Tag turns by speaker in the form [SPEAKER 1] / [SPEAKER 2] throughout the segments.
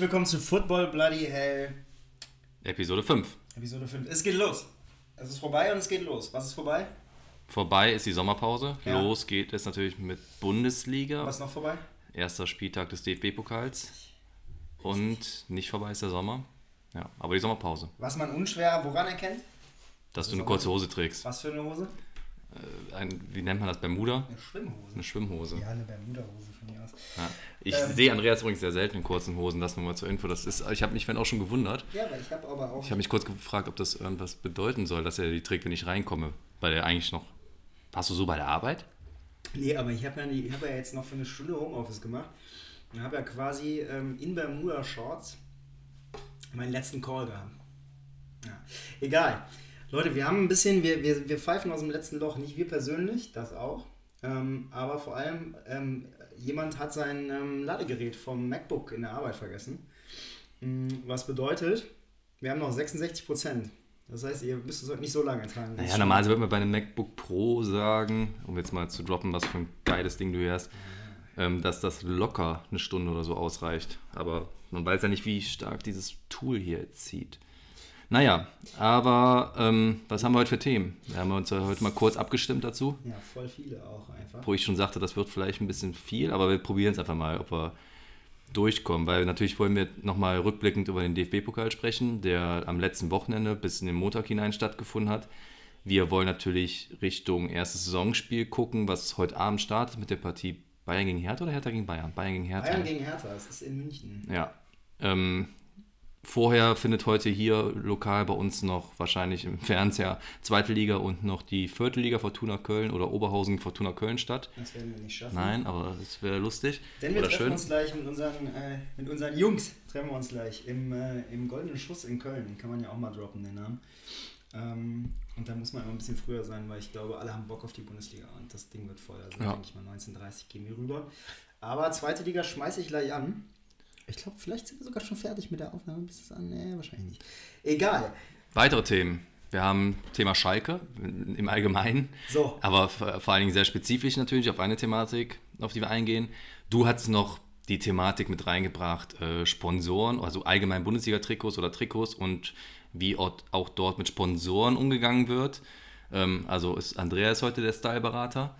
[SPEAKER 1] Herzlich willkommen zu Football Bloody Hell.
[SPEAKER 2] Episode 5.
[SPEAKER 1] Episode 5. Es geht los. Es ist vorbei und es geht los. Was ist vorbei?
[SPEAKER 2] Vorbei ist die Sommerpause.
[SPEAKER 1] Ja.
[SPEAKER 2] Los geht es natürlich mit Bundesliga.
[SPEAKER 1] Was ist noch vorbei?
[SPEAKER 2] Erster Spieltag des DFB-Pokals. Und nicht vorbei ist der Sommer. Ja, aber die Sommerpause.
[SPEAKER 1] Was man unschwer woran erkennt?
[SPEAKER 2] Dass du eine kurze Hose trägst.
[SPEAKER 1] Was für eine Hose?
[SPEAKER 2] Ein, wie nennt man das? Bermuda?
[SPEAKER 1] Eine Schwimmhose.
[SPEAKER 2] Eine Schwimmhose.
[SPEAKER 1] Ja, eine Bermuda-Hose von mir aus.
[SPEAKER 2] Ja. Ich
[SPEAKER 1] Ähm.
[SPEAKER 2] sehe Andreas übrigens sehr selten in kurzen Hosen. Das nur mal zur Info. Das ist, ich habe mich vorhin auch schon gewundert.
[SPEAKER 1] Ja, aber ich habe aber auch.
[SPEAKER 2] Ich habe mich kurz gefragt, ob das irgendwas bedeuten soll, dass er die trägt, wenn ich reinkomme. Weil er eigentlich noch. Warst du so bei der Arbeit?
[SPEAKER 1] Nee, aber ich habe ja, ich hab ja jetzt noch für eine Stunde Homeoffice gemacht und habe ja quasi ähm, in Bermuda-Shorts meinen letzten Call gehabt. Ja. Egal. Leute, wir haben ein bisschen, wir, wir, wir pfeifen aus dem letzten Loch, nicht wir persönlich, das auch. Ähm, aber vor allem, ähm, jemand hat sein ähm, Ladegerät vom MacBook in der Arbeit vergessen. Mm, Was bedeutet, wir haben noch 66 Prozent. Das heißt, ihr müsst es heute nicht so lange tragen.
[SPEAKER 2] Naja, normalerweise würde man bei einem MacBook Pro sagen, um jetzt mal zu droppen, was für ein geiles Ding du hier hast, ähm, dass das locker eine Stunde oder so ausreicht. Aber man weiß ja nicht, wie stark dieses Tool hier zieht. Naja, aber ähm, was haben wir heute für Themen? Wir haben uns ja heute mal kurz abgestimmt dazu,
[SPEAKER 1] Ja, voll viele auch einfach.
[SPEAKER 2] wo ich schon sagte, das wird vielleicht ein bisschen viel, aber wir probieren es einfach mal, ob wir durchkommen, weil natürlich wollen wir nochmal rückblickend über den DFB-Pokal sprechen, der am letzten Wochenende bis in den Montag hinein stattgefunden hat. Wir wollen natürlich Richtung erstes Saisonspiel gucken, was heute Abend startet mit der Partie Bayern gegen Hertha oder Hertha gegen Bayern? Bayern gegen Hertha.
[SPEAKER 1] Bayern gegen Hertha, es ist in München.
[SPEAKER 2] Ja. Ähm, vorher findet heute hier lokal bei uns noch wahrscheinlich im Fernseher zweite Liga und noch die vierte Liga Fortuna Köln oder Oberhausen Fortuna Köln statt.
[SPEAKER 1] Das werden wir nicht schaffen.
[SPEAKER 2] Nein, aber es wäre lustig.
[SPEAKER 1] Denn wir
[SPEAKER 2] oder
[SPEAKER 1] treffen
[SPEAKER 2] schön.
[SPEAKER 1] uns gleich mit unseren, äh, mit unseren Jungs, treffen wir uns gleich im, äh, im Goldenen Schuss in Köln. Den kann man ja auch mal droppen, den Namen. Ähm, und da muss man immer ein bisschen früher sein, weil ich glaube, alle haben Bock auf die Bundesliga und das Ding wird voll. Also
[SPEAKER 2] Ja.
[SPEAKER 1] denke ich mal, 19.30 gehen wir rüber. Aber zweite Liga schmeiße ich gleich an. Ich glaube, vielleicht sind wir sogar schon fertig mit der Aufnahme. Bis es an? Nee, wahrscheinlich nicht. Egal.
[SPEAKER 2] Weitere Themen. Wir haben Thema Schalke im Allgemeinen,
[SPEAKER 1] So.
[SPEAKER 2] aber vor allen Dingen sehr spezifisch natürlich auf eine Thematik, auf die wir eingehen. Du hattest noch die Thematik mit reingebracht, äh, Sponsoren, also allgemein Bundesliga-Trikots oder Trikots und wie auch auch dort mit Sponsoren umgegangen wird. Ähm, also ist Andreas heute der Styleberater.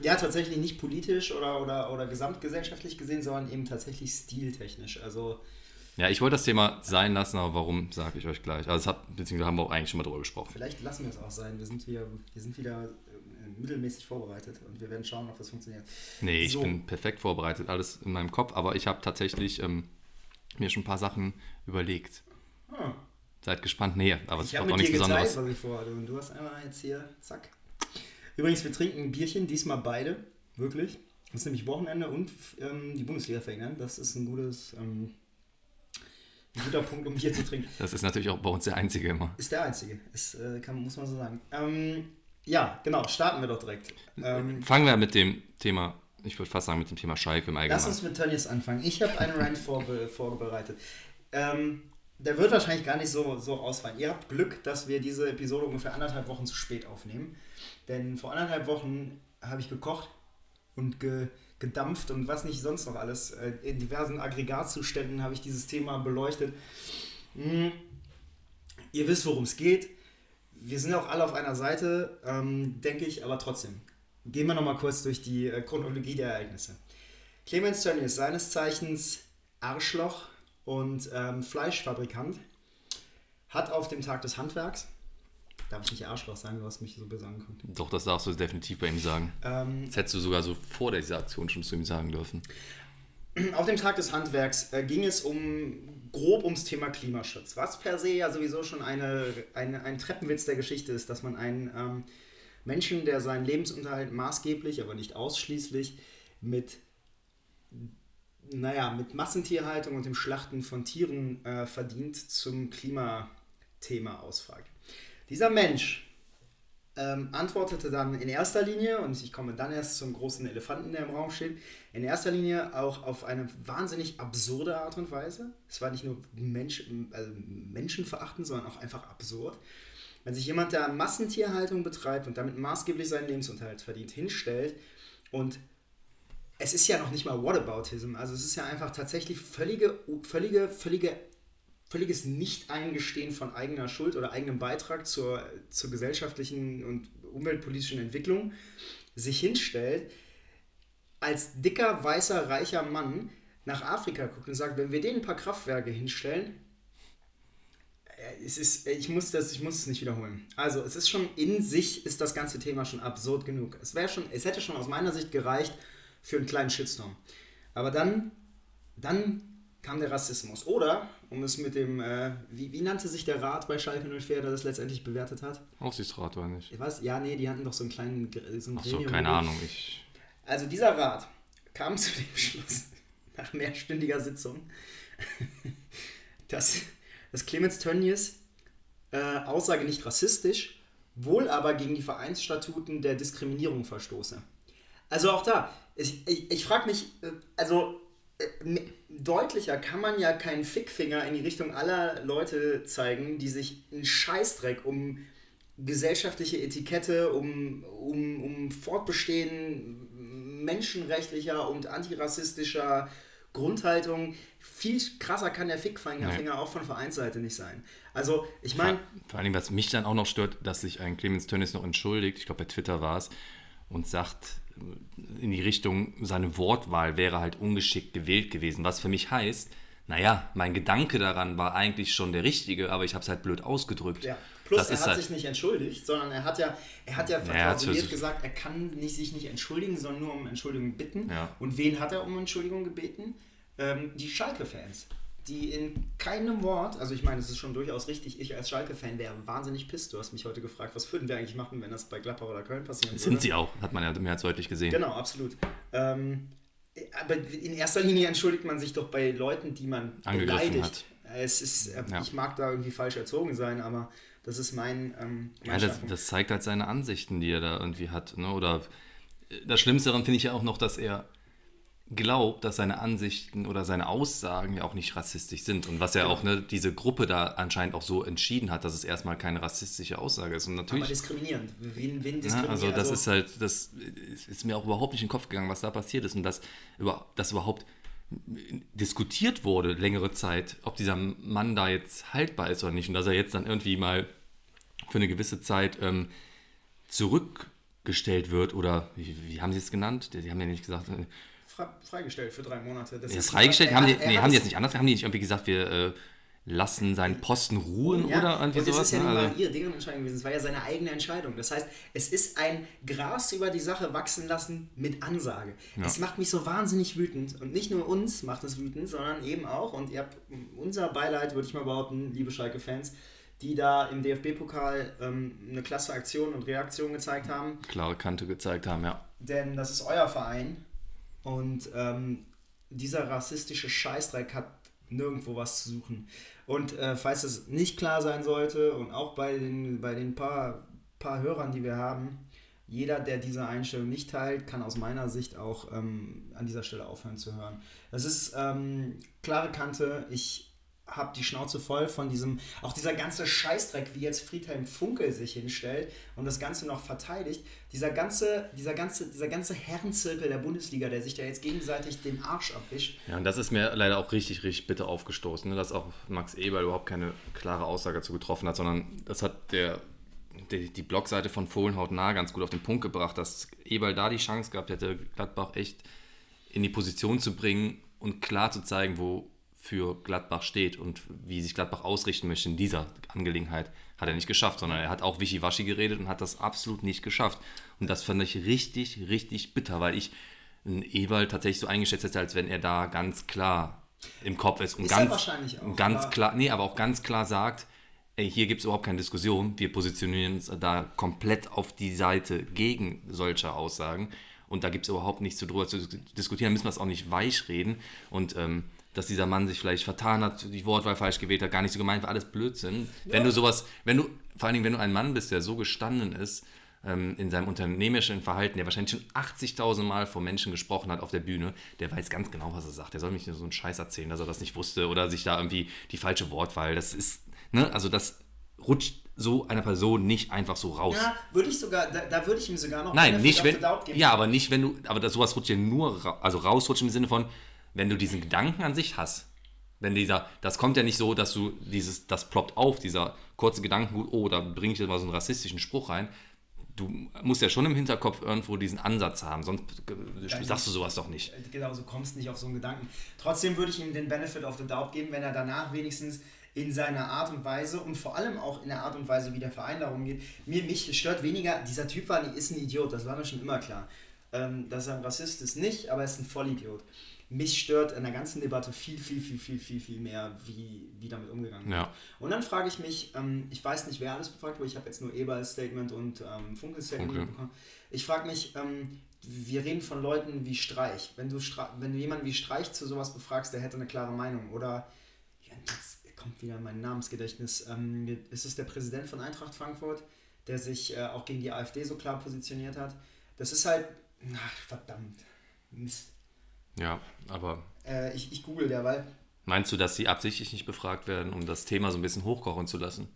[SPEAKER 1] Ja, tatsächlich nicht politisch oder, oder, oder gesamtgesellschaftlich gesehen, sondern eben tatsächlich stiltechnisch. Also
[SPEAKER 2] Ja, ich wollte das Thema sein lassen, aber warum, sage ich euch gleich. Also, hat, beziehungsweise haben wir auch eigentlich schon mal drüber gesprochen.
[SPEAKER 1] Vielleicht lassen wir es auch sein. Wir sind wieder, wir sind wieder äh, mittelmäßig vorbereitet und wir werden schauen, ob das funktioniert.
[SPEAKER 2] Nee, ich
[SPEAKER 1] So.
[SPEAKER 2] bin perfekt vorbereitet, alles in meinem Kopf, aber ich habe tatsächlich ähm, mir schon ein paar Sachen überlegt.
[SPEAKER 1] Ah,
[SPEAKER 2] Seid gespannt. Nee, aber es
[SPEAKER 1] ich
[SPEAKER 2] ist
[SPEAKER 1] habe
[SPEAKER 2] auch
[SPEAKER 1] mit
[SPEAKER 2] nichts
[SPEAKER 1] dir gezeigt,
[SPEAKER 2] Besonderes.
[SPEAKER 1] was ich vorhatte und du hast einmal jetzt hier, zack. Übrigens, wir trinken ein Bierchen, diesmal beide, wirklich. Das ist nämlich Wochenende und ähm, die Bundesliga verhindern. Das ist ein gutes, ähm, ein guter Punkt, um Bier zu trinken.
[SPEAKER 2] Das ist natürlich auch bei uns der einzige immer.
[SPEAKER 1] Ist der einzige, ist, äh, kann, muss man so sagen. Ähm, ja, genau, starten wir doch direkt. Ähm,
[SPEAKER 2] Fangen wir mit dem Thema, ich würde fast sagen, mit dem Thema Schalke im
[SPEAKER 1] Lass
[SPEAKER 2] Allgemeinen.
[SPEAKER 1] uns mit Tönnies anfangen. Ich habe einen Rant vorbe vorbereitet. Ähm, der wird wahrscheinlich gar nicht so, so ausfallen. Ihr habt Glück, dass wir diese Episode ungefähr anderthalb Wochen zu spät aufnehmen. Denn vor anderthalb Wochen habe ich gekocht und ge gedampft und was nicht sonst noch alles. Äh, In diversen Aggregatzuständen habe ich dieses Thema beleuchtet. Hm. Ihr wisst, worum es geht. Wir sind auch alle auf einer Seite, ähm, denke ich, aber trotzdem. Gehen wir nochmal kurz durch die äh, Chronologie der Ereignisse. Clemens Tönnies, seines Zeichens Arschloch und ähm, Fleischfabrikant, hat auf dem Tag des Handwerks, darf ich nicht Arschloch sagen, du hast mich so böse angeguckt,
[SPEAKER 2] Doch, das darfst du definitiv bei ihm sagen.
[SPEAKER 1] ähm,
[SPEAKER 2] Das hättest du sogar so vor dieser Aktion schon zu ihm sagen dürfen.
[SPEAKER 1] Auf dem Tag des Handwerks äh, ging es um grob ums Thema Klimaschutz, was per se ja sowieso schon eine, eine, ein Treppenwitz der Geschichte ist, dass man einen ähm, Menschen, der seinen Lebensunterhalt maßgeblich, aber nicht ausschließlich mit, naja, mit Massentierhaltung und dem Schlachten von Tieren äh, verdient, zum Klimathema ausfragt. Dieser Mensch ähm, antwortete dann in erster Linie, und ich komme dann erst zum großen Elefanten, der im Raum steht, in erster Linie auch auf eine wahnsinnig absurde Art und Weise. Es war nicht nur Mensch, also menschenverachtend, sondern auch einfach absurd. Wenn sich jemand, der Massentierhaltung betreibt und damit maßgeblich seinen Lebensunterhalt verdient, hinstellt und es ist ja noch nicht mal Whataboutism. Also es ist ja einfach tatsächlich völlige, völlige, völlige, völliges Nicht-Eingestehen von eigener Schuld oder eigenem Beitrag zur, zur gesellschaftlichen und umweltpolitischen Entwicklung sich hinstellt, als dicker, weißer, reicher Mann nach Afrika guckt und sagt, wenn wir denen ein paar Kraftwerke hinstellen, äh, es ist, ich muss das, ich muss es nicht wiederholen. Also es ist schon in sich ist das ganze Thema schon absurd genug. Es schon, es hätte schon aus meiner Sicht gereicht für einen kleinen Shitstorm. Aber dann, dann kam der Rassismus. Oder, um es mit dem, äh, wie, wie nannte sich der Rat bei Schalke 04, der das letztendlich bewertet hat?
[SPEAKER 2] Aufsichtsrat oder nicht?
[SPEAKER 1] Was? Ja, nee, die hatten doch so einen kleinen so ein
[SPEAKER 2] Ach so, keine Ahnung. Ich...
[SPEAKER 1] Also dieser Rat kam zu dem Schluss, nach mehrstündiger Sitzung, dass, dass Clemens Tönnies äh, Aussage nicht rassistisch, wohl aber gegen die Vereinsstatuten der Diskriminierung verstoße. Also auch da, ich, ich, ich frage mich, äh, also deutlicher kann man ja keinen Fickfinger in die Richtung aller Leute zeigen, die sich einen Scheißdreck um gesellschaftliche Etikette, um, um, um Fortbestehen menschenrechtlicher und antirassistischer Grundhaltung. Viel krasser kann der Fickfinger nee. auch von Vereinsseite nicht sein. Also, ich meine.
[SPEAKER 2] Vor, vor allem, was mich dann auch noch stört, dass sich ein Clemens Tönnies noch entschuldigt, ich glaube bei Twitter war es, und sagt, in die Richtung, seine Wortwahl wäre halt ungeschickt gewählt gewesen. Was für mich heißt, naja, mein Gedanke daran war eigentlich schon der richtige, aber ich habe es halt blöd ausgedrückt.
[SPEAKER 1] Ja. Plus, das er hat halt sich nicht entschuldigt, sondern er hat ja, er hat ja verklausuliert gesagt, er kann nicht, sich nicht entschuldigen, sondern nur um Entschuldigung bitten.
[SPEAKER 2] Ja.
[SPEAKER 1] Und wen hat er um Entschuldigung gebeten? Ähm, die Schalke-Fans die in keinem Wort, also ich meine, es ist schon durchaus richtig, ich als Schalke-Fan wäre wahnsinnig pisst. Du hast mich heute gefragt, was würden wir eigentlich machen, wenn das bei Gladbach oder Köln passieren würde.
[SPEAKER 2] Sind sie auch, hat man ja mehr als deutlich gesehen.
[SPEAKER 1] Genau, absolut. Ähm, aber in erster Linie entschuldigt man sich doch bei Leuten, die man
[SPEAKER 2] beleidigt. Hat.
[SPEAKER 1] Es ist, äh, ja. Ich mag da irgendwie falsch erzogen sein, aber das ist mein. Ähm,
[SPEAKER 2] mein ja, das, das, zeigt halt seine Ansichten, die er da irgendwie hat. Ne? Oder das Schlimmste daran finde ich ja auch noch, dass er glaubt, dass seine Ansichten oder seine Aussagen ja auch nicht rassistisch sind. Und was ja auch ne, diese Gruppe da anscheinend auch so entschieden hat, dass es erstmal keine rassistische Aussage ist. Und natürlich,
[SPEAKER 1] Aber diskriminierend. Wen, wen
[SPEAKER 2] diskriminiert? Ja, also das also ist halt, das ist mir auch überhaupt nicht in den Kopf gegangen, was da passiert ist. Und dass, dass überhaupt diskutiert wurde längere Zeit, ob dieser Mann da jetzt haltbar ist oder nicht. Und dass er jetzt dann irgendwie mal für eine gewisse Zeit ähm, zurückgestellt wird oder wie, wie haben sie es genannt? Die haben ja nicht gesagt, äh,
[SPEAKER 1] freigestellt für drei Monate.
[SPEAKER 2] Das ja, ist freigestellt? Haben die, nee, haben die jetzt nicht anders? Haben die nicht irgendwie gesagt, wir äh, lassen seinen Posten ruhen ja, oder irgendwie
[SPEAKER 1] und sowas? Das ist ja nicht also, mal deren Entscheidung gewesen, es war ja seine eigene Entscheidung. Das heißt, es ist ein Gras über die Sache wachsen lassen mit Ansage. Ja. Es macht mich so wahnsinnig wütend und nicht nur uns macht es wütend, sondern eben auch, und ihr habt unser Beileid, würde ich mal behaupten, liebe Schalke-Fans, die da im DFB-Pokal ähm, eine klasse Aktion und Reaktion gezeigt haben.
[SPEAKER 2] Klare Kante gezeigt haben, ja.
[SPEAKER 1] Denn das ist euer Verein und ähm, dieser rassistische Scheißdreck hat nirgendwo was zu suchen. Und äh, falls es nicht klar sein sollte und auch bei den, bei den paar, paar Hörern, die wir haben, jeder, der diese Einstellung nicht teilt, kann aus meiner Sicht auch ähm, an dieser Stelle aufhören zu hören. Das ist ähm, klare Kante. Ich habe die Schnauze voll von diesem, auch dieser ganze Scheißdreck, wie jetzt Friedhelm Funkel sich hinstellt und das Ganze noch verteidigt. Dieser ganze, dieser ganze, dieser ganze Herrenzirkel der Bundesliga, der sich da jetzt gegenseitig den Arsch abwischt.
[SPEAKER 2] Ja, und das ist mir leider auch richtig, richtig bitter aufgestoßen, ne? dass auch Max Eberl überhaupt keine klare Aussage dazu getroffen hat, sondern das hat der, die, die Blogseite von Fohlenhaut nah ganz gut auf den Punkt gebracht, dass Eberl da die Chance gehabt hätte, Gladbach echt in die Position zu bringen und klar zu zeigen, wo für Gladbach steht und wie sich Gladbach ausrichten möchte in dieser Angelegenheit, hat er nicht geschafft, sondern er hat auch Wischiwaschi geredet und hat das absolut nicht geschafft. Und das fand ich richtig, richtig bitter, weil ich Ewald tatsächlich so eingeschätzt hätte, als wenn er da ganz klar im Kopf ist und ist ganz, wahrscheinlich auch, ganz klar, nee, aber auch ganz klar sagt, ey, hier gibt es überhaupt keine Diskussion, wir positionieren uns da komplett auf die Seite gegen solche Aussagen und da gibt es überhaupt nichts zu drüber zu diskutieren, müssen wir es auch nicht weich reden und ähm, dass dieser Mann sich vielleicht vertan hat, die Wortwahl falsch gewählt hat, gar nicht so gemeint war, alles Blödsinn. Ja. Wenn du sowas, wenn du, vor allen Dingen, wenn du ein Mann bist, der so gestanden ist, ähm, in seinem unternehmerischen Verhalten, der wahrscheinlich schon 80.000 Mal vor Menschen gesprochen hat auf der Bühne, der weiß ganz genau, was er sagt. Der soll mich nur so einen Scheiß erzählen, dass er das nicht wusste oder sich da irgendwie die falsche Wortwahl, das ist, ne, also das rutscht so einer Person nicht einfach so raus.
[SPEAKER 1] Ja, würde ich sogar, da, da würde ich ihm sogar noch
[SPEAKER 2] Nein, nicht wenn. Ja, aber nicht wenn du. Aber das, sowas rutscht ja nur. ra- Also rausrutscht im Sinne von, wenn du diesen Gedanken an sich hast. Wenn dieser. Das kommt ja nicht so, dass du dieses. Das ploppt auf, dieser kurze Gedankengut, oh, da bringe ich jetzt mal so einen rassistischen Spruch rein. Du musst ja schon im Hinterkopf irgendwo diesen Ansatz haben, sonst äh, sagst du sowas doch nicht.
[SPEAKER 1] Genau, so kommst nicht auf so einen Gedanken. Trotzdem würde ich ihm den Benefit of the doubt geben, wenn er danach wenigstens in seiner Art und Weise und vor allem auch in der Art und Weise, wie der Verein darum geht. Mir, mich stört weniger, dieser Typ war, ist ein Idiot, das war mir schon immer klar. Ähm, dass er ein Rassist ist, nicht, aber er ist ein Vollidiot. Mich stört in der ganzen Debatte viel, viel, viel, viel, viel, viel mehr, wie, wie damit umgegangen wird.
[SPEAKER 2] Ja.
[SPEAKER 1] Und dann frage ich mich, ähm, ich weiß nicht, wer alles befragt wurde, ich habe jetzt nur Eberls Statement und ähm, Funkels Statement
[SPEAKER 2] Funke.
[SPEAKER 1] bekommen. Ich frage mich, ähm, wir reden von Leuten wie Streich. Wenn du, Stra wenn du jemanden wie Streich zu sowas befragst, der hätte eine klare Meinung. Oder, jetzt kommt wieder mein Namensgedächtnis, ähm, ist es der Präsident von Eintracht Frankfurt, der sich äh, auch gegen die AfD so klar positioniert hat. Das ist halt, ach, verdammt, Mist.
[SPEAKER 2] Ja, aber
[SPEAKER 1] Äh, ich, ich google derweil.
[SPEAKER 2] meinst du, dass sie absichtlich nicht befragt werden, um das Thema so ein bisschen hochkochen zu lassen?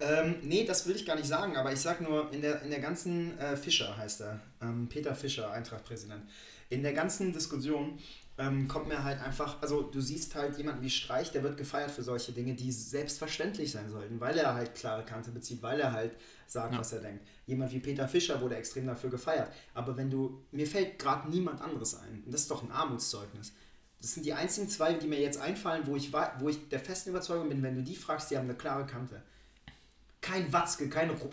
[SPEAKER 1] Ähm, nee, das will ich gar nicht sagen, aber ich sag nur, in der, in der ganzen äh, Fischer heißt er, ähm, Peter Fischer, Eintracht-Präsident, in der ganzen Diskussion ähm, kommt mir halt einfach, also du siehst halt jemanden wie Streich, der wird gefeiert für solche Dinge, die selbstverständlich sein sollten, weil er halt klare Kante bezieht, weil er halt sagt,
[SPEAKER 2] Ja.
[SPEAKER 1] was er denkt. Jemand wie Peter Fischer wurde extrem dafür gefeiert, aber wenn du, mir fällt gerade niemand anderes ein, und das ist doch ein Armutszeugnis. Das sind die einzigen zwei, die mir jetzt einfallen, wo ich, wo ich der festen Überzeugung bin, wenn du die fragst, die haben eine klare Kante. Kein Watzke, kein Ru-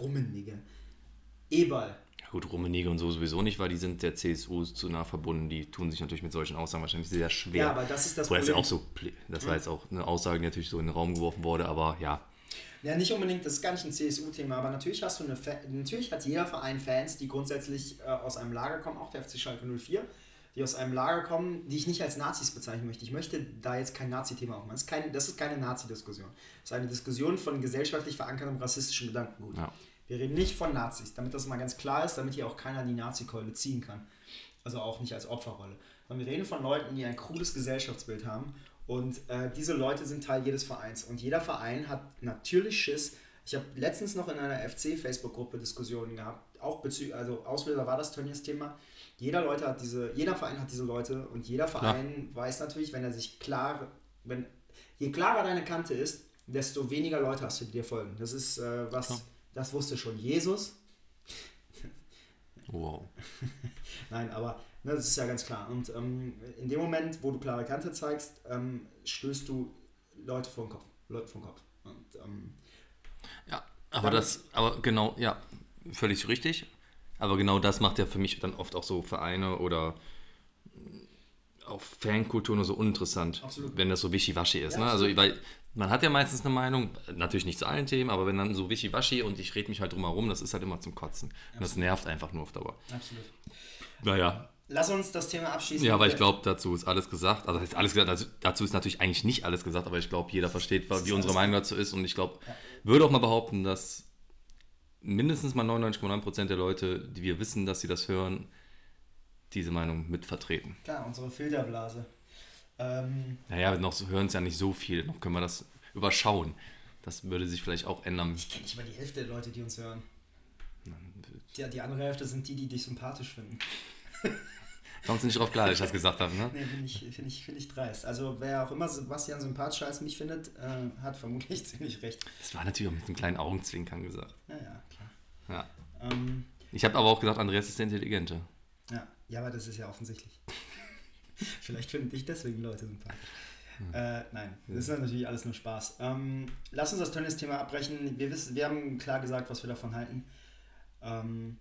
[SPEAKER 1] Rummenigge. Eberl.
[SPEAKER 2] Gut, Rummenigge und so sowieso nicht, weil die sind der CSU zu nah verbunden. Die tun sich natürlich mit solchen Aussagen wahrscheinlich sehr schwer.
[SPEAKER 1] Ja, aber das ist das
[SPEAKER 2] ja
[SPEAKER 1] Problem.
[SPEAKER 2] auch so, das war jetzt auch eine Aussage, die natürlich so in den Raum geworfen wurde, aber ja,
[SPEAKER 1] Ja, nicht unbedingt, das ist gar nicht ein CSU-Thema, aber natürlich hast du eine Fa natürlich hat jeder Verein Fans, die grundsätzlich äh, aus einem Lager kommen, auch der FC Schalke 04, die aus einem Lager kommen, die ich nicht als Nazis bezeichnen möchte. Ich möchte da jetzt kein Nazi-Thema aufmachen. Das ist, kein, das ist keine Nazi-Diskussion. Das ist eine Diskussion von gesellschaftlich verankertem rassistischen Gedankengut.
[SPEAKER 2] Ja.
[SPEAKER 1] Wir reden nicht von Nazis, damit das mal ganz klar ist, damit hier auch keiner die Nazi-Keule ziehen kann. Also auch nicht als Opferrolle. Sondern wir reden von Leuten, die ein cooles Gesellschaftsbild haben. Und äh, diese Leute sind Teil jedes Vereins. Und jeder Verein hat natürlich Schiss. Ich habe letztens noch in einer FC-Facebook-Gruppe Diskussionen gehabt. Auch bezüglich, also Auslöser war das Tönnies Thema. Jeder Leute hat diese, jeder Verein hat diese Leute und jeder Verein weiß natürlich, wenn er sich klar, wenn je klarer deine Kante ist, desto weniger Leute hast du, die dir folgen. Das ist äh, was,
[SPEAKER 2] Klar.
[SPEAKER 1] Das wusste schon Jesus.
[SPEAKER 2] wow.
[SPEAKER 1] Nein, aber ne, das ist ja ganz klar. Und ähm, in dem Moment, wo du klare Kante zeigst, ähm, stößt du Leute vor den Kopf. Leute vor den Kopf. Und, ähm,
[SPEAKER 2] Ja, aber das, aber genau, ja, völlig richtig. Aber genau das macht ja für mich dann oft auch so Vereine oder auch Fankultur nur so uninteressant,
[SPEAKER 1] Absolut.
[SPEAKER 2] wenn das so wischiwaschi ist.
[SPEAKER 1] Ja,
[SPEAKER 2] ne? Also,
[SPEAKER 1] absolut.
[SPEAKER 2] weil man hat ja meistens eine Meinung, natürlich nicht zu allen Themen, aber wenn dann so wischiwaschi und ich rede mich halt drum herum, das ist halt immer zum Kotzen. Und das nervt einfach nur auf Dauer.
[SPEAKER 1] absolut.
[SPEAKER 2] Naja,
[SPEAKER 1] Lass uns das Thema abschließen.
[SPEAKER 2] ja, aber ich glaube, dazu ist alles gesagt. Also, das ist alles gesagt. Also, dazu ist natürlich eigentlich nicht alles gesagt, aber ich glaube, jeder versteht, wie unsere Meinung dazu ist. Und ich glaube, würde auch mal behaupten, dass mindestens mal 99,9% der Leute, die wir wissen, dass sie das hören, diese Meinung mitvertreten.
[SPEAKER 1] Klar, unsere Filterblase. Ähm,
[SPEAKER 2] Naja, noch hören es ja nicht so viele. Noch können wir das überschauen. Das würde sich vielleicht auch ändern.
[SPEAKER 1] ich kenne nicht mal die Hälfte der Leute, die uns hören. Ja, die andere Hälfte sind die, die dich sympathisch finden.
[SPEAKER 2] Kommst du nicht drauf klar, dass ich das gesagt habe, ne?
[SPEAKER 1] Nee, finde ich, find ich, find ich dreist. Also, wer auch immer Sebastian sympathischer als mich findet, äh, hat vermutlich ziemlich recht.
[SPEAKER 2] Das war natürlich auch mit einem kleinen Augenzwinkern gesagt.
[SPEAKER 1] Ja, ja, klar.
[SPEAKER 2] Ja.
[SPEAKER 1] Ähm,
[SPEAKER 2] Ich habe aber auch gesagt, Andreas ist der Intelligente.
[SPEAKER 1] Ja, ja, aber das ist ja offensichtlich. Vielleicht finden dich deswegen Leute sympathisch.
[SPEAKER 2] Hm.
[SPEAKER 1] Äh, nein, das ist natürlich alles nur Spaß. Ähm, lass uns das Tennis-Thema abbrechen. Wir, wissen, wir haben klar gesagt, was wir davon halten. Ähm,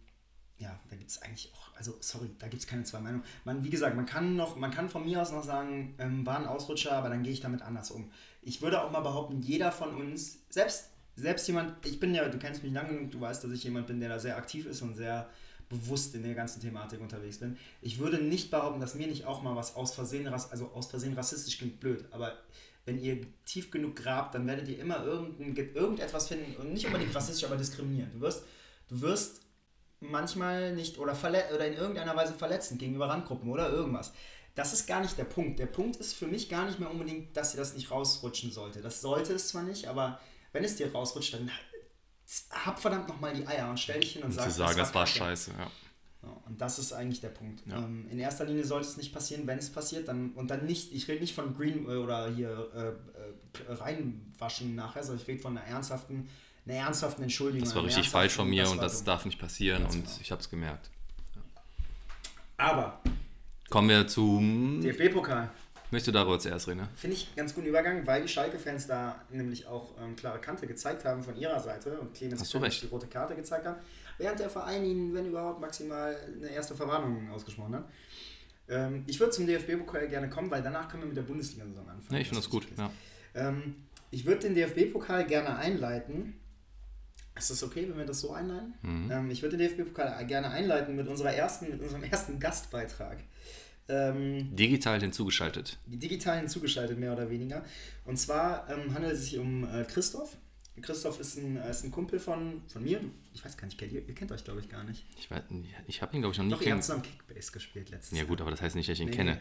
[SPEAKER 1] ja, da gibt es eigentlich auch, also sorry, da gibt es keine zwei Meinungen. Man, wie gesagt, man kann noch, man kann von mir aus noch sagen, ähm, war ein Ausrutscher, aber dann gehe ich damit anders um. Ich würde auch mal behaupten, jeder von uns, selbst, selbst jemand, ich bin ja, du kennst mich lange genug, du weißt, dass ich jemand bin, der da sehr aktiv ist und sehr bewusst in der ganzen Thematik unterwegs bin. Ich würde nicht behaupten, dass mir nicht auch mal was aus Versehen, also aus Versehen rassistisch klingt blöd, aber wenn ihr tief genug grabt, dann werdet ihr immer irgendein, irgendetwas finden und nicht unbedingt rassistisch, aber diskriminierend. Du wirst, du wirst manchmal nicht oder, oder in irgendeiner Weise verletzend gegenüber Randgruppen oder irgendwas. Das ist gar nicht der Punkt. Der Punkt ist für mich gar nicht mehr unbedingt, dass dir das nicht rausrutschen sollte. Das sollte es zwar nicht, aber wenn es dir rausrutscht, dann hab verdammt nochmal die Eier und stell dich hin und,
[SPEAKER 2] Und
[SPEAKER 1] sag,
[SPEAKER 2] zu sagen, das war
[SPEAKER 1] kacke.
[SPEAKER 2] scheiße. Ja.
[SPEAKER 1] Ja, und das ist eigentlich der Punkt.
[SPEAKER 2] Ja.
[SPEAKER 1] Ähm, in erster Linie sollte es nicht passieren, wenn es passiert, dann und dann nicht, ich rede nicht von Green äh, oder hier äh, äh, reinwaschen nachher, sondern ich rede von einer ernsthaften, einer ernsthaften Entschuldigung.
[SPEAKER 2] Das war richtig falsch von mir und
[SPEAKER 1] war
[SPEAKER 2] das
[SPEAKER 1] dumm.
[SPEAKER 2] darf nicht passieren und
[SPEAKER 1] genau.
[SPEAKER 2] ich habe es gemerkt.
[SPEAKER 1] Aber
[SPEAKER 2] Kommen wir zum.
[SPEAKER 1] DFB-Pokal
[SPEAKER 2] Möchtest du darüber zuerst reden? Ne?
[SPEAKER 1] finde ich ganz guten Übergang, weil die Schalke-Fans da nämlich auch ähm, klare Kante gezeigt haben von ihrer Seite und Clemens die rote Karte gezeigt hat, während der Verein ihnen, wenn überhaupt, maximal eine erste Verwarnung ausgesprochen hat. Ähm, ich würde zum DFB-Pokal gerne kommen, weil danach können wir mit der Bundesliga-Saison anfangen.
[SPEAKER 2] Ne, ich finde das gut. Ja.
[SPEAKER 1] Ähm, ich würde den DFB-Pokal gerne einleiten. Ist das okay, wenn wir das so einleiten?
[SPEAKER 2] Mhm.
[SPEAKER 1] Ähm, ich würde den DFB-Pokal gerne einleiten mit, unserer ersten, mit unserem ersten Gastbeitrag. Ähm,
[SPEAKER 2] Digital hinzugeschaltet.
[SPEAKER 1] digital hinzugeschaltet, mehr oder weniger. Und zwar ähm, handelt es sich um äh, Christoph. Christoph ist ein, äh, ist ein Kumpel von, von mir. Ich weiß gar nicht, kennt ihr, ihr kennt euch, glaube ich, gar nicht.
[SPEAKER 2] Ich, weiß ich habe ihn, glaube ich, noch nie
[SPEAKER 1] Doch, ihr habt zusammen Kickbase gespielt letztes
[SPEAKER 2] Ja,
[SPEAKER 1] Jahr.
[SPEAKER 2] gut, aber das heißt nicht, dass ich ihn
[SPEAKER 1] Nee,
[SPEAKER 2] kenne.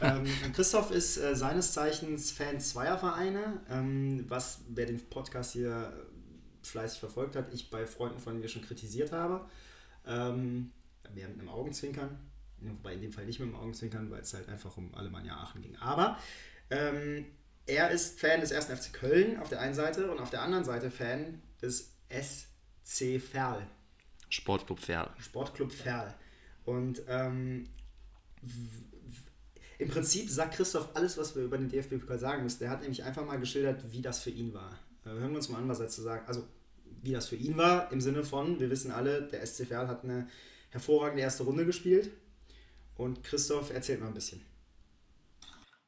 [SPEAKER 1] aber, ähm, Christoph ist äh, seines Zeichens Fan zweier Vereine, ähm, was wer den Podcast hier fleißig verfolgt hat, ich bei Freunden von mir schon kritisiert habe. Ähm, mehr mit einem Augenzwinkern, wobei in dem Fall nicht mit einem Augenzwinkern, weil es halt einfach um Alemannia Aachen ging. Aber ähm, er ist Fan des 1. FC Köln auf der einen Seite und auf der anderen Seite Fan des SC Verl.
[SPEAKER 2] Sportclub Ferl.
[SPEAKER 1] Sportclub Ferl. Und ähm, im Prinzip sagt Christoph alles, was wir über den DFB-Pokal sagen müssen. Der hat nämlich einfach mal geschildert, wie das für ihn war. Äh, hören wir uns mal an, was er zu sagen Also, wie das für ihn war, im Sinne von, wir wissen alle, der SC Verl hat eine hervorragende erste Runde gespielt. Und Christoph erzählt mal ein bisschen.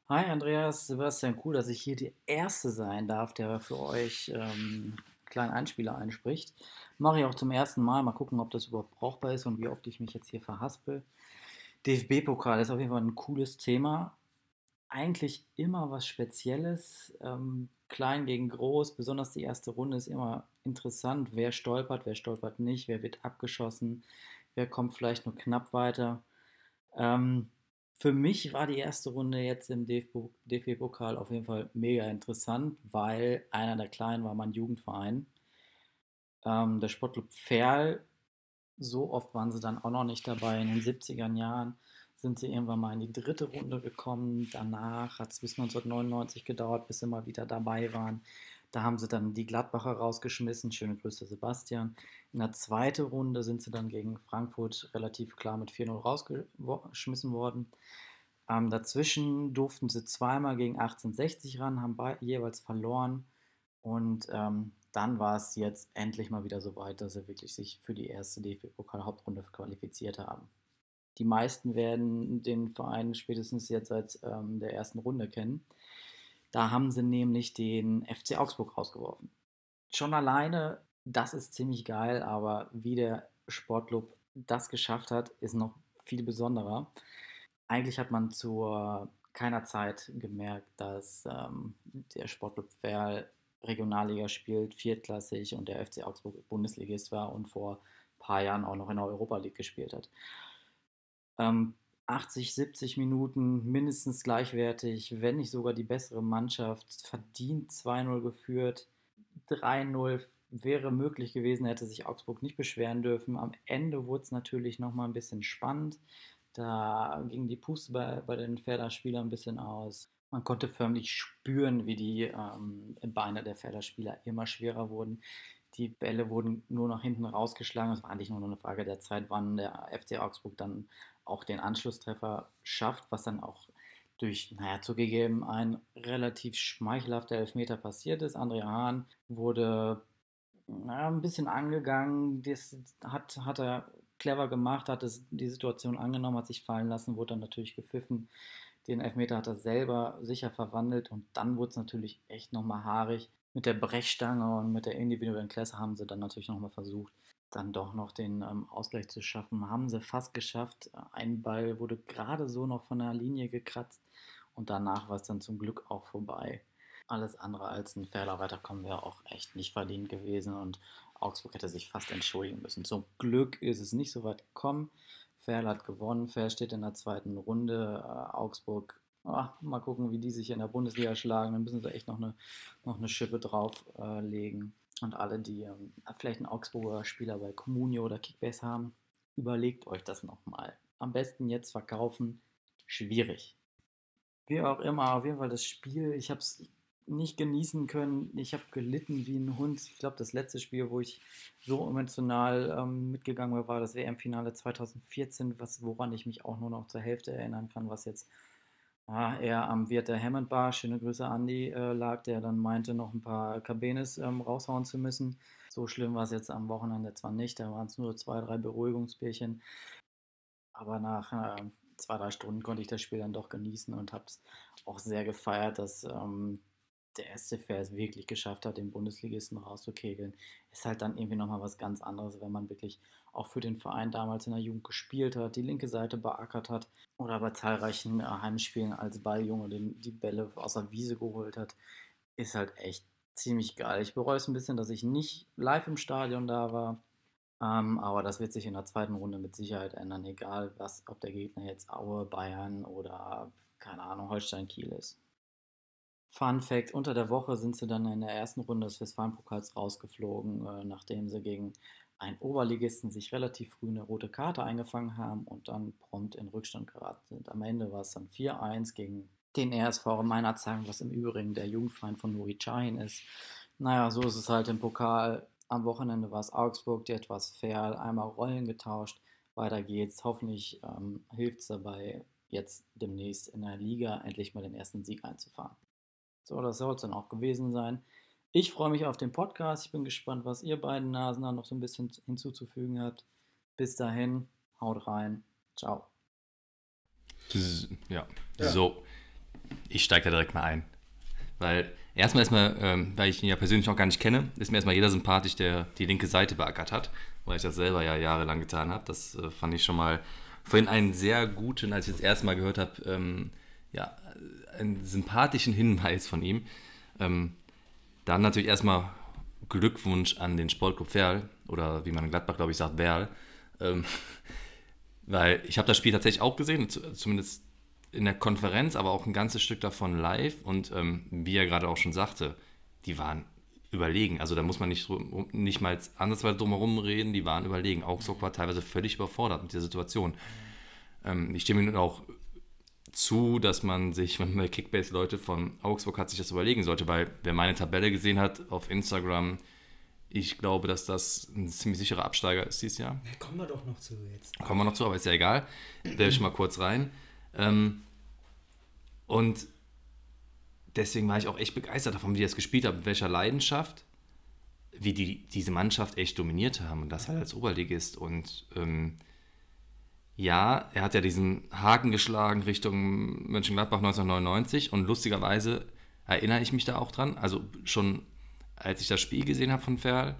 [SPEAKER 3] Hi Andreas, Sebastian, cool, dass ich hier der Erste sein darf, der für euch ähm, einen kleinen Einspieler einspricht. Mache ich auch zum ersten Mal. Mal gucken, ob das überhaupt brauchbar ist und wie oft ich mich jetzt hier verhaspel. DFB-Pokal ist auf jeden Fall ein cooles Thema. Eigentlich immer was Spezielles. Ähm, klein gegen groß, besonders die erste Runde ist immer interessant. Wer stolpert, wer stolpert nicht, wer wird abgeschossen, wer kommt vielleicht nur knapp weiter. Ähm, für mich war die erste Runde jetzt im DFB DFB-Pokal auf jeden Fall mega interessant, weil einer der Kleinen war mein Jugendverein. Ähm, der Sportclub Ferl, so oft waren sie dann auch noch nicht dabei. In den 70er Jahren sind sie irgendwann mal in die dritte Runde gekommen. Danach hat es bis 1999 gedauert, bis sie mal wieder dabei waren. Da haben sie dann die Gladbacher rausgeschmissen. Schöne Grüße, Sebastian. In der zweiten Runde sind sie dann gegen Frankfurt relativ klar mit 4-0 rausgeschmissen worden. Ähm, dazwischen durften sie zweimal gegen 1860 ran, haben jeweils verloren. Und ähm, dann war es jetzt endlich mal wieder so weit, dass sie wirklich sich für die erste DFB-Pokal-Hauptrunde qualifiziert haben. Die meisten werden den Verein spätestens jetzt seit ähm, der ersten Runde kennen. Da haben sie nämlich den FC Augsburg rausgeworfen. Schon alleine, das ist ziemlich geil, aber wie der Sportclub das geschafft hat, ist noch viel besonderer. Eigentlich hat man zu keiner Zeit gemerkt, dass ähm, der Sportclub Ferl Regionalliga spielt, viertklassig und der FC Augsburg Bundesligist war und vor ein paar Jahren auch noch in der Europa League gespielt hat. Ähm, 80, 70 Minuten mindestens gleichwertig, wenn nicht sogar die bessere Mannschaft, verdient 2-0 geführt, 3-0 wäre möglich gewesen, hätte sich Augsburg nicht beschweren dürfen. Am Ende wurde es natürlich nochmal ein bisschen spannend. Da ging die Puste bei, bei den Pferderspielern ein bisschen aus. Man konnte förmlich spüren, wie die ähm, Beine der Pferderspieler immer schwerer wurden. Die Bälle wurden nur nach hinten rausgeschlagen. Es war eigentlich nur noch eine Frage der Zeit, wann der FC Augsburg dann auch den Anschlusstreffer schafft, was dann auch durch, naja, zugegeben, ein relativ schmeichelhafter Elfmeter passiert ist. Andrea Hahn wurde naja, ein bisschen angegangen. Das hat, hat er clever gemacht, hat es, die Situation angenommen, hat sich fallen lassen, wurde dann natürlich gepfiffen. Den Elfmeter hat er selber sicher verwandelt und dann wurde es natürlich echt nochmal haarig. Mit der Brechstange und mit der individuellen Klasse haben sie dann natürlich nochmal versucht, dann doch noch den ähm, Ausgleich zu schaffen. Haben sie fast geschafft. Ein Ball wurde gerade so noch von der Linie gekratzt und danach war es dann zum Glück auch vorbei. Alles andere als ein fairer Weiterkommen wäre auch echt nicht verdient gewesen und Augsburg hätte sich fast entschuldigen müssen. Zum Glück ist es nicht so weit gekommen. Ferl hat gewonnen. Ferl steht in der zweiten Runde. Äh, Augsburg, ach, mal gucken, wie die sich in der Bundesliga schlagen. Dann müssen sie echt noch eine, noch eine Schippe drauflegen. Äh, Und alle, die ähm, vielleicht einen Augsburger Spieler bei Comunio oder Kickbase haben, überlegt euch das nochmal. Am besten jetzt verkaufen, schwierig. Wie auch immer, auf jeden Fall das Spiel, ich habe es nicht genießen können. Ich habe gelitten wie ein Hund. Ich glaube, das letzte Spiel, wo ich so emotional ähm, mitgegangen war, war das WM-Finale 2014, was, woran ich mich auch nur noch zur Hälfte erinnern kann, was jetzt ah, eher am Wirt der Hammond Bar, schöne Grüße Andy, äh, lag, der dann meinte, noch ein paar Cabenes ähm, raushauen zu müssen. So schlimm war es jetzt am Wochenende zwar nicht, da waren es nur zwei, drei Beruhigungsbierchen. Aber nach äh, zwei, drei Stunden konnte ich das Spiel dann doch genießen und habe es auch sehr gefeiert, dass ähm, der SCV es wirklich geschafft hat, den Bundesligisten rauszukegeln. Ist halt dann irgendwie nochmal was ganz anderes, wenn man wirklich auch für den Verein damals in der Jugend gespielt hat, die linke Seite beackert hat oder bei zahlreichen äh, Heimspielen als Balljunge den, die Bälle aus der Wiese geholt hat. Ist halt echt ziemlich geil. Ich bereue es ein bisschen, dass ich nicht live im Stadion da war. Ähm, aber das wird sich in der zweiten Runde mit Sicherheit ändern, egal was, ob der Gegner jetzt Aue, Bayern oder keine Ahnung, Holstein Kiel ist. Fun Fact: Unter der Woche sind sie dann in der ersten Runde des Westfalenpokals rausgeflogen, äh, nachdem sie gegen einen Oberligisten sich relativ früh eine rote Karte eingefangen haben und dann prompt in Rückstand geraten sind. Am Ende war es dann 4-1 gegen den RSV Meinerzhagen, was im Übrigen der Jugendverein von Nuri Chahin ist. Naja, so ist es halt im Pokal. Am Wochenende war es Augsburg, die etwas fair, einmal Rollen getauscht. Weiter geht's. Hoffentlich ähm, hilft es dabei, jetzt demnächst in der Liga endlich mal den ersten Sieg einzufahren. So, das soll es dann auch gewesen sein. Ich freue mich auf den Podcast. Ich bin gespannt, was ihr beiden Nasen da noch so ein bisschen hinzuzufügen habt. Bis dahin, haut rein. Ciao.
[SPEAKER 2] Ja, ja. so. Ich steige da direkt mal ein. Weil erstmal, erstmal ähm, weil ich ihn ja persönlich noch gar nicht kenne, ist mir erstmal jeder sympathisch, der die linke Seite beackert hat, weil ich das selber ja jahrelang getan habe. Das äh, fand ich schon mal vorhin einen sehr guten, als ich das erste Mal gehört habe, ähm, ja, einen sympathischen Hinweis von ihm. Ähm, dann natürlich erstmal Glückwunsch an den Sportclub Verl oder wie man in Gladbach, glaube ich, sagt, Werl. Ähm, weil ich habe das Spiel tatsächlich auch gesehen, zumindest in der Konferenz, aber auch ein ganzes Stück davon live. Und ähm, wie er gerade auch schon sagte, die waren überlegen. Also da muss man nicht, nicht mal ansatzweise drumherum reden, die waren überlegen. Augsburg war teilweise völlig überfordert mit der Situation. Ähm, ich stimme Ihnen auch zu, dass man sich, wenn man Kickbase-Leute von Augsburg hat, sich das überlegen sollte, weil wer meine Tabelle gesehen hat auf Instagram, ich glaube, dass das ein ziemlich sicherer Absteiger ist dieses Jahr.
[SPEAKER 1] Ja, kommen wir doch noch zu jetzt.
[SPEAKER 2] Kommen wir noch zu, aber ist ja egal. Werfe ich mal kurz rein. Ähm, und deswegen war ich auch echt begeistert davon, wie die das gespielt haben, mit welcher Leidenschaft, wie die diese Mannschaft echt dominiert haben und das halt als Oberligist. Und ähm, ja, er hat ja diesen Haken geschlagen Richtung Mönchengladbach 1999 und lustigerweise erinnere ich mich da auch dran. Also schon als ich das Spiel gesehen habe von Ferl,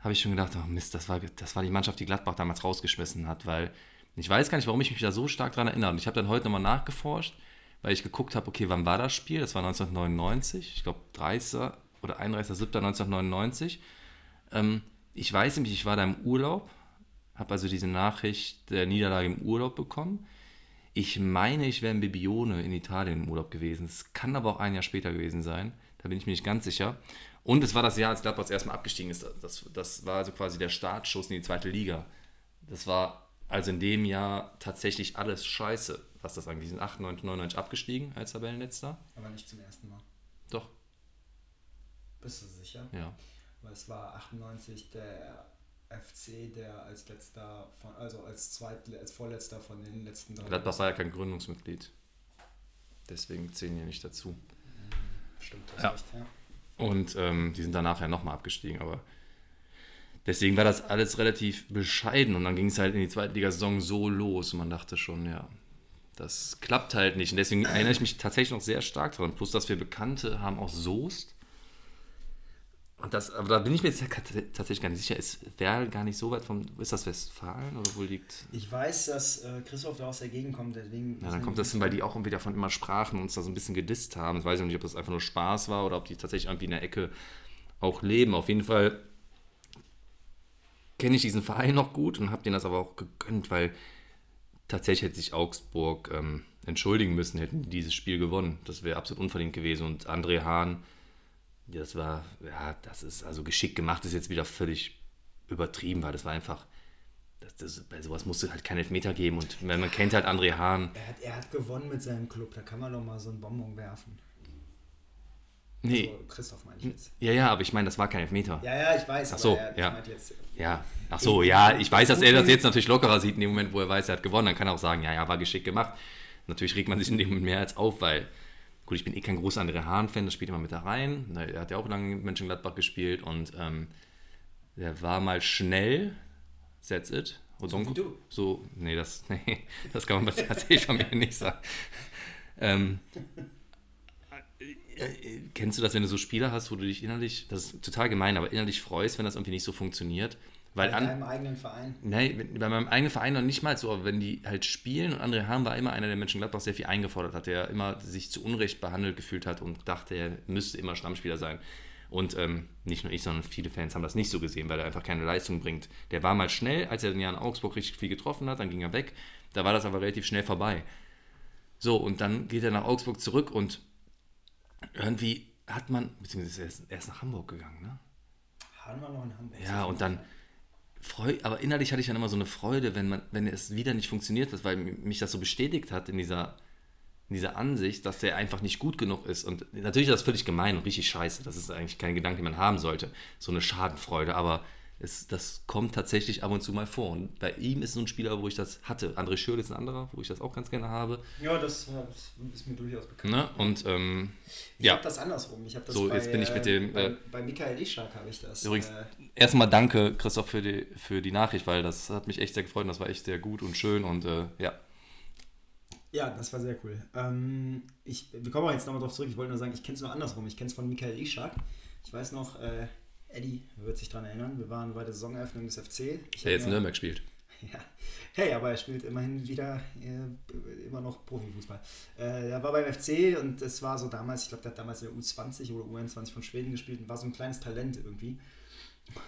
[SPEAKER 2] habe ich schon gedacht, oh Mist, das war, das war die Mannschaft, die Gladbach damals rausgeschmissen hat, weil ich weiß gar nicht, warum ich mich da so stark dran erinnere. Und ich habe dann heute nochmal nachgeforscht, weil ich geguckt habe, okay, wann war das Spiel? Das war 1999, ich glaube 30. oder 31.07.1999. Ähm, ich weiß nämlich, ich war da im Urlaub habe also diese Nachricht der Niederlage im Urlaub bekommen. Ich meine, ich wäre in Bibione in Italien im Urlaub gewesen. Es kann aber auch ein Jahr später gewesen sein. Da bin ich mir nicht ganz sicher. Und es war das Jahr, als Gladbach erstmal abgestiegen ist. Das, das war also quasi der Startschuss in die zweite Liga. Das war also in dem Jahr tatsächlich alles scheiße, was das angeht. Die sind 98, 99 abgestiegen als Tabellenletzter.
[SPEAKER 1] Aber nicht zum ersten Mal.
[SPEAKER 2] Doch.
[SPEAKER 1] Bist du sicher?
[SPEAKER 2] Ja.
[SPEAKER 1] Weil es war 98 der FC, der als letzter, von, also als zweit, als vorletzter von den letzten
[SPEAKER 2] drei. Gladbach war ja kein Gründungsmitglied. Deswegen zählen die nicht dazu.
[SPEAKER 1] Stimmt, das ja. Recht, ja.
[SPEAKER 2] Und ähm, die sind danach ja nochmal abgestiegen, aber deswegen war das alles relativ bescheiden und dann ging es halt in die zweite Liga-Saison so los und man dachte schon, ja, das klappt halt nicht. Und deswegen erinnere ich mich tatsächlich noch sehr stark daran. Plus, dass wir Bekannte haben aus Soest, und das, aber da bin ich mir jetzt tatsächlich gar nicht sicher. Ist Werl gar nicht so weit vom. Ist das Westfalen oder wo liegt.
[SPEAKER 1] Ich weiß, dass äh, Christoph da aus der Gegend kommt, deswegen.
[SPEAKER 2] Ja, dann kommt das hin, weil die auch irgendwie davon immer sprachen und uns da so ein bisschen gedisst haben. Ich weiß nicht, ob das einfach nur Spaß war oder ob die tatsächlich irgendwie in der Ecke auch leben. Auf jeden Fall kenne ich diesen Verein noch gut und habe denen das aber auch gegönnt, weil tatsächlich hätte sich Augsburg ähm, entschuldigen müssen, hätten die dieses Spiel gewonnen. Das wäre absolut unverdient gewesen. Und André Hahn Das war, ja, das ist, also geschickt gemacht ist jetzt wieder völlig übertrieben, weil das war einfach, das, das, bei sowas musste halt keinen Elfmeter geben und man, man kennt halt André Hahn.
[SPEAKER 1] Er hat, er hat gewonnen mit seinem Club, da kann man doch mal so einen Bonbon werfen.
[SPEAKER 2] Nee,
[SPEAKER 1] Also Christoph meine ich jetzt.
[SPEAKER 2] ja, ja, aber ich meine, das war kein Elfmeter.
[SPEAKER 1] Ja, ja, ich weiß.
[SPEAKER 2] Ach so,
[SPEAKER 1] aber er,
[SPEAKER 2] ja.
[SPEAKER 1] Jetzt,
[SPEAKER 2] Ja, ach so, ja, ich weiß, dass er das jetzt natürlich lockerer sieht in dem Moment, wo er weiß, er hat gewonnen. Dann kann er auch sagen, ja, ja, war geschickt gemacht. Natürlich regt man sich in dem Moment mehr als auf, weil, gut, ich bin eh kein großer André Hahn-Fan, das spielt immer mit da rein. Er hat ja auch lange in Mönchengladbach gespielt und ähm, der war mal schnell, that's it. Odonko,
[SPEAKER 1] du.
[SPEAKER 2] So, nee, das, nee, das kann man tatsächlich von mir nicht sagen. Ähm, äh, kennst du das, wenn du so Spieler hast, wo du dich innerlich, das ist total gemein, aber innerlich freust, wenn das irgendwie nicht so funktioniert? Weil
[SPEAKER 1] in
[SPEAKER 2] an,
[SPEAKER 1] deinem eigenen Verein.
[SPEAKER 2] Nein, bei meinem eigenen Verein noch nicht mal so, aber wenn die halt spielen und André Hahn war immer einer, der Mönchengladbach sehr viel eingefordert hat, der immer sich zu Unrecht behandelt gefühlt hat und dachte, er müsste immer Stammspieler sein. Und ähm, nicht nur ich, sondern viele Fans haben das nicht so gesehen, weil er einfach keine Leistung bringt. Der war mal schnell, als er den Jahr in Augsburg richtig viel getroffen hat, dann ging er weg. Da war das aber relativ schnell vorbei. So, und dann geht er nach Augsburg zurück und irgendwie hat man, beziehungsweise er ist, er ist nach Hamburg gegangen, ne?
[SPEAKER 1] Haben wir noch in Hamburg.
[SPEAKER 2] Ja, und dann freu, aber innerlich hatte ich dann immer so eine Freude, wenn man, wenn es wieder nicht funktioniert hat, weil mich das so bestätigt hat in dieser, in dieser Ansicht, dass der einfach nicht gut genug ist. Und natürlich ist das völlig gemein und richtig scheiße. Das ist eigentlich kein Gedanke, den man haben sollte. So eine Schadenfreude. Aber es, das kommt tatsächlich ab und zu mal vor. Und bei ihm ist so ein Spieler, wo ich das hatte. André Schürrle ist ein anderer, wo ich das auch ganz gerne habe.
[SPEAKER 1] Ja, das, äh, das ist mir durchaus bekannt.
[SPEAKER 2] Ne? Und ähm,
[SPEAKER 1] Ich
[SPEAKER 2] ja,
[SPEAKER 1] habe das andersrum. Ich habe das
[SPEAKER 2] So,
[SPEAKER 1] bei,
[SPEAKER 2] jetzt bin ich mit
[SPEAKER 1] äh,
[SPEAKER 2] dem,
[SPEAKER 1] Bei,
[SPEAKER 2] äh,
[SPEAKER 1] bei Michael Ischak habe ich das.
[SPEAKER 2] Übrigens,
[SPEAKER 1] äh,
[SPEAKER 2] erstmal danke, Christoph, für die, für die Nachricht, weil das hat mich echt sehr gefreut und das war echt sehr gut und schön und äh, ja.
[SPEAKER 1] Ja, das war sehr cool. Ähm, ich, wir kommen jetzt nochmal drauf zurück. Ich wollte nur sagen, ich kenne es nur andersrum. Ich kenne es von Michael Ischak. Ich weiß noch, äh, Eddie wird sich daran erinnern. Wir waren bei der Saisoneröffnung des FC. Ich
[SPEAKER 2] Der jetzt in
[SPEAKER 1] mir-
[SPEAKER 2] Nürnberg spielt.
[SPEAKER 1] Ja. Hey, aber er spielt immerhin wieder äh, immer noch Profifußball. Äh, er war beim FC und es war so damals, ich glaube, der hat damals in der U20 oder U21 von Schweden gespielt und war so ein kleines Talent irgendwie.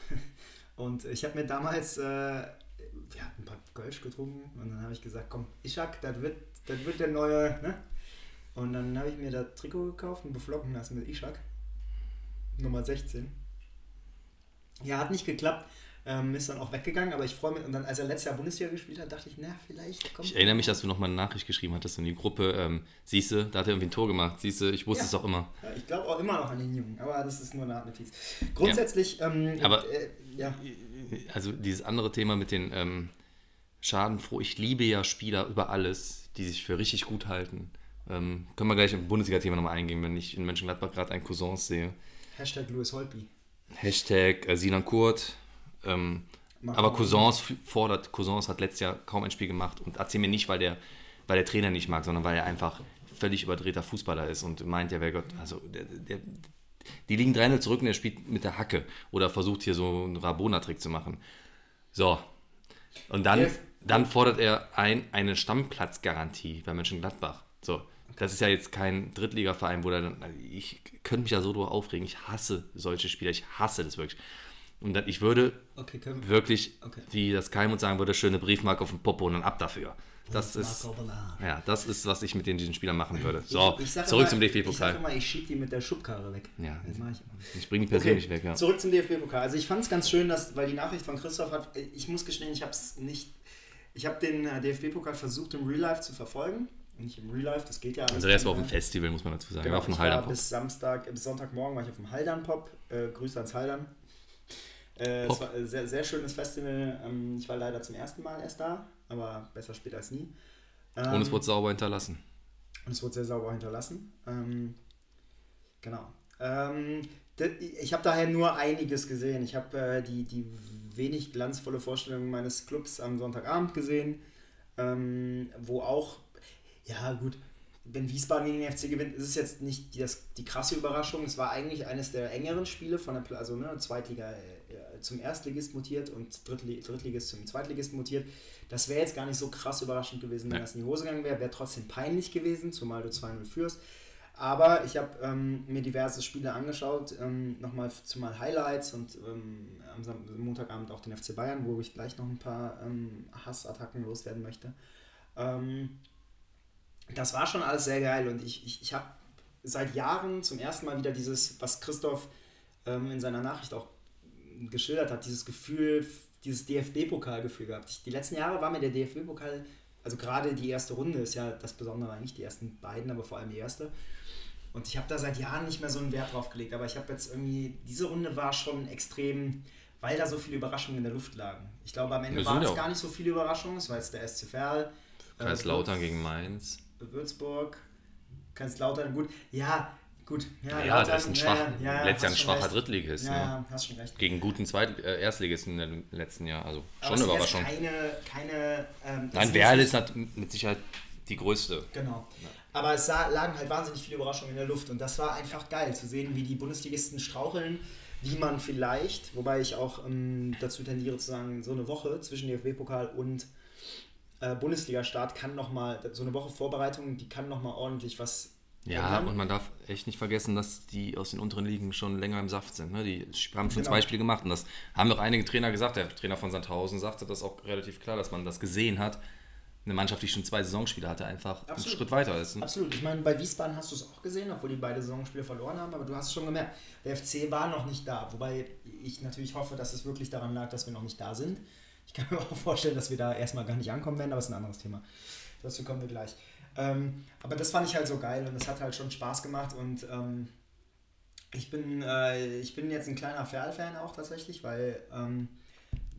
[SPEAKER 1] Und ich habe mir damals, äh, wir hatten ein paar Kölsch getrunken und dann habe ich gesagt, komm, Ishak, das wird, das wird der neue, ne? Und dann habe ich mir das Trikot gekauft und beflocken lassen mit Ishak. Nummer 16. Ja, hat nicht geklappt. Ähm, ist dann auch weggegangen, aber ich freue mich. Und dann, als er letztes Jahr Bundesliga gespielt hat, dachte ich, na, vielleicht kommt.
[SPEAKER 2] Ich erinnere mich, dass du nochmal eine Nachricht geschrieben hattest in die Gruppe. Ähm, siehste, da hat er irgendwie ein Tor gemacht. Siehste, ich wusste
[SPEAKER 1] Ja.
[SPEAKER 2] es doch immer.
[SPEAKER 1] Ja, ich glaube auch immer noch an den Jungen, aber das ist nur eine Art Notiz. Grundsätzlich, ähm,
[SPEAKER 2] Aber-
[SPEAKER 1] äh, ja.
[SPEAKER 2] Also dieses andere Thema mit den ähm, Schadenfroh. Ich liebe ja Spieler über alles, die sich für richtig gut halten. Ähm, können wir gleich im Bundesliga-Thema nochmal eingehen, wenn ich in Mönchengladbach gerade einen Cousins sehe.
[SPEAKER 1] Hashtag Louis Holtby.
[SPEAKER 2] Hashtag äh, Sinan Kurt. Ähm, aber. Cousins fordert, Cousins hat letztes Jahr kaum ein Spiel gemacht und erzähl mir nicht, weil der, weil der Trainer nicht mag, sondern weil er einfach völlig überdrehter Fußballer ist und meint, ja, wer Gott, also der, der, die liegen 3-0 zurück und er spielt mit der Hacke oder versucht hier so einen Rabona-Trick zu machen. So. Und dann, dann fordert er ein, eine Stammplatzgarantie bei Mönchengladbach. So. Das ist ja jetzt kein Drittligaverein, wo dann, also ich könnte mich ja so drüber aufregen. Ich hasse solche Spieler. Ich hasse das wirklich. Und dann, ich würde
[SPEAKER 1] Okay, wir.
[SPEAKER 2] wirklich,
[SPEAKER 1] Okay.
[SPEAKER 2] wie das Keimund sagen würde, schöne Briefmarke auf dem Popo und dann ab dafür. Das ist, ja, das ist, was ich mit den, diesen Spielern machen würde. So,
[SPEAKER 1] Ich- ich
[SPEAKER 2] zurück
[SPEAKER 1] immer-
[SPEAKER 2] zum
[SPEAKER 1] Ich sag
[SPEAKER 2] DFB-Pokal.
[SPEAKER 1] immer, ich schieb die mit der Schubkarre weg.
[SPEAKER 2] Ja.
[SPEAKER 1] das mache ich immer.
[SPEAKER 2] Ich bringe die persönlich
[SPEAKER 1] Okay,
[SPEAKER 2] weg, ja.
[SPEAKER 1] Zurück zum DFB-Pokal. Also ich fand es ganz schön, dass, weil die Nachricht von Christoph hat, ich muss gestehen, ich habe es nicht, ich habe den äh, DFB-Pokal versucht im Real Life zu verfolgen. Nicht im Real Life, das geht ja alles.
[SPEAKER 2] Also der ist war auf dem
[SPEAKER 1] mehr.
[SPEAKER 2] Festival, muss man dazu sagen.
[SPEAKER 1] Genau,
[SPEAKER 2] war auf dem Haldern
[SPEAKER 1] bis Samstag, bis Sonntagmorgen war ich auf dem Haldern Pop. Äh, Grüße ans Haldern. Äh,
[SPEAKER 2] Pop.
[SPEAKER 1] es war ein sehr, sehr schönes Festival. Ähm, ich war leider zum ersten Mal erst da, aber besser später als nie. Ähm,
[SPEAKER 2] Und es wurde sauber hinterlassen.
[SPEAKER 1] und es wurde sehr sauber hinterlassen. Ähm, genau. Ähm, ich habe daher nur einiges gesehen. Ich habe äh, die, die wenig glanzvolle Vorstellung meines Clubs am Sonntagabend gesehen, ähm, wo auch, ja gut, wenn Wiesbaden gegen den FC gewinnt, ist es jetzt nicht die, das, die krasse Überraschung. Es war eigentlich eines der engeren Spiele von der, also ne, Zweitliga äh, zum Erstligist mutiert und Drittli Drittligist zum Zweitligist mutiert. Das wäre jetzt gar nicht so krass überraschend gewesen, wenn
[SPEAKER 2] Ja.
[SPEAKER 1] das in die Hose gegangen wäre. Wäre trotzdem peinlich gewesen, zumal du 2-0 führst. Aber ich habe ähm, mir diverse Spiele angeschaut, ähm, nochmal zumal Highlights und ähm, am Montagabend auch den FC Bayern, wo ich gleich noch ein paar ähm, Hassattacken loswerden möchte. Ähm, das war schon alles sehr geil und ich, ich, ich habe seit Jahren zum ersten Mal wieder dieses, was Christoph ähm, in seiner Nachricht auch geschildert hat, dieses Gefühl, dieses DFB-Pokalgefühl gehabt. Ich, die letzten Jahre war mir der DFB-Pokal, also gerade die erste Runde ist ja das Besondere eigentlich, die ersten beiden, aber vor allem die erste. Und ich habe da seit Jahren nicht mehr so einen Wert drauf gelegt, aber ich habe jetzt irgendwie, diese Runde war schon extrem, weil da so viele Überraschungen in der Luft lagen. Ich glaube, am Ende waren es gar nicht so viele Überraschungen, es war jetzt der SC Verl. äh,
[SPEAKER 2] Kaiserslautern gegen Mainz.
[SPEAKER 1] Würzburg, Kaiserslautern, gut, ja, gut. Ja,
[SPEAKER 2] Ja,
[SPEAKER 1] Lautern,
[SPEAKER 2] das ist ein schwach,
[SPEAKER 1] ja, ja,
[SPEAKER 2] letztes Jahr ein schwacher
[SPEAKER 1] recht.
[SPEAKER 2] Drittligist.
[SPEAKER 1] Ja,
[SPEAKER 2] ne?
[SPEAKER 1] hast schon recht.
[SPEAKER 2] Gegen guten Zweit äh, Erstligisten im letzten Jahr. Also
[SPEAKER 1] Aber
[SPEAKER 2] schon eine Überraschung.
[SPEAKER 1] Keine, keine, ähm,
[SPEAKER 2] Nein, Werl ist mit Sicherheit die größte.
[SPEAKER 1] Genau. Aber es sah, lagen halt wahnsinnig viele Überraschungen in der Luft und das war einfach geil zu sehen, wie die Bundesligisten straucheln, wie man vielleicht, wobei ich auch ähm, dazu tendiere zu sagen, so eine Woche zwischen DFB-Pokal und äh, Bundesliga-Start kann nochmal, so eine Woche Vorbereitung, die kann nochmal ordentlich was
[SPEAKER 2] Ja,
[SPEAKER 1] ändern.
[SPEAKER 2] und man darf echt nicht vergessen, dass die aus den unteren Ligen schon länger im Saft sind. Ne? Die haben schon
[SPEAKER 1] Genau.
[SPEAKER 2] zwei Spiele gemacht und das haben doch einige Trainer gesagt. Der Trainer von Sandhausen sagte das auch relativ klar, dass man das gesehen hat. Eine Mannschaft, die schon zwei Saisonspiele hatte, einfach einen
[SPEAKER 1] Absolut.
[SPEAKER 2] Schritt weiter ist. Ne?
[SPEAKER 1] Absolut. Ich meine, bei Wiesbaden hast du es auch gesehen, obwohl die beide Saisonspiele verloren haben, aber du hast es schon gemerkt, der FC war noch nicht da. Wobei ich natürlich hoffe, dass es wirklich daran lag, dass wir noch nicht da sind. Ich kann mir auch vorstellen, dass wir da erstmal gar nicht ankommen werden, aber es ist ein anderes Thema. Dazu kommen wir gleich. Ähm, aber das fand ich halt so geil und es hat halt schon Spaß gemacht und ähm, ich, bin, äh, ich bin jetzt ein kleiner Ferl-Fan auch tatsächlich, weil, ähm,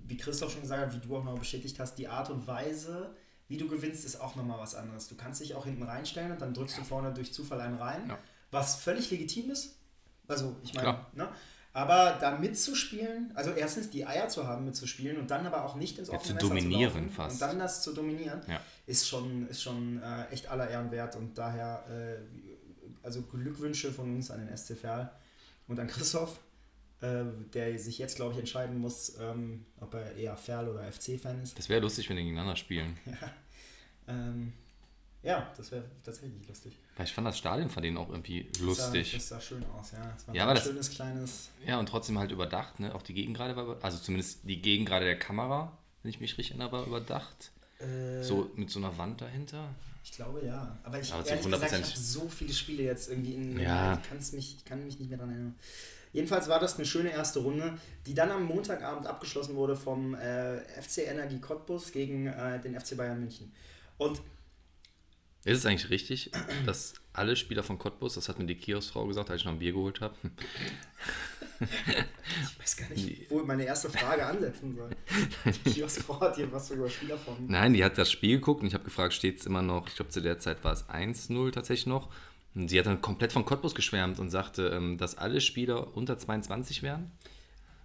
[SPEAKER 1] wie Christoph schon gesagt hat, wie du auch noch bestätigt hast, die Art und Weise, wie du gewinnst, ist auch nochmal was anderes. Du kannst dich auch hinten reinstellen und dann drückst du vorne durch Zufall einen rein,
[SPEAKER 2] Ja.
[SPEAKER 1] was völlig legitim ist. Also, ich meine, ne? Aber da mitzuspielen, also erstens die Eier zu haben, mitzuspielen und dann aber auch nicht ins
[SPEAKER 2] Ja,
[SPEAKER 1] offene
[SPEAKER 2] zu
[SPEAKER 1] Messer
[SPEAKER 2] dominieren
[SPEAKER 1] zu laufen
[SPEAKER 2] fast.
[SPEAKER 1] Und dann das zu dominieren,
[SPEAKER 2] Ja.
[SPEAKER 1] ist schon, ist schon äh, echt aller Ehren wert und daher äh, also Glückwünsche von uns an den SC Verl und an Christoph, äh, der sich jetzt, glaube ich, entscheiden muss, ähm, ob er eher Ferl oder FC-Fan ist.
[SPEAKER 2] Das wäre lustig, wenn die gegeneinander spielen.
[SPEAKER 1] Ähm, ja, das wäre tatsächlich lustig.
[SPEAKER 2] Weil ich fand das Stadion von denen auch irgendwie
[SPEAKER 1] Das sah,
[SPEAKER 2] lustig.
[SPEAKER 1] das sah schön aus, ja. Es war
[SPEAKER 2] Ja,
[SPEAKER 1] ein
[SPEAKER 2] aber das-
[SPEAKER 1] schönes kleines.
[SPEAKER 2] Ja, und trotzdem halt überdacht, ne? Auch die Gegengrade war, über- also zumindest die Gegengrade der Kamera, wenn ich mich richtig erinnere, war überdacht.
[SPEAKER 1] Äh,
[SPEAKER 2] So mit so einer Wand dahinter.
[SPEAKER 1] Ich glaube ja. Aber ich,
[SPEAKER 2] Aber zu
[SPEAKER 1] ehrlich gesagt, ich
[SPEAKER 2] 100%
[SPEAKER 1] habe so viele Spiele jetzt irgendwie in.
[SPEAKER 2] Ja.
[SPEAKER 1] Ich, mich, ich kann mich nicht mehr daran erinnern. Jedenfalls war das eine schöne erste Runde, die dann am Montagabend abgeschlossen wurde vom äh, FC Energie Cottbus gegen äh, den FC Bayern München. Und
[SPEAKER 2] Ist es eigentlich richtig, dass alle Spieler von Cottbus, das hat mir die Kioskfrau gesagt, als ich noch ein Bier geholt habe,
[SPEAKER 1] ich weiß gar nicht, wo meine erste Frage ansetzen soll. Die Kioskfrau hat hier was über Spielerformen.
[SPEAKER 2] Nein, die hat das Spiel geguckt und ich habe gefragt, steht es immer noch, ich glaube zu der Zeit war es 1-0 tatsächlich noch. Und sie hat dann komplett von Cottbus geschwärmt und sagte, ähm, dass alle Spieler unter 22 wären.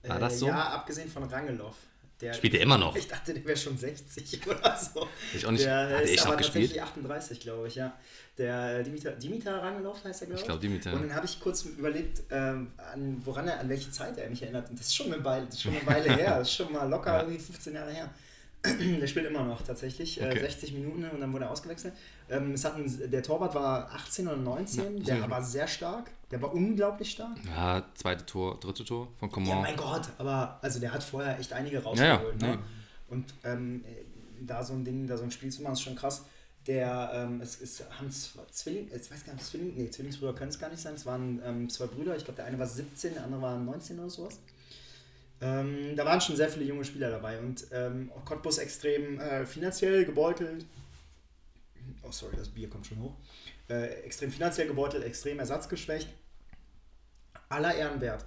[SPEAKER 2] War das so?
[SPEAKER 1] Äh, Ja, abgesehen von Rangelov. Der,
[SPEAKER 2] Spielt er immer noch?
[SPEAKER 1] Ich dachte, der wäre schon 60 oder so.
[SPEAKER 2] Ich auch nicht.
[SPEAKER 1] Der
[SPEAKER 2] Hat
[SPEAKER 1] ist
[SPEAKER 2] echt
[SPEAKER 1] aber
[SPEAKER 2] noch gespielt?
[SPEAKER 1] tatsächlich 38, glaube ich, ja. Der Dimitar, Dimitar Rangelov heißt er, glaube ich.
[SPEAKER 2] Ich glaube, Dimitar.
[SPEAKER 1] Und dann habe ich kurz überlegt, ähm, an, woran er, an welche Zeit er mich erinnert. Und das ist schon eine Weile, schon eine Weile her. Das ist schon mal locker
[SPEAKER 2] Ja.
[SPEAKER 1] irgendwie 15 Jahre her. Der spielt immer noch tatsächlich. Äh,
[SPEAKER 2] Okay.
[SPEAKER 1] 60 Minuten und dann wurde er ausgewechselt. Ähm, es hat ein, der Torwart war 18 oder 19,
[SPEAKER 2] Ja,
[SPEAKER 1] der war sehr stark. Der war unglaublich stark.
[SPEAKER 2] Ja, zweite Tor, dritte Tor von
[SPEAKER 1] Ja,
[SPEAKER 2] Coman.
[SPEAKER 1] mein Gott, aber also der hat vorher echt einige
[SPEAKER 2] ja,
[SPEAKER 1] rausgeholt.
[SPEAKER 2] nee.
[SPEAKER 1] ne? Und ähm, da so ein Ding, da so ein Spiel zu machen, ist schon krass. Der, ähm, es, es haben zwei Zwilling, ich weiß gar nicht, Zwilling, nee, Zwillingsbrüder können es gar nicht sein. Es waren ähm, zwei Brüder, ich glaube, der eine war 17, der andere war 19 oder sowas. Ähm, da waren schon sehr viele junge Spieler dabei und ähm, Cottbus extrem äh, finanziell gebeutelt. Oh, sorry, das Bier kommt schon hoch. Äh, extrem finanziell gebeutelt, extrem ersatzgeschwächt. Aller Ehren wert.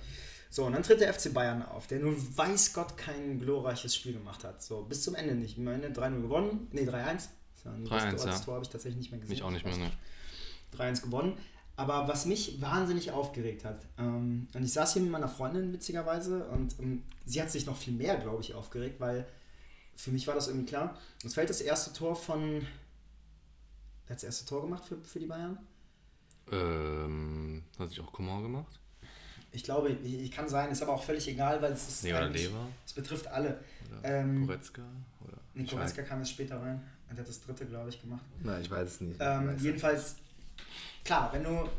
[SPEAKER 1] So, und dann tritt der FC Bayern auf, der nun weiß Gott kein glorreiches Spiel gemacht hat. So, bis zum Ende nicht. Am Ende 3-0 gewonnen. Ne, 3-1. Das, war ein-
[SPEAKER 2] 3-1,
[SPEAKER 1] das, das
[SPEAKER 2] ja.
[SPEAKER 1] Tor habe ich tatsächlich nicht mehr gesehen.
[SPEAKER 2] Mich auch nicht
[SPEAKER 1] Ich
[SPEAKER 2] mehr, ne.
[SPEAKER 1] 3-1 gewonnen. Aber was mich wahnsinnig aufgeregt hat, ähm, und ich saß hier mit meiner Freundin witzigerweise und ähm, sie hat sich noch viel mehr, glaube ich, aufgeregt, weil für mich war das irgendwie klar. Es fällt das erste Tor von. Wer hat das erste Tor gemacht für, für die Bayern?
[SPEAKER 2] Ähm, hat sich auch Coman gemacht?
[SPEAKER 1] Ich glaube, ich, ich kann sein, ist aber auch völlig egal, weil es ist.
[SPEAKER 2] Nee, oder Lever?
[SPEAKER 1] Es betrifft alle.
[SPEAKER 2] Oder
[SPEAKER 1] Ähm,
[SPEAKER 2] Goretzka? Oder
[SPEAKER 1] Nee, Goretzka kam jetzt später rein. Und der hat das dritte, glaube ich, gemacht.
[SPEAKER 2] Nein, ich weiß es nicht.
[SPEAKER 1] Ähm,
[SPEAKER 2] Weiß
[SPEAKER 1] jedenfalls, klar, wenn du,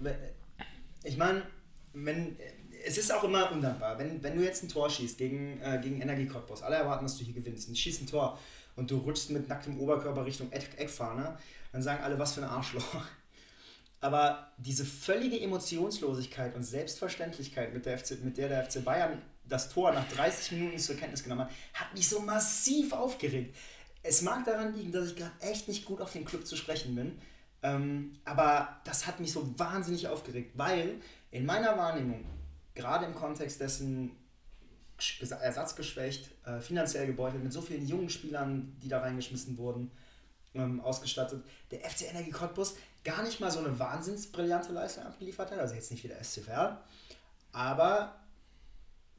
[SPEAKER 1] ich meine, wenn, es ist auch immer undankbar, wenn, wenn du jetzt ein Tor schießt gegen, äh, gegen Energie Cottbus, alle erwarten, dass du hier gewinnst, und schießt ein Tor und du rutschst mit nacktem Oberkörper Richtung Eck Eckfahne, dann sagen alle, was für ein Arschloch. Aber diese völlige Emotionslosigkeit und Selbstverständlichkeit, mit der, FC, mit der der FC Bayern das Tor nach 30 Minuten zur Kenntnis genommen hat, hat mich so massiv aufgeregt. Es mag daran liegen, dass ich gerade echt nicht gut auf den Club zu sprechen bin. Ähm, aber das hat mich so wahnsinnig aufgeregt, weil in meiner Wahrnehmung, gerade im Kontext dessen ersatzgeschwächt, äh, finanziell gebeutelt, mit so vielen jungen Spielern, die da reingeschmissen wurden, ähm, ausgestattet, der FC Energie Cottbus gar nicht mal so eine wahnsinnsbrillante Leistung abgeliefert hat, also jetzt nicht wie der aber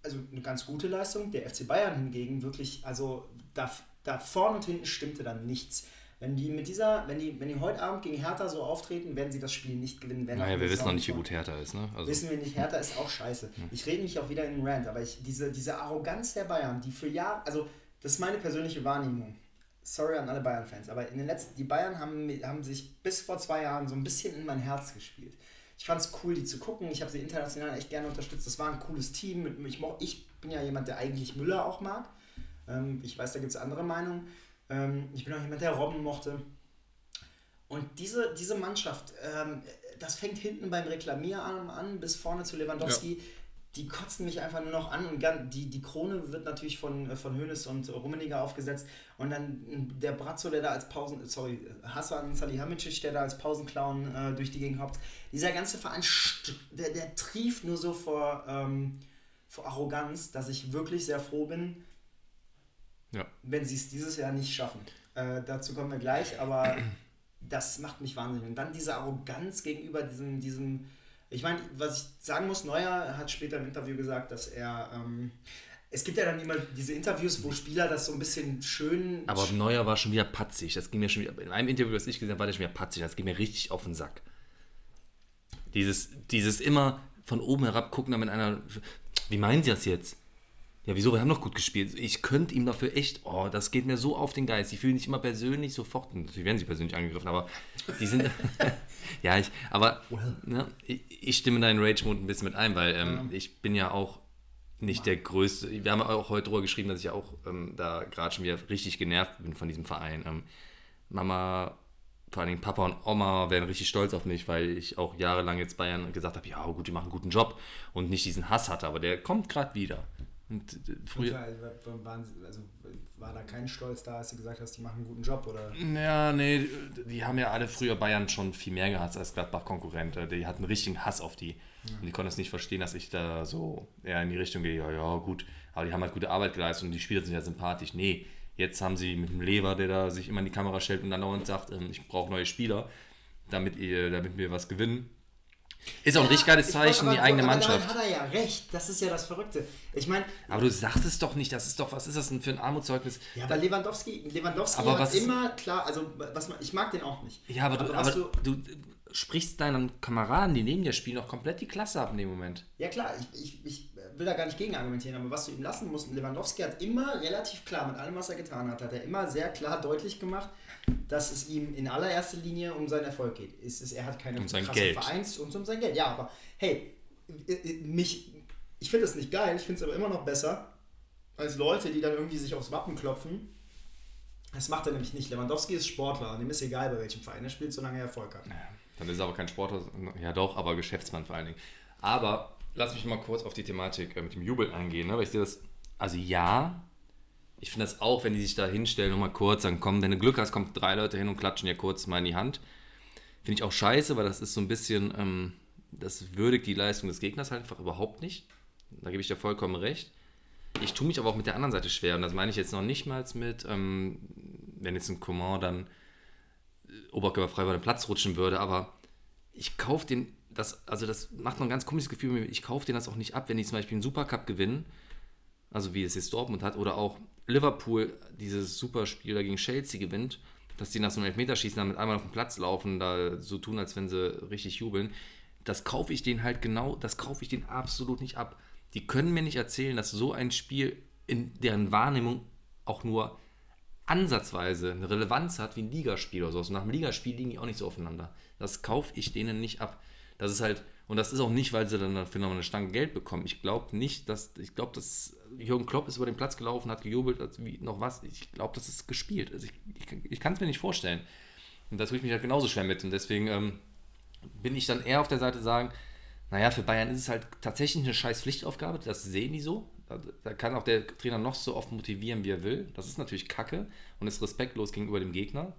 [SPEAKER 1] also eine ganz gute Leistung. Der FC Bayern hingegen wirklich, also da, da vorne und hinten stimmte dann nichts. Wenn die mit dieser, wenn die, wenn die heute Abend gegen Hertha so auftreten, werden sie das Spiel nicht gewinnen.
[SPEAKER 2] naja, wir wissen noch nicht, wie gut Hertha ist, ne?
[SPEAKER 1] Also wissen wir nicht, Hertha ist auch scheiße. Ich rede mich auch wieder in den Rant, aber ich, diese, diese Arroganz der Bayern, die für Jahre, also das ist meine persönliche Wahrnehmung. Sorry an alle Bayern-Fans, aber in den letzten, die Bayern haben, haben sich bis vor zwei Jahren so ein bisschen in mein Herz gespielt. Ich fand es cool, die zu gucken. Ich habe sie international echt gerne unterstützt. Das war ein cooles Team. Ich, ich bin ja jemand, der eigentlich Müller auch mag. Ähm, ich weiß, da gibt es andere Meinungen. Ähm, ich bin auch jemand, der Robben mochte. Und diese, diese Mannschaft, ähm, das fängt hinten beim Reklamierarm an, bis vorne zu Lewandowski. Ja. Die kotzen mich einfach nur noch an und die, die Krone wird natürlich von, äh, von Hoeneß und Rummeniger aufgesetzt. Und dann der Brazzo, der da als Pausen, sorry, Hassan Salihamidzic, der da als Pausenclown äh, durch die Gegend hoppt. Dieser ganze Verein, der, der trieft nur so vor, ähm, vor Arroganz, dass ich wirklich sehr froh bin, ja. wenn sie es dieses Jahr nicht schaffen. Äh, dazu kommen wir gleich, aber das macht mich wahnsinnig. Und dann diese Arroganz gegenüber diesem, diesem ich meine, was ich sagen muss, Neuer hat später im Interview gesagt, dass er. Ähm, es gibt ja dann immer diese Interviews, wo Spieler das so ein bisschen schön.
[SPEAKER 2] Aber Neuer war schon wieder patzig. Das ging mir schon wieder. In einem Interview, das ich gesehen habe, war der schon wieder patzig. Das ging mir richtig auf den Sack. Dieses, dieses immer von oben herab gucken, damit einer. Wie meinen Sie das jetzt? Ja, wieso? Wir haben doch gut gespielt. Ich könnte ihm dafür echt, oh, das geht mir so auf den Geist. Die fühlen sich immer persönlich sofort, natürlich werden sie persönlich angegriffen, aber die sind, ja, ich, aber ne, ich, ich, stimme deinen Rage-Mode ein bisschen mit ein, weil ähm, ja. ich bin ja auch nicht der Größte. Wir haben auch heute drüber geschrieben, dass ich auch ähm, da gerade schon wieder richtig genervt bin von diesem Verein. Ähm, Mama, vor allen Dingen Papa und Oma werden richtig stolz auf mich, weil ich auch jahrelang jetzt Bayern gesagt habe, ja gut, die machen einen guten Job und nicht diesen Hass hatte, aber der kommt gerade wieder. Und
[SPEAKER 1] äh, früher. Waren, also, war da kein Stolz da, als du gesagt hast, die machen einen guten Job? Oder?
[SPEAKER 2] Ja, nee, die haben ja alle früher Bayern schon viel mehr gehasst als Gladbach-Konkurrent. Die hatten einen richtigen Hass auf die. Ja. Und die konnten es nicht verstehen, dass ich da so eher in die Richtung gehe, ja, ja, gut, aber die haben halt gute Arbeit geleistet und die Spieler sind ja sympathisch. Nee, jetzt haben sie mit dem Lever, der da sich immer in die Kamera stellt und dann dauernd sagt, ähm, ich brauche neue Spieler, damit, ihr, damit wir was gewinnen ist auch ein richtig geiles Zeichen, die eigene Mannschaft.
[SPEAKER 1] hat er ja recht. Das ist ja das Verrückte. Ich meine.
[SPEAKER 2] Aber du sagst es doch nicht. Das ist doch, was ist das denn für ein Armutszeugnis?
[SPEAKER 1] Ja, aber Lewandowski, Lewandowski aber hat immer klar, also was man, ich mag den auch nicht.
[SPEAKER 2] Ja, aber, aber, du, aber du, sprichst deinen Kameraden, die neben dir spielen, auch komplett die Klasse ab in dem Moment.
[SPEAKER 1] Ja, klar. Ich, ich, ich will da gar nicht gegen argumentieren, aber was du ihm lassen musst, Lewandowski hat immer relativ klar, mit allem, was er getan hat, hat er immer sehr klar deutlich gemacht, dass es ihm in allererster Linie um seinen Erfolg geht. Es ist, er hat keine
[SPEAKER 2] um sein Geld.
[SPEAKER 1] Vereins und um sein Geld. Ja, aber hey, äh, äh, mich, ich finde es nicht geil, ich finde es aber immer noch besser, als Leute, die dann irgendwie sich aufs Wappen klopfen. Das macht er nämlich nicht. Lewandowski ist Sportler, dem ist egal, bei welchem Verein er spielt, solange er Erfolg hat. Ja,
[SPEAKER 2] dann ist er aber kein Sportler, ja doch, aber Geschäftsmann vor allen Dingen. Aber lass mich mal kurz auf die Thematik äh, mit dem Jubel eingehen, ne? weil ich sehe das, also ja, ich finde das auch, wenn die sich da hinstellen und mal kurz dann kommen, wenn du Glück hast, kommen drei Leute hin und klatschen dir kurz mal in die Hand. Finde ich auch scheiße, weil das ist so ein bisschen, ähm, das würdigt die Leistung des Gegners halt einfach überhaupt nicht. Da gebe ich dir vollkommen recht. Ich tue mich aber auch mit der anderen Seite schwer und das meine ich jetzt noch nicht mal mit, ähm, wenn jetzt ein Command dann äh, oberkörperfrei über den Platz rutschen würde, aber ich kaufe den, das, also das macht noch ein ganz komisches Gefühl, ich kaufe den das auch nicht ab, wenn die zum Beispiel einen Supercup gewinnen, also wie es jetzt Dortmund hat, oder auch Liverpool dieses Superspiel gegen Chelsea gewinnt, dass die nach so einem Elfmeterschießen dann mit einmal auf den Platz laufen, da so tun, als wenn sie richtig jubeln, das kaufe ich denen halt genau, das kaufe ich denen absolut nicht ab. Die können mir nicht erzählen, dass so ein Spiel in deren Wahrnehmung auch nur ansatzweise eine Relevanz hat wie ein Ligaspiel oder so. Und nach dem Ligaspiel liegen die auch nicht so aufeinander. Das kaufe ich denen nicht ab. Das ist halt, und das ist auch nicht, weil sie dann dafür noch eine Stange Geld bekommen. Ich glaube nicht, dass, ich glaube, dass Jürgen Klopp ist über den Platz gelaufen, hat gejubelt, also wie noch was. Ich glaube, das ist gespielt. Also ich, ich, ich kann es mir nicht vorstellen. Und da tue ich mich halt genauso schwer mit. Und deswegen, ähm, bin ich dann eher auf der Seite sagen, naja, für Bayern ist es halt tatsächlich eine scheiß Pflichtaufgabe, das sehen die so. Da kann auch der Trainer noch so oft motivieren, wie er will. Das ist natürlich kacke und ist respektlos gegenüber dem Gegner.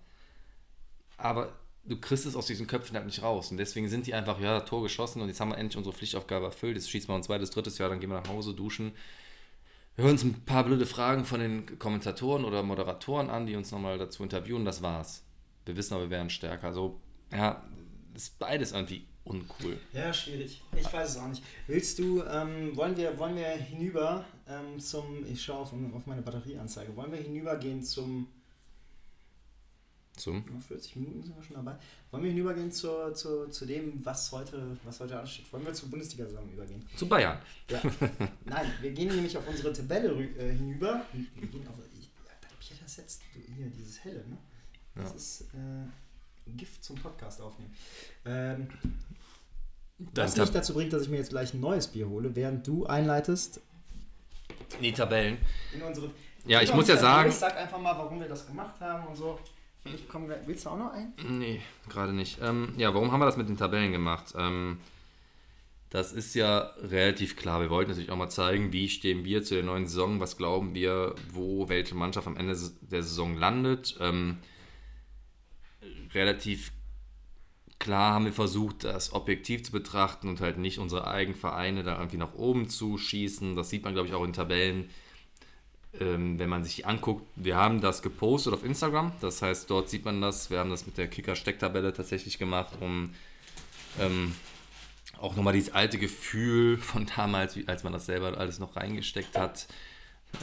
[SPEAKER 2] Aber du kriegst es aus diesen Köpfen halt nicht raus. Und deswegen sind die einfach, ja, Tor geschossen und jetzt haben wir endlich unsere Pflichtaufgabe erfüllt. Jetzt schießen wir ein zweites, drittes Jahr, dann gehen wir nach Hause, duschen. Wir hören uns ein paar blöde Fragen von den Kommentatoren oder Moderatoren an, die uns nochmal dazu interviewen. Das war's. Wir wissen aber, wir wären stärker. Also, ja, ist beides irgendwie uncool.
[SPEAKER 1] Ja, schwierig. Ich weiß es auch nicht. Willst du, ähm, wollen, wir, wollen wir hinüber ähm, zum, ich schaue auf, auf meine Batterieanzeige, wollen wir hinübergehen zum,
[SPEAKER 2] Zum?
[SPEAKER 1] 40 Minuten sind wir schon dabei, wollen wir hinübergehen zu, zu, zu dem, was heute, was heute ansteht? Wollen wir zur Bundesliga-Saison übergehen?
[SPEAKER 2] Zu Bayern.
[SPEAKER 1] Ja. Nein, wir gehen nämlich auf unsere Tabelle äh, hinüber. Wir gehen auf, ich, ich das jetzt, hier, dieses helle, ne? Das
[SPEAKER 2] Ja.
[SPEAKER 1] ist äh, Gift zum Podcast aufnehmen. Ähm, was mich dazu bringt, dass ich mir jetzt gleich ein neues Bier hole, während du einleitest
[SPEAKER 2] die Tabellen.
[SPEAKER 1] in unsere.
[SPEAKER 2] Ja, ich muss ja
[SPEAKER 1] Tabelle.
[SPEAKER 2] sagen-
[SPEAKER 1] Ich sag einfach mal, warum wir das gemacht haben und so. Ich komm, willst du auch noch einen?
[SPEAKER 2] Nee, gerade nicht. Ähm, ja, warum haben wir das mit den Tabellen gemacht? Ähm, das ist ja relativ klar. Wir wollten natürlich auch mal zeigen, wie stehen wir zu der neuen Saison, was glauben wir, wo welche Mannschaft am Ende der Saison landet. Ähm, relativ klar haben wir versucht, das objektiv zu betrachten und halt nicht unsere eigenen Vereine da irgendwie nach oben zu schießen. Das sieht man, glaube ich, auch in Tabellen ähm, wenn man sich die anguckt, wir haben das gepostet auf Instagram. Das heißt, dort sieht man das. Wir haben das mit der Kicker-Stecktabelle tatsächlich gemacht, um ähm, auch nochmal dieses alte Gefühl von damals, als man das selber alles noch reingesteckt hat,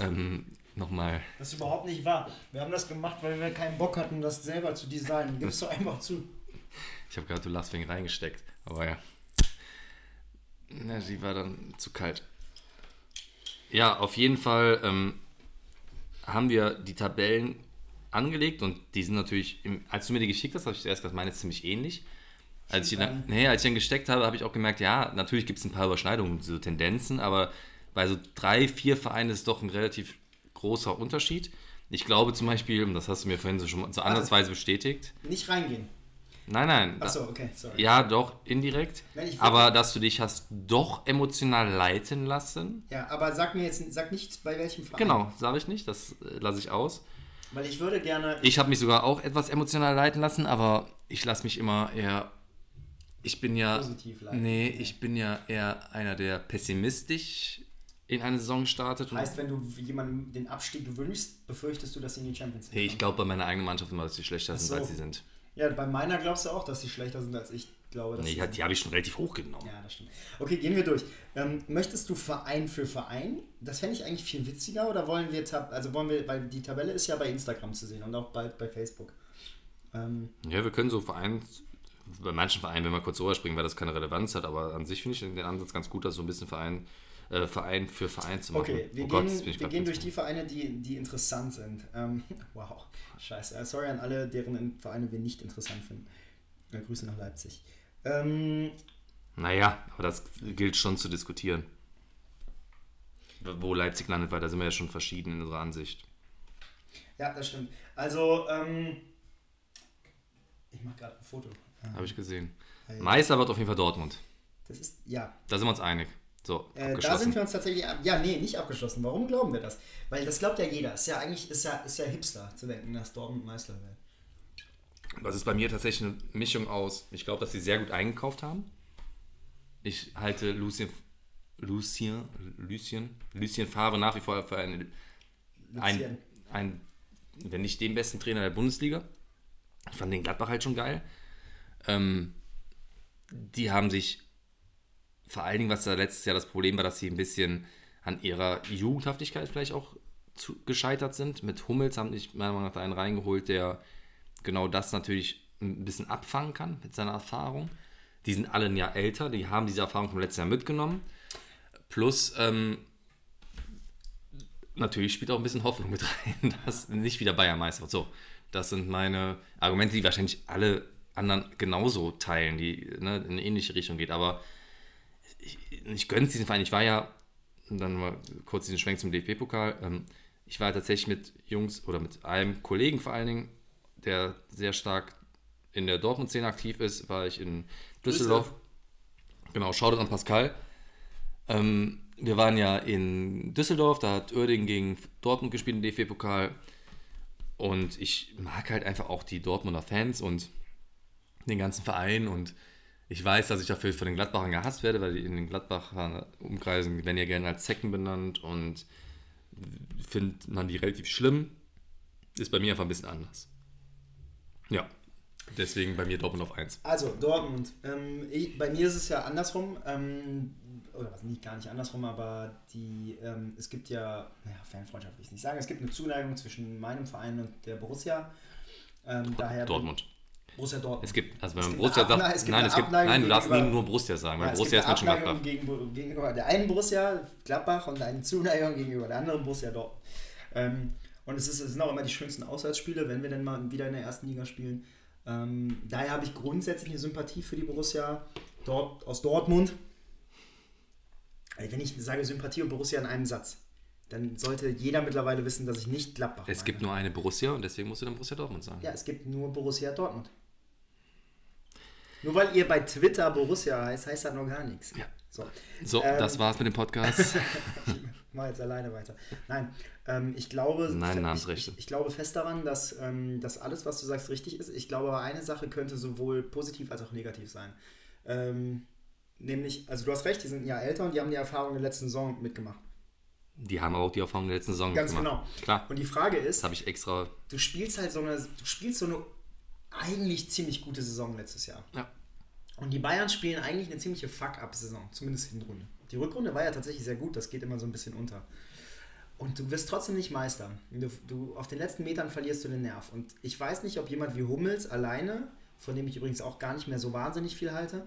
[SPEAKER 2] ähm, nochmal.
[SPEAKER 1] Das ist überhaupt nicht wahr. Wir haben das gemacht, weil wir keinen Bock hatten, das selber zu designen. Gibst du einfach zu.
[SPEAKER 2] Ich habe gerade du lachst wegen reingesteckt, aber ja. Na, die war dann zu kalt. Ja, auf jeden Fall ähm, haben wir die Tabellen angelegt und die sind natürlich, im, als du mir die geschickt hast, habe ich zuerst gesagt, meine ist ziemlich ähnlich. Als ich, dann, nee, als ich dann gesteckt habe, habe ich auch gemerkt, ja, natürlich gibt es ein paar Überschneidungen, so Tendenzen, aber bei so drei, vier Vereinen ist doch ein relativ großer Unterschied. Ich glaube zum Beispiel, und das hast du mir vorhin so schon mal so ansatzweise bestätigt.
[SPEAKER 1] Nicht reingehen.
[SPEAKER 2] Nein, nein.
[SPEAKER 1] Achso, okay, sorry.
[SPEAKER 2] ja, doch, indirekt.
[SPEAKER 1] Nein,
[SPEAKER 2] aber dass du dich hast doch emotional leiten lassen.
[SPEAKER 1] Ja, aber sag mir jetzt, sag nicht bei welchem Verein.
[SPEAKER 2] Genau, sage ich nicht, das äh, lasse ich aus.
[SPEAKER 1] Weil ich würde gerne.
[SPEAKER 2] Ich habe mich sogar auch etwas emotional leiten lassen, aber ich lasse mich immer eher. Ich bin ja.
[SPEAKER 1] Positiv leiten.
[SPEAKER 2] Nee, ich bin ja eher einer, der pessimistisch in eine Saison startet.
[SPEAKER 1] Heißt, wenn du jemandem den Abstieg wünschst, befürchtest du, dass sie in die Champions League
[SPEAKER 2] hey, ich glaube bei meiner eigenen Mannschaft immer, dass sie schlechter sind,
[SPEAKER 1] so.
[SPEAKER 2] als sie sind.
[SPEAKER 1] Ja, bei meiner glaubst du auch, dass sie schlechter sind, als ich glaube. Dass
[SPEAKER 2] Nee, die, die habe ich schon relativ hoch genommen.
[SPEAKER 1] Ja, das stimmt. Okay, gehen wir durch. Ähm, möchtest du Verein für Verein? Das fände ich eigentlich viel witziger oder wollen wir, also wollen wir, weil die Tabelle ist ja bei Instagram zu sehen und auch bald bei Facebook. Ähm,
[SPEAKER 2] Ja, wir können so Vereins, bei manchen Vereinen, wenn wir kurz rüberspringen, weil das keine Relevanz hat, aber an sich finde ich den Ansatz ganz gut, das so ein bisschen Verein, äh, Verein für Verein zu machen.
[SPEAKER 1] okay, wir
[SPEAKER 2] Oh Gott,
[SPEAKER 1] gehen,
[SPEAKER 2] ich
[SPEAKER 1] wir gehen durch die Vereine, die, die interessant sind. Ähm, wow, scheiße. Äh, Sorry an alle, deren Vereine wir nicht interessant finden. Äh, Grüße nach Leipzig. Ähm,
[SPEAKER 2] Naja, aber das gilt schon zu diskutieren. Wo Leipzig landet, weil da sind wir ja schon verschieden in unserer Ansicht.
[SPEAKER 1] ja, das stimmt. Also, ähm, ich mache gerade ein Foto. Ähm,
[SPEAKER 2] Habe ich gesehen.
[SPEAKER 1] Hey.
[SPEAKER 2] Meister wird auf jeden Fall Dortmund.
[SPEAKER 1] Das ist, ja,
[SPEAKER 2] Da sind wir uns einig. So,
[SPEAKER 1] Äh, da sind wir uns tatsächlich, ja, nee, nicht abgeschlossen. Warum glauben wir das? Weil das glaubt ja jeder. Ist ja eigentlich, ist ja, ist ja Hipster zu denken, dass Dortmund Meister wird.
[SPEAKER 2] Das ist bei mir tatsächlich eine Mischung aus. Ich glaube, dass sie sehr gut eingekauft haben. Ich halte Lucien, Lucien, Lucien, Lucien Favre nach wie vor für einen, ein, ein, wenn nicht den besten Trainer der Bundesliga. Ich fand den Gladbach halt schon geil. Ähm, die haben sich vor allen Dingen, was da letztes Jahr das Problem war, dass sie ein bisschen an ihrer Jugendhaftigkeit vielleicht auch zu, gescheitert sind. Mit Hummels haben sich meiner Meinung nach einen reingeholt, der genau das natürlich ein bisschen abfangen kann mit seiner Erfahrung. Die sind alle ein Jahr älter, die haben diese Erfahrung vom letzten Jahr mitgenommen. Plus, ähm, natürlich spielt auch ein bisschen Hoffnung mit rein, dass nicht wieder Bayern Meister. So, das sind meine Argumente, die wahrscheinlich alle anderen genauso teilen, die ne, in eine ähnliche Richtung geht. Aber ich, ich gönne es diesen Verein. Ich war ja, dann mal kurz diesen Schwenk zum DFB-Pokal. Ähm, ich war tatsächlich mit Jungs oder mit einem Kollegen vor allen Dingen, der sehr stark in der Dortmund-Szene aktiv ist, war ich in Düsseldorf. Genau, Shoutout an Pascal. Ähm, wir waren ja in Düsseldorf, da hat Oerding gegen Dortmund gespielt im DFB-Pokal. Und ich mag halt einfach auch die Dortmunder Fans und den ganzen Verein. Und ich weiß, dass ich dafür von den Gladbachern gehasst werde, weil die in den Gladbacher Umkreisen werden ja gerne als Zecken benannt und findet man die relativ schlimm. Ist bei mir einfach ein bisschen anders. Ja, deswegen bei mir Dortmund auf 1.
[SPEAKER 1] Also, Dortmund. Ähm, ich, bei mir ist es ja andersrum. Ähm, oder was nicht gar nicht andersrum, aber die, ähm, es gibt ja, naja, Fanfreundschaft will ich nicht sagen, es gibt eine Zuneigung zwischen meinem Verein und der Borussia. Ähm, daher
[SPEAKER 2] Dortmund.
[SPEAKER 1] Borussia Dortmund.
[SPEAKER 2] Es gibt, also wenn man Borussia sagt,
[SPEAKER 1] es gibt
[SPEAKER 2] nein, es gibt, nein, du darfst nie nur Borussia sagen, weil
[SPEAKER 1] Ja,
[SPEAKER 2] Borussia ist Mönchengladbach.
[SPEAKER 1] Gegen, gegenüber der einen Borussia Gladbach und eine Zuneigung gegenüber der anderen Borussia Dortmund. Ähm, und es, ist, es sind auch immer die schönsten Auswärtsspiele, wenn wir dann mal wieder in der ersten Liga spielen. Ähm, daher habe ich grundsätzlich eine Sympathie für die Borussia dort, aus Dortmund. Ey, Wenn ich sage Sympathie und Borussia in einem Satz, dann sollte jeder mittlerweile wissen, dass ich nicht Gladbach
[SPEAKER 2] Es
[SPEAKER 1] meine.
[SPEAKER 2] gibt nur eine Borussia und deswegen musst du dann Borussia Dortmund sagen.
[SPEAKER 1] Ja, es gibt nur Borussia Dortmund. Nur weil ihr bei Twitter Borussia heißt, heißt das noch gar nichts.
[SPEAKER 2] Ja.
[SPEAKER 1] So,
[SPEAKER 2] So,
[SPEAKER 1] Ähm,
[SPEAKER 2] das war's mit dem Podcast.
[SPEAKER 1] ich mache jetzt alleine weiter. Nein, ähm, ich glaube.
[SPEAKER 2] Nein,
[SPEAKER 1] ich,
[SPEAKER 2] Namensrechte.
[SPEAKER 1] ich, ich glaube fest daran, dass, ähm, dass alles, was du sagst, richtig ist. Ich glaube aber, eine Sache könnte sowohl positiv als auch negativ sein. Ähm, nämlich, also du hast recht, die sind ein Jahr älter und die haben die Erfahrung der letzten Saison mitgemacht.
[SPEAKER 2] Die haben auch die Erfahrung der letzten Saison
[SPEAKER 1] Ganz
[SPEAKER 2] gemacht.
[SPEAKER 1] genau.
[SPEAKER 2] Klar,
[SPEAKER 1] Und die Frage ist,
[SPEAKER 2] das habe ich extra.
[SPEAKER 1] du spielst halt so eine, du spielst so eine eigentlich ziemlich gute Saison letztes Jahr.
[SPEAKER 2] Ja.
[SPEAKER 1] Und die Bayern spielen eigentlich eine ziemliche Fuck-up-Saison, zumindest Hinrunde. Die Rückrunde war ja tatsächlich sehr gut, das geht immer so ein bisschen unter. Und du wirst trotzdem nicht Meister. Du, du, auf den letzten Metern verlierst du den Nerv. Und ich weiß nicht, ob jemand wie Hummels alleine, von dem ich übrigens auch gar nicht mehr so wahnsinnig viel halte,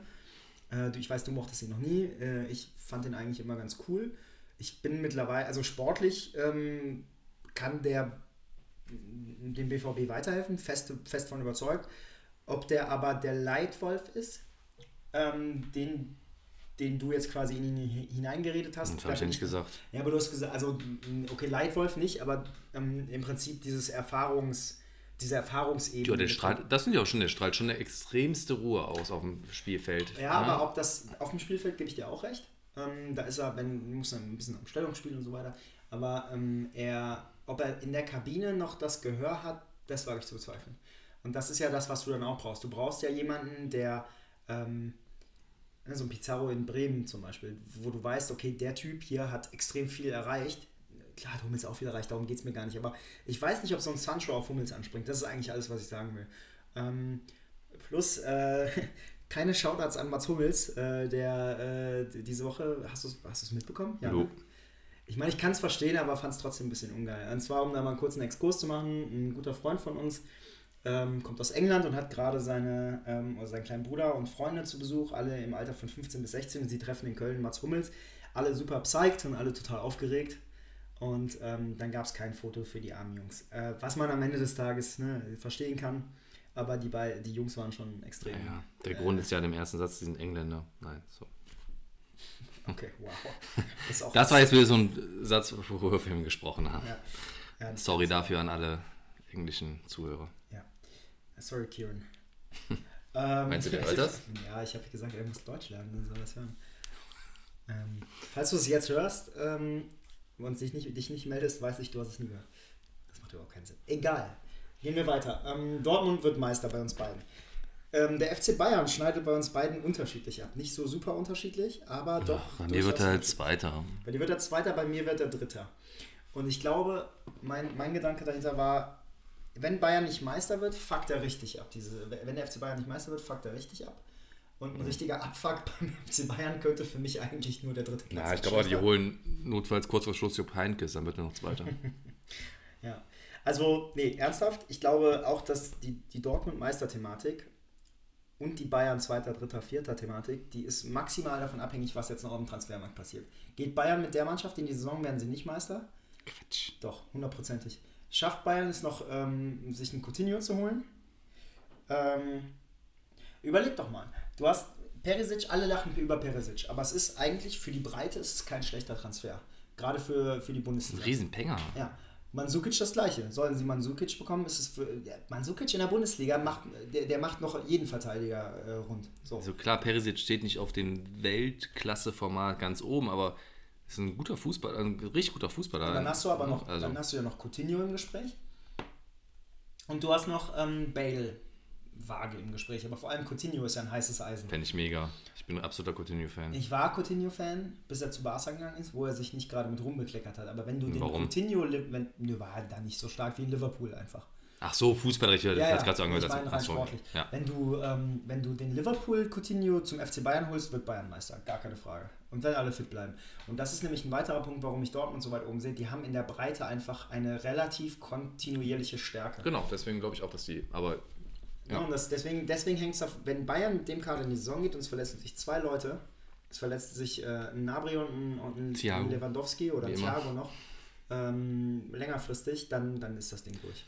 [SPEAKER 1] äh, du, ich weiß, du mochtest ihn noch nie, äh, ich fand ihn eigentlich immer ganz cool. Ich bin mittlerweile, also sportlich ähm, kann der dem BVB weiterhelfen, fest, fest von überzeugt. Ob der aber der Leitwolf ist, ähm, den, den du jetzt quasi in ihn hineingeredet hast.
[SPEAKER 2] Das habe ich ja nicht gesagt.
[SPEAKER 1] Ja, aber du hast gesagt, also okay, Leitwolf nicht, aber ähm, im Prinzip dieses Erfahrungs, diese Erfahrungsebene.
[SPEAKER 2] Ja, der strahlt, das finde ich auch schon, der strahlt schon eine extremste Ruhe aus auf dem Spielfeld.
[SPEAKER 1] Ja, aber ob das auf dem Spielfeld gebe ich dir auch recht. Ähm, da ist er, wenn muss er ein bisschen am Stellungsspiel und so weiter. Aber ähm, er, ob er in der Kabine noch das Gehör hat, das wage ich zu bezweifeln. Und das ist ja das, was du dann auch brauchst. Du brauchst ja jemanden, der ähm, so ein Pizarro in Bremen zum Beispiel, wo du weißt, okay, der Typ hier hat extrem viel erreicht. Klar hat Hummels auch viel erreicht, darum geht es mir gar nicht. Aber ich weiß nicht, ob so ein Sancho auf Hummels anspringt. Das ist eigentlich alles, was ich sagen will. Ähm, plus, äh, keine Shoutouts an Mats Hummels, äh, der äh, diese Woche, hast du hast es mitbekommen?
[SPEAKER 2] Jo.
[SPEAKER 1] ne? Ich meine, ich kann es verstehen, aber fand es trotzdem ein bisschen ungeil. Und zwar, um da mal einen kurzen Exkurs zu machen, ein guter Freund von uns ähm, kommt aus England und hat gerade seine, ähm, oder seinen kleinen Bruder und Freunde zu Besuch, alle im Alter von 15 bis 16 und sie treffen in Köln Mats Hummels. Alle super psyched und alle total aufgeregt. Und ähm, dann gab es kein Foto für die armen Jungs. Äh, was man am Ende des Tages ne, verstehen kann, aber die, die Jungs waren schon extrem.
[SPEAKER 2] Ja, ja. Der
[SPEAKER 1] äh,
[SPEAKER 2] Grund ist ja im ersten Satz, die sind Engländer. Nein, so.
[SPEAKER 1] Okay, wow. Das,
[SPEAKER 2] Das war jetzt wieder so ein Satz, worüber wir gesprochen haben.
[SPEAKER 1] Ja. Ja,
[SPEAKER 2] Sorry dafür an alle englischen Zuhörer.
[SPEAKER 1] Ja. Sorry, Kieran. ähm,
[SPEAKER 2] Meinst du, der hört das?
[SPEAKER 1] Ja, ich habe gesagt, er muss Deutsch lernen, dann soll er das hören. Ähm, falls du es jetzt hörst ähm, und dich nicht, dich nicht meldest, weiß ich, du hast es nie gehört. Das macht überhaupt keinen Sinn. Egal. Gehen wir weiter. Ähm, Dortmund wird Meister bei uns beiden. Ähm, der FC Bayern schneidet bei uns beiden unterschiedlich ab. Nicht so super unterschiedlich, aber doch.
[SPEAKER 2] Bei mir wird er halt. Zweiter.
[SPEAKER 1] Bei dir wird er Zweiter, bei mir wird er Dritter. Und ich glaube, mein, mein Gedanke dahinter war, wenn Bayern nicht Meister wird, fuckt er richtig ab. Diese, wenn der FC Bayern nicht Meister wird, fuckt er richtig ab. Und
[SPEAKER 2] Mhm.
[SPEAKER 1] ein richtiger Abfuck beim FC Bayern könnte für mich eigentlich nur der dritte Platz
[SPEAKER 2] Ja, ich
[SPEAKER 1] sein.
[SPEAKER 2] glaube, die holen notfalls kurz vor Schluss Jupp Heynckes, dann wird er noch Zweiter.
[SPEAKER 1] Ja. Also, nee, ernsthaft, ich glaube auch, dass die, die Dortmund-Meister-Thematik und die Bayern zweiter, dritter, vierter Thematik, die ist maximal davon abhängig, was jetzt noch auf dem Transfermarkt passiert. Geht Bayern mit der Mannschaft in die Saison, werden sie nicht Meister?
[SPEAKER 2] Quatsch.
[SPEAKER 1] Doch, hundertprozentig. Schafft Bayern es noch, ähm, sich einen Coutinho zu holen? Ähm, überleg doch mal. Du hast Perisic, alle lachen über Perisic, aber es ist eigentlich für die Breite ist es kein schlechter Transfer. Gerade für, für die
[SPEAKER 2] Ein
[SPEAKER 1] Bundesliga.
[SPEAKER 2] Riesenpenger.
[SPEAKER 1] Ja. Mansukic das gleiche. Sollen sie Mansukic bekommen, ist es für. Der Mansukic in der Bundesliga macht, der, der macht noch jeden Verteidiger äh, rund. So.
[SPEAKER 2] Also klar, Perisic steht nicht auf dem Weltklasse-Format ganz oben, aber ist ein guter Fußballer, ein richtig guter Fußballer.
[SPEAKER 1] Dann hast du aber noch,
[SPEAKER 2] Also,
[SPEAKER 1] dann hast du ja noch Coutinho im Gespräch. Und du hast noch ähm, Bale vage im Gespräch. Aber vor allem Coutinho ist ja ein heißes Eisen.
[SPEAKER 2] Fände ich mega. Ich bin ein absoluter Coutinho-Fan.
[SPEAKER 1] Ich war Coutinho-Fan, bis er zu Barca gegangen ist, wo er sich nicht gerade mit Ruhm bekleckert hat. Aber wenn du den
[SPEAKER 2] Warum?
[SPEAKER 1] Coutinho, wenn, nö, war er da nicht so stark wie in Liverpool einfach.
[SPEAKER 2] Ach so, Fußballrecht, ich
[SPEAKER 1] Ja,
[SPEAKER 2] ja, gerade sagen,
[SPEAKER 1] ich meine rein sportlich.
[SPEAKER 2] ja.
[SPEAKER 1] Wenn, du, ähm, wenn du den Liverpool Coutinho zum FC Bayern holst, wird Bayern Meister. Gar keine Frage. Und wenn alle fit bleiben. Und das ist nämlich ein weiterer Punkt, warum ich Dortmund so weit oben sehe. Die haben in der Breite einfach eine relativ kontinuierliche Stärke.
[SPEAKER 2] Genau, deswegen glaube ich auch, dass die, aber
[SPEAKER 1] Ja. Und das, deswegen, deswegen hängt es auf, wenn Bayern mit dem Kader in die Saison geht und es verletzen sich zwei Leute, es verletzt sich äh, ein Nabri und ein, und ein
[SPEAKER 2] Thiago.
[SPEAKER 1] Lewandowski oder
[SPEAKER 2] Wie immer.
[SPEAKER 1] Thiago noch, ähm, längerfristig, dann, dann ist das Ding durch.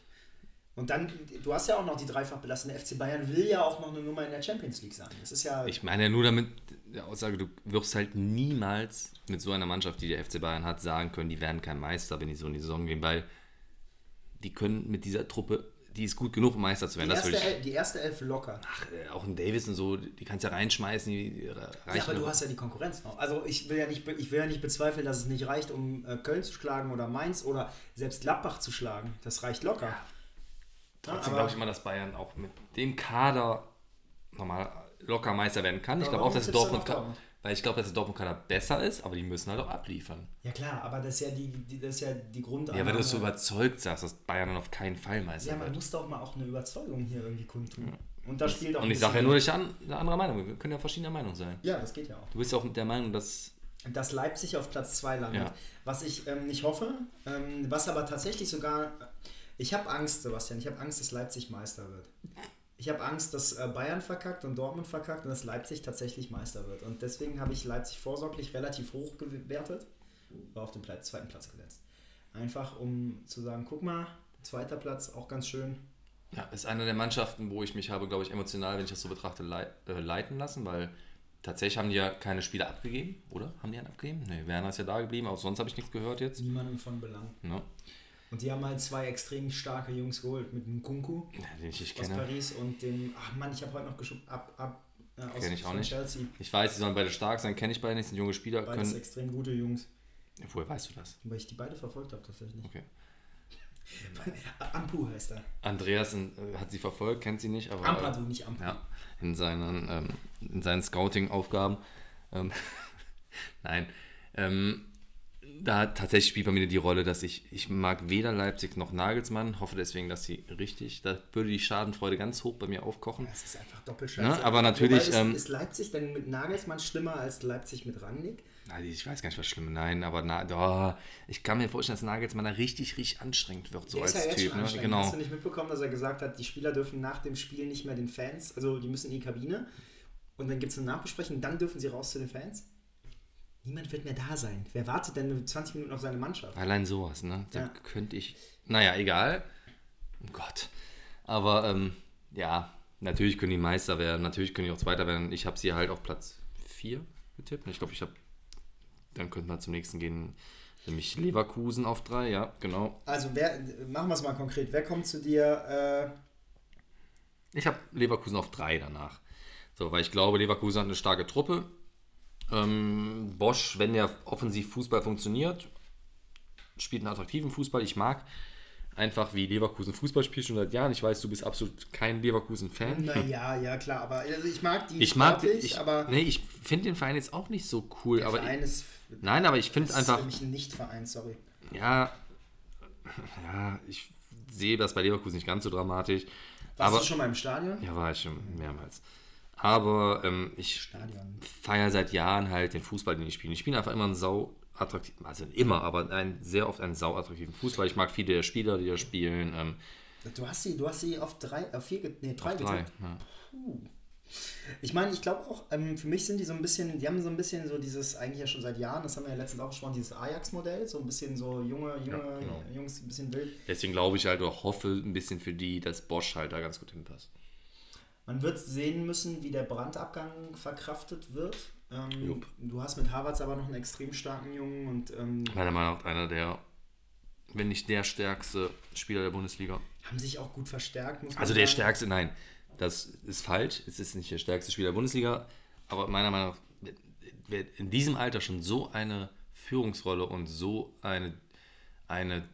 [SPEAKER 1] Und dann, du hast ja auch noch die dreifach belastende FC Bayern, will ja auch noch eine Nummer in der Champions League sein. Das ist ja,
[SPEAKER 2] ich meine ja nur damit der Aussage, du wirst halt niemals mit so einer Mannschaft, die der FC Bayern hat, sagen können, die werden kein Meister, wenn die so in die Saison gehen, weil die können mit dieser Truppe, die ist gut genug, um Meister zu
[SPEAKER 1] die,
[SPEAKER 2] werden. Das
[SPEAKER 1] erste
[SPEAKER 2] ich.
[SPEAKER 1] Die erste Elf locker.
[SPEAKER 2] Ach, äh, auch ein Davis und so, die kannst du ja reinschmeißen, die
[SPEAKER 1] Ja, aber du hast ja die Konkurrenz noch. Also ich will ja nicht, ich will ja nicht bezweifeln, dass es nicht reicht, um äh, Köln zu schlagen oder Mainz oder selbst Gladbach zu schlagen. Das reicht locker.
[SPEAKER 2] Trotzdem
[SPEAKER 1] aber-
[SPEAKER 2] glaube ich immer, dass Bayern auch mit dem Kader nochmal locker Meister werden kann. Ich glaube auch, dass Dortmund,
[SPEAKER 1] Dortmund?
[SPEAKER 2] Weil ich glaube, dass der Dortmund-Kader besser ist, aber die müssen halt auch abliefern.
[SPEAKER 1] Ja klar, aber das ist ja die, die, das ist ja die
[SPEAKER 2] Ja,
[SPEAKER 1] Grundannahme.
[SPEAKER 2] weil du so überzeugt sagst, dass Bayern dann auf keinen Fall Meister
[SPEAKER 1] Ja, man
[SPEAKER 2] wird.
[SPEAKER 1] muss doch mal auch eine Überzeugung hier irgendwie kundtun. Und da spielt auch
[SPEAKER 2] Und ich sage ja nur, dass ich an, eine andere Meinung bin. Wir können ja verschiedener Meinung sein.
[SPEAKER 1] Ja, das geht ja auch.
[SPEAKER 2] Du bist ja auch der Meinung, dass.
[SPEAKER 1] Dass Leipzig auf Platz 2 landet.
[SPEAKER 2] Ja.
[SPEAKER 1] Was ich ähm, nicht hoffe, ähm, was aber tatsächlich sogar. Ich habe Angst, Sebastian, ich habe Angst, dass Leipzig Meister wird. Ich habe Angst, dass äh, Bayern verkackt und Dortmund verkackt und dass Leipzig tatsächlich Meister wird. Und deswegen habe ich Leipzig vorsorglich relativ hoch gewertet, war auf den Platz, zweiten Platz gesetzt. Einfach um zu sagen, guck mal, zweiter Platz, auch ganz schön.
[SPEAKER 2] Ja, ist eine der Mannschaften, wo ich mich habe, glaube ich, emotional, wenn ich das so betrachte, äh, leiten lassen, weil tatsächlich haben die ja keine Spiele abgegeben, oder? Haben die einen abgegeben? Nee, Werner ist ja da geblieben, auch sonst habe ich nichts gehört jetzt.
[SPEAKER 1] Niemandem von Belang.
[SPEAKER 2] Ne?
[SPEAKER 1] Und die haben halt zwei extrem starke Jungs geholt mit dem Kunku
[SPEAKER 2] Ja, den ich nicht
[SPEAKER 1] aus
[SPEAKER 2] kenne.
[SPEAKER 1] Paris und dem, ach Mann, ich habe heute noch geschoben, ab, ab, äh, aus
[SPEAKER 2] Kenn ich auch nicht.
[SPEAKER 1] Chelsea.
[SPEAKER 2] Ich weiß, die sollen beide stark sein, kenne ich beide nicht, sind junge Spieler,
[SPEAKER 1] Beides
[SPEAKER 2] können.
[SPEAKER 1] extrem gute Jungs,
[SPEAKER 2] Woher weißt du das?
[SPEAKER 1] weil ich die beide verfolgt habe tatsächlich.
[SPEAKER 2] Okay.
[SPEAKER 1] Ampu heißt er.
[SPEAKER 2] Andreas in, äh, hat sie verfolgt, kennt sie nicht, aber.
[SPEAKER 1] Ampadu, nicht Ampu.
[SPEAKER 2] Ja, in seinen, ähm, in seinen Scouting-Aufgaben. Ähm, Nein. Ähm, da tatsächlich spielt bei mir die Rolle, dass ich, ich mag weder Leipzig noch Nagelsmann, hoffe deswegen, dass sie richtig, da würde die Schadenfreude ganz hoch bei mir aufkochen.
[SPEAKER 1] Das ist einfach doppelt
[SPEAKER 2] Ne, aber natürlich,
[SPEAKER 1] ist,
[SPEAKER 2] ähm,
[SPEAKER 1] ist Leipzig denn mit Nagelsmann schlimmer als Leipzig mit Rangnick?
[SPEAKER 2] Nein, ich weiß gar nicht, was schlimm Nein, aber na, oh, ich kann mir vorstellen, dass Nagelsmann da richtig, richtig anstrengend wird, so
[SPEAKER 1] Der
[SPEAKER 2] als
[SPEAKER 1] ja
[SPEAKER 2] Typ. Ne? Genau.
[SPEAKER 1] Hast du nicht mitbekommen, dass er gesagt hat, die Spieler dürfen nach dem Spiel nicht mehr den Fans, also die müssen in die Kabine und dann gibt es eine Nachbesprechung, dann dürfen sie raus zu den Fans? Niemand wird mehr da sein. Wer wartet denn 20 Minuten auf seine Mannschaft?
[SPEAKER 2] Allein sowas, ne? Da
[SPEAKER 1] Ja.
[SPEAKER 2] könnte ich. Naja, egal. Oh Gott. Aber ähm, ja, natürlich können die Meister werden, natürlich können die auch Zweiter werden. Ich habe sie halt auf Platz 4 getippt. Ich glaube, ich habe. Dann könnten wir zum nächsten gehen. Nämlich Leverkusen auf 3, ja, genau.
[SPEAKER 1] Also, wer, machen wir es mal konkret. Wer kommt zu dir? Äh,
[SPEAKER 2] Ich habe Leverkusen auf 3 danach. So, weil ich glaube, Leverkusen hat eine starke Truppe. Ähm, Bosch, wenn der offensiv Fußball funktioniert, spielt einen attraktiven Fußball. Ich mag einfach, wie Leverkusen Fußball spielt schon seit Jahren. Ich weiß, du bist absolut kein Leverkusen-Fan.
[SPEAKER 1] naja, ja, klar, aber also ich mag die
[SPEAKER 2] Ich mag, ich,
[SPEAKER 1] aber
[SPEAKER 2] nee, ich finde den Verein jetzt auch nicht so cool.
[SPEAKER 1] der
[SPEAKER 2] Aber
[SPEAKER 1] Verein ist,
[SPEAKER 2] nein, aber ich finde
[SPEAKER 1] ist
[SPEAKER 2] einfach,
[SPEAKER 1] für mich ein Nicht-Verein, sorry.
[SPEAKER 2] ja, ja, ich sehe das bei Leverkusen nicht ganz so dramatisch.
[SPEAKER 1] Warst
[SPEAKER 2] aber
[SPEAKER 1] du schon mal im Stadion?
[SPEAKER 2] ja, war ich schon mehrmals. Aber ähm, ich feiere seit Jahren halt den Fußball, den ich spiele. Ich spiele einfach immer einen sau attraktiven, also immer, aber ein, sehr oft einen sau attraktiven Fußball. Ich mag viele der Spieler, die da spielen. Ähm,
[SPEAKER 1] Du hast sie, du hast sie auf drei, auf vier, nee, drei,
[SPEAKER 2] drei.
[SPEAKER 1] getippt.
[SPEAKER 2] Ja.
[SPEAKER 1] Ich meine, ich glaube auch, ähm, für mich sind die so ein bisschen, die haben so ein bisschen so dieses, eigentlich ja schon seit Jahren, das haben wir ja letztens auch gesprochen, dieses Ajax-Modell, so ein bisschen so junge, junge
[SPEAKER 2] Ja, genau.
[SPEAKER 1] Jungs, ein bisschen wild.
[SPEAKER 2] Deswegen glaube ich halt oder hoffe ein bisschen für die, dass Bosch halt da ganz gut hinpasst.
[SPEAKER 1] Man wird sehen müssen, wie der Brandabgang verkraftet wird. Ähm, du hast mit Harvards aber noch einen extrem starken Jungen und ähm,
[SPEAKER 2] Meiner Meinung nach einer der wenn nicht der stärkste Spieler der Bundesliga.
[SPEAKER 1] Haben sich auch gut verstärkt,
[SPEAKER 2] Also der
[SPEAKER 1] sagen.
[SPEAKER 2] stärkste, nein, das ist falsch. Es ist nicht der stärkste Spieler der Bundesliga, aber meiner Meinung nach, wer in diesem Alter schon so eine Führungsrolle und so eine, eine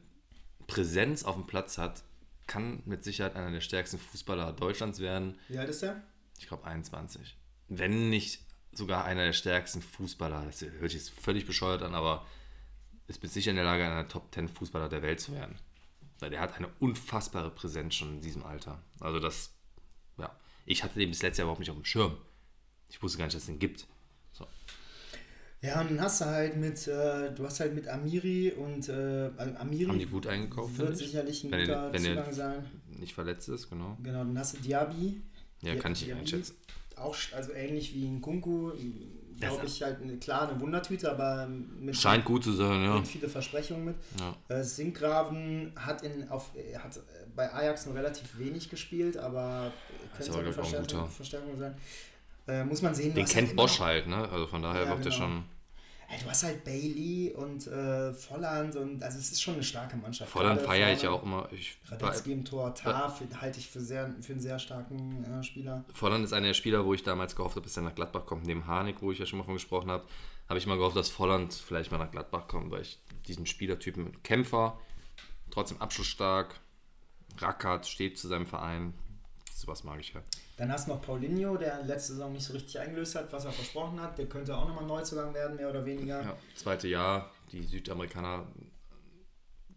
[SPEAKER 2] Präsenz auf dem Platz hat, kann mit Sicherheit einer der stärksten Fußballer Deutschlands werden.
[SPEAKER 1] Wie alt ist der?
[SPEAKER 2] Ich glaube 21. Wenn nicht sogar einer der stärksten Fußballer. Das hört sich jetzt völlig bescheuert an, aber ist mit sicher in der Lage, einer der Top 10 Fußballer der Welt zu werden. Weil der hat eine unfassbare Präsenz schon in diesem Alter. Also das, ja. Ich hatte den bis letztes Jahr überhaupt nicht auf dem Schirm. Ich wusste gar nicht, dass es den gibt. So.
[SPEAKER 1] Ja, und dann hast du halt mit, äh, du hast halt mit Amiri und äh, also Amiri
[SPEAKER 2] Haben die gut eingekauft,
[SPEAKER 1] wird sicherlich ein
[SPEAKER 2] Wenn
[SPEAKER 1] guter
[SPEAKER 2] er- wenn er-
[SPEAKER 1] Zugang sein.
[SPEAKER 2] Nicht verletzt ist, genau.
[SPEAKER 1] Genau, dann hast du Diaby.
[SPEAKER 2] Ja,
[SPEAKER 1] Di-
[SPEAKER 2] kann ich nicht
[SPEAKER 1] Diaby.
[SPEAKER 2] einschätzen.
[SPEAKER 1] Auch also ähnlich wie ein Kunku, glaube ich halt eine, klar eine Wundertüte, aber mit
[SPEAKER 2] Scheint gut zu sein, ja.
[SPEAKER 1] bringt viele Versprechungen mit.
[SPEAKER 2] ja.
[SPEAKER 1] Äh, Sinkgraven hat, in, auf, er hat äh, bei Ajax nur relativ wenig gespielt, aber könnte
[SPEAKER 2] aber,
[SPEAKER 1] eine Verstärkung. Verstärkung sein. Äh, muss man sehen.
[SPEAKER 2] Den kennt Bosch
[SPEAKER 1] noch-
[SPEAKER 2] halt, ne? Also von daher
[SPEAKER 1] Ja,
[SPEAKER 2] er
[SPEAKER 1] genau.
[SPEAKER 2] schon.
[SPEAKER 1] Ey, du hast halt Bailey und äh, Volland und also es ist schon eine starke Mannschaft.
[SPEAKER 2] Volland feiere ich ja auch immer. Ich,
[SPEAKER 1] Radetzky im Tor, Taf halte ich für, sehr, für einen sehr starken äh, Spieler.
[SPEAKER 2] Volland ist einer der Spieler, wo ich damals gehofft habe, dass er nach Gladbach kommt, neben Harnik, wo ich ja schon mal von gesprochen habe. Habe ich mal gehofft, dass Volland vielleicht mal nach Gladbach kommt, weil ich diesen Spielertypen Kämpfer, trotzdem abschlussstark, Rackert steht zu seinem Verein. Sowas mag ich ja.
[SPEAKER 1] Dann hast du noch Paulinho, der letzte Saison nicht so richtig eingelöst hat, was er versprochen hat. Der könnte auch nochmal Neuzugang werden, mehr oder weniger.
[SPEAKER 2] ja. Zweite Jahr, die Südamerikaner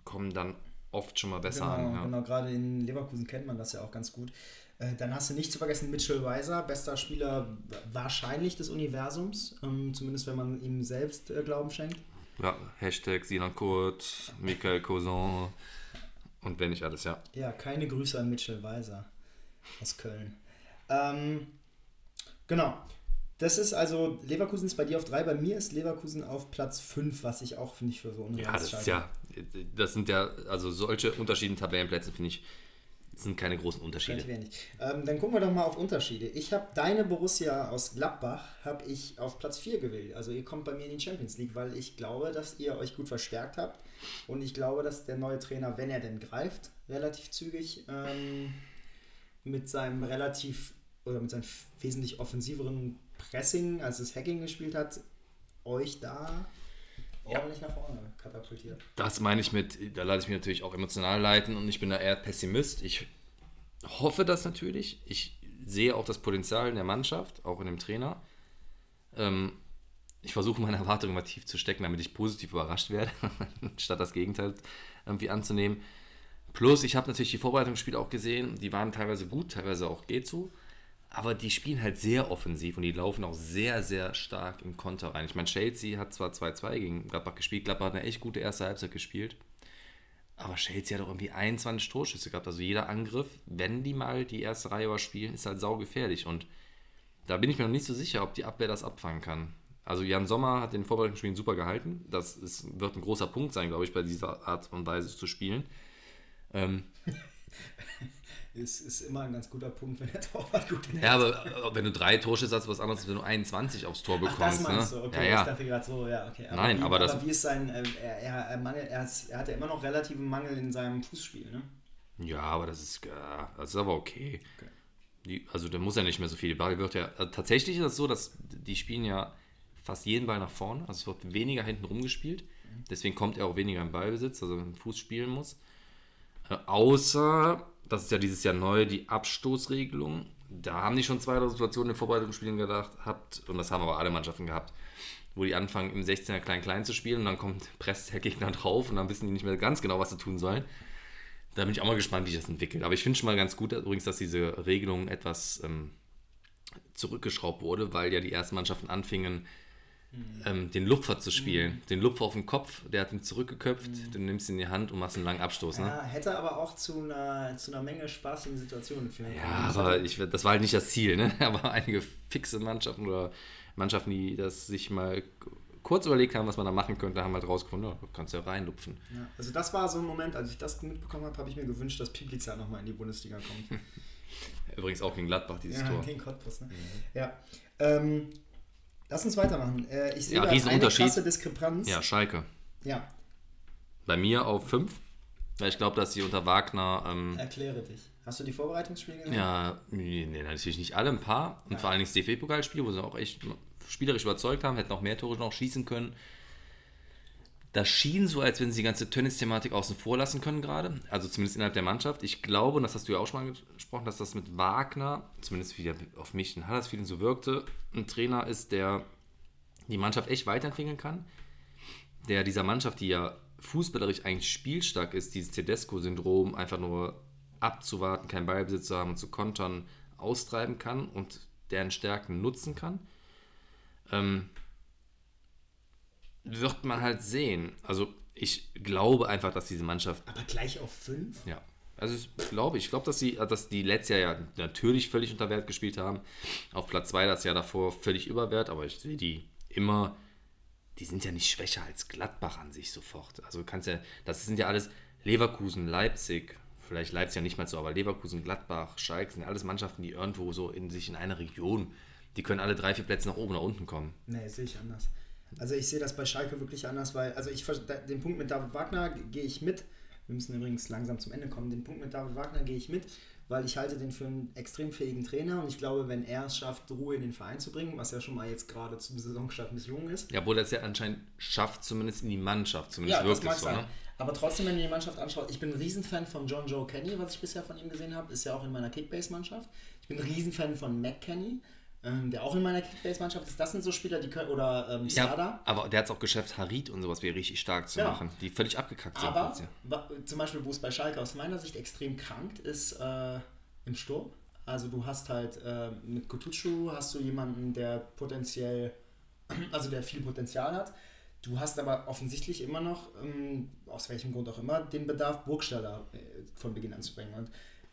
[SPEAKER 2] kommen dann oft schon mal besser
[SPEAKER 1] Genau,
[SPEAKER 2] an. Ja.
[SPEAKER 1] genau, gerade in Leverkusen kennt man das ja auch ganz gut. Äh, Dann hast du nicht zu vergessen Mitchell Weiser, bester Spieler wahrscheinlich des Universums, ähm, zumindest wenn man ihm selbst äh, Glauben schenkt.
[SPEAKER 2] ja. Hashtag Sinan Kurt, Michael Cousin und wenn nicht alles, ja.
[SPEAKER 1] Ja, keine Grüße an Mitchell Weiser aus Köln. Ähm, genau. Das ist also, Leverkusen ist bei dir auf 3, bei mir ist Leverkusen auf Platz 5, was ich auch finde ich für so
[SPEAKER 2] Ja,
[SPEAKER 1] unrealistisch
[SPEAKER 2] das ist ja, das sind ja, also solche Unterschiede in Tabellenplätzen finde ich, sind keine großen Unterschiede.
[SPEAKER 1] Ähm, dann gucken wir doch mal auf Unterschiede. Ich habe deine Borussia aus Gladbach habe ich auf Platz 4 gewählt. Also ihr kommt bei mir in die Champions League, weil ich glaube, dass ihr euch gut verstärkt habt. Und ich glaube, dass der neue Trainer, wenn er denn greift, relativ zügig ähm, mit seinem relativ oder mit seinem wesentlich offensiveren Pressing, als es Hacking gespielt hat, euch da
[SPEAKER 2] Ja.
[SPEAKER 1] ordentlich nach vorne katapultiert.
[SPEAKER 2] Das meine ich mit, da lasse ich mich natürlich auch emotional leiten und ich bin da eher Pessimist. Ich hoffe das natürlich. Ich sehe auch das Potenzial in der Mannschaft, auch in dem Trainer. Ähm, ich versuche meine Erwartungen immer tief zu stecken, damit ich positiv überrascht werde, statt das Gegenteil irgendwie anzunehmen. Plus, ich habe natürlich die Vorbereitungsspiele auch gesehen, die waren teilweise gut, teilweise auch geht so. Aber die spielen halt sehr offensiv und die laufen auch sehr, sehr stark in Konter rein. Ich meine, Chelsea hat zwar 2-2 gegen Gladbach gespielt, Gladbach hat eine echt gute erste Halbzeit gespielt. Aber Chelsea hat auch irgendwie 21 Torschüsse gehabt. Also jeder Angriff, wenn die mal die erste Reihe überspielen, ist halt saugefährlich. Und da bin ich mir noch nicht so sicher, ob die Abwehr das abfangen kann. Also Jan Sommer hat den Vorbereitungsspielen super gehalten. Das ist, wird ein großer Punkt sein, glaube ich, bei dieser Art und Weise zu spielen. Ähm,
[SPEAKER 1] Ist, ist immer ein ganz guter Punkt, wenn der Torwart gut ist.
[SPEAKER 2] ja, aber äh, wenn du drei Torschüsse hast, was anderes, als wenn du 21 aufs Tor
[SPEAKER 1] Ach,
[SPEAKER 2] bekommst.
[SPEAKER 1] das meinst
[SPEAKER 2] ne?
[SPEAKER 1] du, okay.
[SPEAKER 2] Ja,
[SPEAKER 1] Ich
[SPEAKER 2] ja.
[SPEAKER 1] dachte gerade so, ja, okay.
[SPEAKER 2] Nein,
[SPEAKER 1] wie,
[SPEAKER 2] aber das-
[SPEAKER 1] wie ist sein, äh, er, er, er, Mangel, er, ist, er hat ja immer noch relativen Mangel in seinem Fußspiel, ne?
[SPEAKER 2] Ja, aber das ist, ja, das ist aber okay.
[SPEAKER 1] Okay.
[SPEAKER 2] Die, also da muss ja nicht mehr so viel. Ball wird ja. Also tatsächlich ist es so, dass die spielen ja fast jeden Ball nach vorne. Also es wird weniger hinten rumgespielt. Deswegen kommt er auch weniger im Ballbesitz, also wenn Fuß spielen muss. Äh, außer, das ist ja dieses Jahr neu, die Abstoßregelung. Da haben die schon zwei Situationen in Vorbereitungsspielen gedacht, habt, und das haben aber alle Mannschaften gehabt, wo die anfangen, im 16er klein-klein zu spielen und dann kommt, presst der Gegner drauf und dann wissen die nicht mehr ganz genau, was sie tun sollen. Da bin ich auch mal gespannt, wie sich das entwickelt. Aber ich finde schon mal ganz gut übrigens, dass diese Regelung etwas ähm, zurückgeschraubt wurde, weil ja die ersten Mannschaften anfingen, ähm, den Lupfer zu spielen. Den Lupfer auf dem Kopf, der hat ihn zurückgeköpft, du nimmst ihn in die Hand und machst einen langen Abstoß. Ne?
[SPEAKER 1] Ja, hätte aber auch zu einer, zu einer Menge spaßigen Situationen führen
[SPEAKER 2] Ja,
[SPEAKER 1] können.
[SPEAKER 2] aber ich, das war halt nicht das Ziel. Ne? Aber einige fixe Mannschaften oder Mannschaften, die das sich mal kurz überlegt haben, was man da machen könnte, haben halt rausgefunden, ja, du kannst ja reinlupfen.
[SPEAKER 1] Ja, also das war so ein Moment, als ich das mitbekommen habe, habe ich mir gewünscht, dass Piplica nochmal in die Bundesliga kommt.
[SPEAKER 2] Übrigens auch gegen Gladbach, dieses
[SPEAKER 1] ja,
[SPEAKER 2] Tor.
[SPEAKER 1] gegen Cottbus, ne? Ja. Ähm, lass uns weitermachen. Äh, ich sehe
[SPEAKER 2] Ja,
[SPEAKER 1] da eine
[SPEAKER 2] Riesenunterschied.
[SPEAKER 1] krasse Diskrepanz.
[SPEAKER 2] Ja, Schalke.
[SPEAKER 1] ja.
[SPEAKER 2] Bei mir auf 5. Weil ich glaube, dass sie unter Wagner. Ähm,
[SPEAKER 1] Erkläre dich. Hast du die Vorbereitungsspiele gesehen?
[SPEAKER 2] ja, nee, nee, natürlich nicht alle, ein paar. Und vor allen Dingen das DFB-Pokalspiel, wo sie auch echt spielerisch überzeugt haben, hätten auch mehr Tore noch schießen können. Das schien so, als wenn sie die ganze Tennis-Thematik außen vor lassen können gerade. Also zumindest innerhalb der Mannschaft. Ich glaube, und das hast du ja auch schon mal gesprochen, dass das mit Wagner, zumindest wie auf mich in Hallersfield so wirkte, ein Trainer ist, der die Mannschaft echt weiterentwickeln kann. Der dieser Mannschaft, die ja fußballerisch eigentlich spielstark ist, dieses Tedesco-Syndrom einfach nur abzuwarten, keinen Ballbesitz zu haben zu kontern, austreiben kann und deren Stärken nutzen kann. Ähm, wird man halt sehen. Also ich glaube einfach, dass diese Mannschaft,
[SPEAKER 1] Aber gleich auf fünf?
[SPEAKER 2] ja, also ich glaube, ich glaube, dass sie, dass die letztes Jahr ja natürlich völlig unter Wert gespielt haben. Auf Platz 2 das Jahr davor völlig überwert, aber ich sehe die immer, die sind ja nicht schwächer als Gladbach an sich sofort. Also du kannst ja, das sind ja alles Leverkusen, Leipzig, vielleicht Leipzig ja nicht mal so, aber Leverkusen, Gladbach, Schalke sind ja alles Mannschaften, die irgendwo so in sich in einer Region, die können alle drei, vier Plätze nach oben oder unten kommen.
[SPEAKER 1] Nee, sehe ich anders. Also ich sehe das bei Schalke wirklich anders, weil, also ich den Punkt mit David Wagner gehe ich mit. Wir müssen übrigens langsam zum Ende kommen. Den Punkt mit David Wagner gehe ich mit, weil ich halte den für einen extrem fähigen Trainer und ich glaube, wenn er es schafft, Ruhe in den Verein zu bringen, was ja schon mal jetzt gerade zum Saisonstart misslungen ist.
[SPEAKER 2] Ja, obwohl er es ja anscheinend schafft, zumindest in die Mannschaft, zumindest
[SPEAKER 1] Ja,
[SPEAKER 2] wirkt es so. Ne?
[SPEAKER 1] Aber trotzdem, wenn du die Mannschaft anschaust, ich bin ein Riesenfan von John Joe Kenny, was ich bisher von ihm gesehen habe, ist ja auch in meiner Kickbase-Mannschaft. Ich bin ein Riesenfan von Mac Kenny, ähm, der auch in meiner Kickbase-Mannschaft ist. Das sind so Spieler, die können, oder ähm,
[SPEAKER 2] Ja,
[SPEAKER 1] Sada.
[SPEAKER 2] aber der hat es auch geschafft, Harit und sowas wäre richtig stark zu
[SPEAKER 1] Ja.
[SPEAKER 2] machen, die völlig abgekackt sind.
[SPEAKER 1] Aber
[SPEAKER 2] ja.
[SPEAKER 1] zum Beispiel, wo es bei Schalke aus meiner Sicht extrem krankt ist, äh, im Sturm. Also du hast halt äh, mit Kutucu hast du jemanden, der potenziell, also der viel Potenzial hat. Du hast aber offensichtlich immer noch, ähm, aus welchem Grund auch immer, den Bedarf, Burgstaller äh, von Beginn an zu bringen. Und